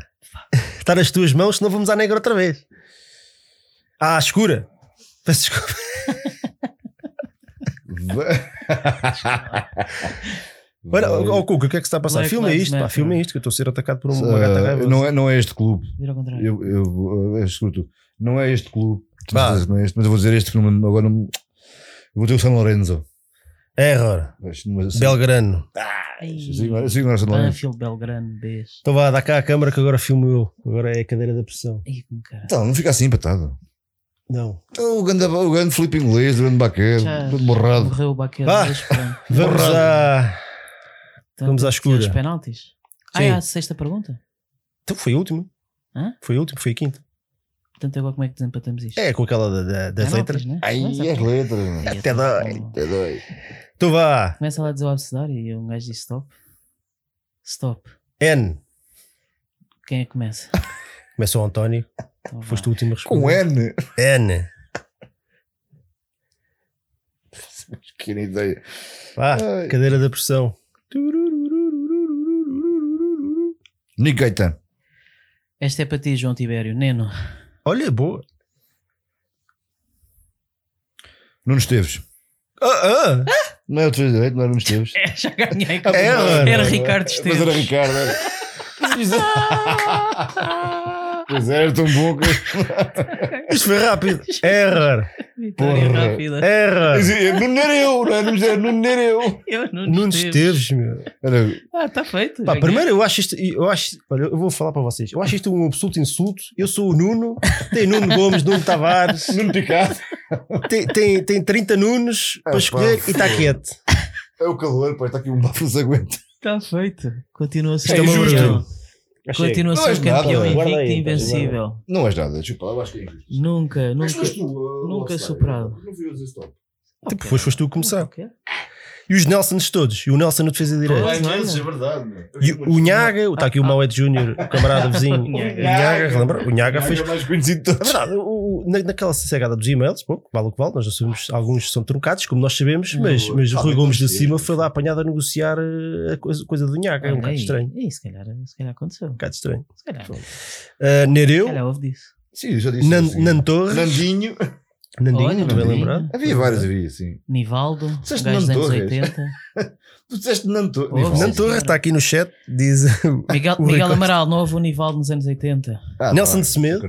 Está nas tuas mãos, senão vamos à negra outra vez. Ah, escura. Peço desculpa. Olha, ó Cuca, o que é que se está a passar? Black Filma Lives isto, pá, Matter. filma isto, que eu estou a ser atacado por uma gata Uh, raiva. não, é, não é este clube. Vira ao contrário. Eu, eu, vou- é escuto. Não é este clube. Tu Vá. dizes, Não é este, mas eu vou dizer este que não, agora não. Eu vou ter o São Lourenço. Error. Mas- Belgrano. É São Lourenço. Banfield, Belgrano, beijo. Então vá, dá cá a câmara que agora filmo eu. Agora é a cadeira da pressão. Ih, como caralho. Então, não fica assim empatado. Não. O grande, o grande Felipe inglês, o grande baqueiro, Já todo borrado. Morreu o mas pronto. Vamos Borrado. à. Então, Vamos à escura. Os penaltis. Ah, Sim. é a sexta pergunta? Então foi o último. Hã? Foi o último, foi a quinta. Portanto, agora como é que desempatamos isto? É com aquela da- da- das Penaltis, letras. né? Ai, Começa- as letras, Até dói. com- É doido. Então vá. Começa lá a dizer o abecedário e um gajo diz stop. Stop. N. Quem é que começa? Começa o António. Então. Foste o último a responder. Com N. N. Pequena ideia. Vá, Ai. cadeira da pressão. Nick Gaetan. Esta é para ti, João Tibério. Neno. Olha, boa. Nuno Esteves. Ah, ah. Não é o defesa direito, não era Nuno Esteves. É, já ganhei. Era, Era Ricardo Esteves. Mas era Ricardo, era. Pois é, era tão bom que. Isto foi rápido. Error. Vitória Porra. rápida. Error. Nuno era eu, não é Nuno Esteves, Nuno era eu. Nunes Esteves, meu. Era, Ah, está feito. Pá, primeiro eu acho isto, eu acho, olha, eu vou falar para vocês. Eu acho isto um absoluto insulto. Eu sou o Nuno, tem Nuno Gomes, Nuno Tavares, Nuno Picado. tem, tem, tem 30 Nunes para pá, escolher e está quieto. É o calor, pá, está aqui um bafo, aguenta. Está feito. Continua a ser Isto é uma Continua a Não ser nada, campeão. Guarda invicto e invencível. Não és nada, desculpa, eu acho que é injusto. Nunca, Mas nunca. foste tu, uh, nunca o superado. Não fui eu dizer stop. Tipo, foste, foste tu a começar. Ok. E os Nelsons todos. E o Nelson no defesa direita. Todos. Ai, vezes, é verdade. meu. E o Nhaga, está aqui o Mauete Júnior, o camarada vizinho. O Nhaga. Nhaga, lembra? O Nhaga fez. é mais conhecido de É todos. verdade, o- o- na- naquela cegada dos e-mails, pô, vale o que vale, nós já sabemos, alguns são truncados, como nós sabemos, mas, mas o Ah, Rui Gomes sim, Cima foi lá apanhado a negociar eh, a coisa, coisa do Nhaga, é um bocado estranho. Um Ih, se calhar, se calhar aconteceu. bocado estranho. Se calhar. Se Uh, Nereu, calhar houve disso. Sim, já disse. Nan, assim. Nan Torres, Nandinho. Nandinho, Olha, não bem Nandinho. lembrado. Havia vários, havia, sim. Nivaldo, um Disseste gajo dos anos Nando 80. Tu disseste Nan Torres. Houve, Nan sim, Torres senhora. está aqui no chat, diz Miguel, Miguel Amaral, não houve o Nivaldo nos anos 80. Ah, Nelson pá, de Semedo.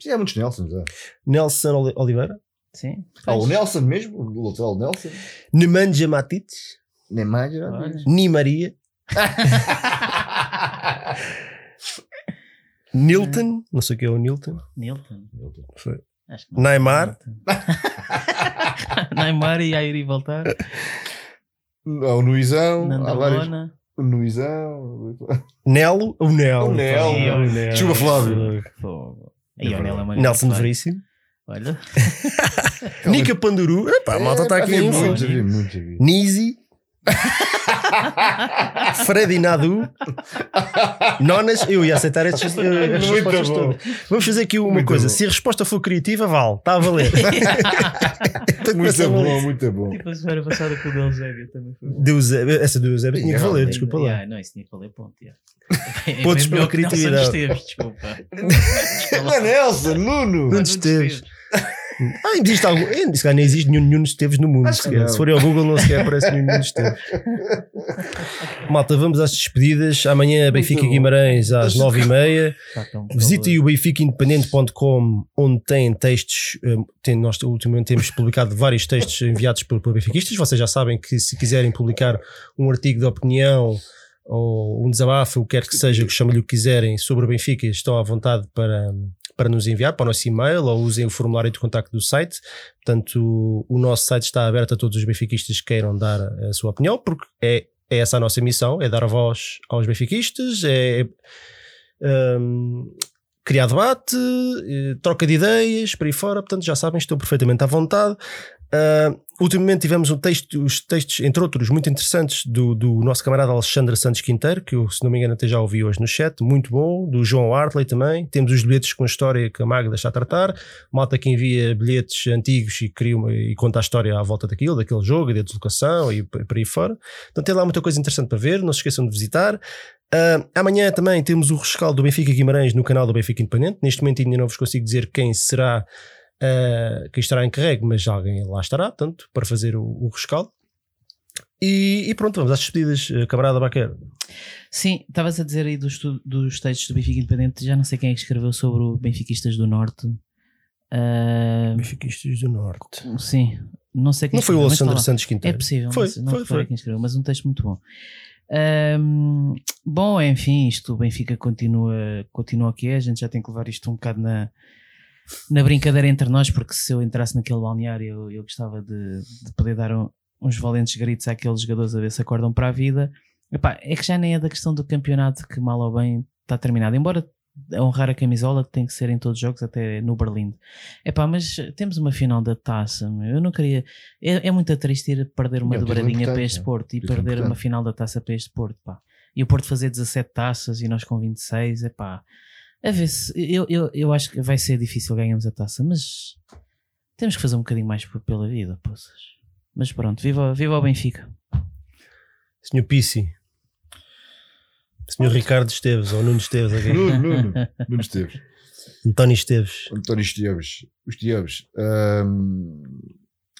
Sim, há muitos Nelsons. É. Nelson Oli- Oliveira, Sim. Ah, o. Nelson mesmo, o lateral Nelson. Nemanja Matites, Nem mais, já Olha. disse. Ni Maria, Nilton, não sei o que é o Nilton, Nilton. Foi. Acho que não. Neymar, Neymar e Airi voltar. Ah, o Nuizão. Há. Nandalona. O Nuizão. Nelo, o Nelo, O Nelo. Desculpa, Flávio. Ela é uma Nelson Veríssimo, Olha. Nica Panduru, epá, a malta está aqui Havia em muitos, info. havia Nisi, Freddy Nadu, Nonas, eu ia aceitar eh, estas respostas bom. todas. Vamos fazer aqui uma Muito coisa: bom. se a resposta for criativa, vale, está a valer. Então, Muito bom, muito bom. Tipo a semana passada com o do Eusébio também foi bom. De Eusébio- essa do Eusébio tinha que valer, desculpa lá. Yeah, não, isso tinha que valer ponto. Yeah. Pontos É pela melhor que Nelson criatividade. Esteves, desculpa. Não Nelson, Nuno. Nuno Esteves. Ah, existe algum. eh, Se calhar nem existe nenhum Nuno Esteves no mundo. Não. Se forem ao Google, não sequer aparece nenhum Nuno Esteves. Malta, vamos às despedidas. Amanhã, Benfica bom. Guimarães, às 9h30. Pá, tão Visitem o benficaindependente.com, onde tem textos. eh, Tem, nós ultimamente temos publicado vários textos enviados por, por benfiquistas. Vocês já sabem que se quiserem publicar um artigo de opinião ou um desabafo, o que quer que seja, que chamem-lhe o que quiserem sobre o Benfica, estão à vontade para, para nos enviar para o nosso e-mail ou usem o formulário de contacto do site. Portanto, o, nosso site está aberto a todos os benfiquistas que queiram dar a, sua opinião, porque é, é essa a nossa missão: é dar voz aos benfiquistas, é. hum, criar debate, eh, troca de ideias, por aí fora, portanto já sabem, estou perfeitamente à vontade. Ah, ultimamente tivemos um texto, os textos, entre outros, muito interessantes do, do nosso camarada Alexandre Santos Quinteiro, que eu, se não me engano, até já ouvi hoje no chat, muito bom, do João Hartley também. Temos os bilhetes com a história que a Magda está a tratar, malta que envia bilhetes antigos e, cria uma- e conta a história à volta daquilo, daquele jogo, da deslocação e por aí fora. Então tem lá muita coisa interessante para ver, não se esqueçam de visitar. Ah, amanhã também temos o rescaldo do Benfica Guimarães no canal do Benfica Independente. Neste momento ainda não vos consigo dizer quem será ah, quem estará encarregue, mas alguém lá estará, portanto, para fazer o, o rescaldo. E, e pronto, vamos às despedidas, ah, camarada Baquer. Sim, estavas a dizer aí dos, dos textos do Benfica Independente, já não sei quem é que escreveu sobre o Benfiquistas do Norte. Ah, Benfiquistas do Norte. sim, não sei quem Não foi o escreveu, mas está Alexandre lá. Santos É Quinteiro. possível, Foi, não, foi, foi. quem escreveu, mas um texto muito bom. Ahm, bom, enfim, isto o Benfica continua, continua o que é, a gente já tem que levar isto um bocado na, na brincadeira entre nós, porque se eu entrasse naquele balneário eu, eu gostava de, de poder dar um- uns valentes gritos àqueles jogadores a ver se acordam para a vida. Epá, é que já nem é da questão do campeonato que mal ou bem está terminado, embora a honrar a camisola tem que ser em todos os jogos, até no Berlim. Epá, mas temos uma final da taça, meu. eu não queria. É, é muito triste ir perder uma É dobradinha para este é. Porto e perder uma final da taça para este Porto, pá. E o Porto fazer 17 taças e nós com 26, é pá. A ver se. Eu, eu, eu acho que vai ser difícil ganharmos a taça, mas temos que fazer um bocadinho mais pela vida, poças. Mas pronto, viva, viva o Benfica. Senhor Pissi. Senhor Ricardo Esteves, ou Nuno Esteves, aqui. Nuno, Nuno, Nuno Esteves. António Esteves. António Esteves. Os Esteves.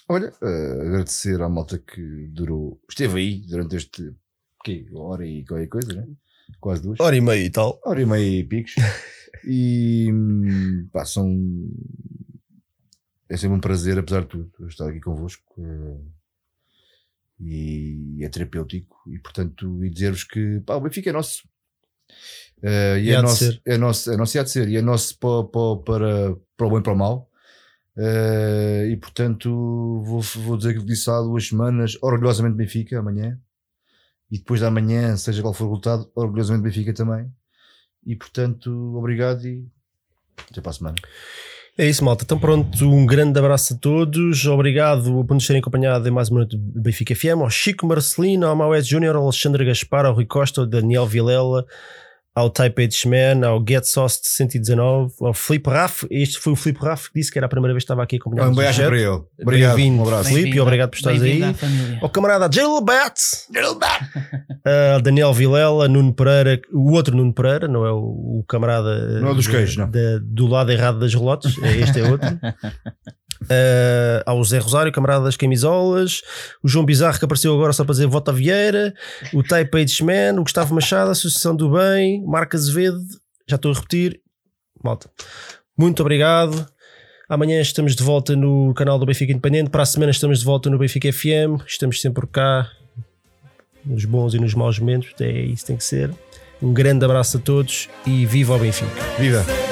Olha, ah, agradecer à malta que durou, esteve aí durante este quê? hora e qualquer coisa, né? Quase duas. Hora e meia e tal. hora e meia e picos. E hum, pá, são. É sempre um prazer, apesar de tudo, estar aqui convosco. eh, E é terapêutico. E portanto, e dizer-vos que pá, o Benfica é nosso. Eh, e E é de nosso, é nosso, é nosso e há de ser. E é nosso para, para, para, para o bem e para o mal. Eh, e portanto, vou, vou dizer que disse há duas semanas, orgulhosamente Benfica, amanhã. E depois da manhã, seja qual for o resultado, orgulhosamente Benfica também. E portanto, obrigado e até para a semana. É isso, malta. Então, pronto, um grande abraço a todos. Obrigado por nos terem acompanhado em mais uma noite do Benfica FM. Ao Chico Marcelino, ao Maués Júnior, ao Alexandre Gaspar, ao Rui Costa, ao Daniel Vilela, ao Type H Man, ao Get Sauce de 119, ao Filipe Raff. Este foi o Filipe Raff que disse que era a primeira vez que estava aqui acompanhado. Um beijo para ele. Obrigado. Bem-vindo, Um abraço. Filipe, obrigado por estares aí. Ao camarada Gilbert, uh, Daniel Vilela, Nuno Pereira, o outro Nuno Pereira, não é o, o camarada Não é dos queijos, não. de- do lado errado das relotes, é- este é outro. Uh, ao Zé Rosário, camarada das camisolas, o João Bizarro que apareceu agora só para dizer Vota Vieira, o Type Page Man, o Gustavo Machado, a Associação do Bem, Marca Azevedo, já estou a repetir, malta. Muito obrigado. Amanhã estamos de volta no canal do Benfica Independente. Para a semana estamos de volta no Benfica FM. Estamos sempre cá, nos bons e nos maus momentos. É isso que tem que ser. Um grande abraço a todos e viva o Benfica. Viva!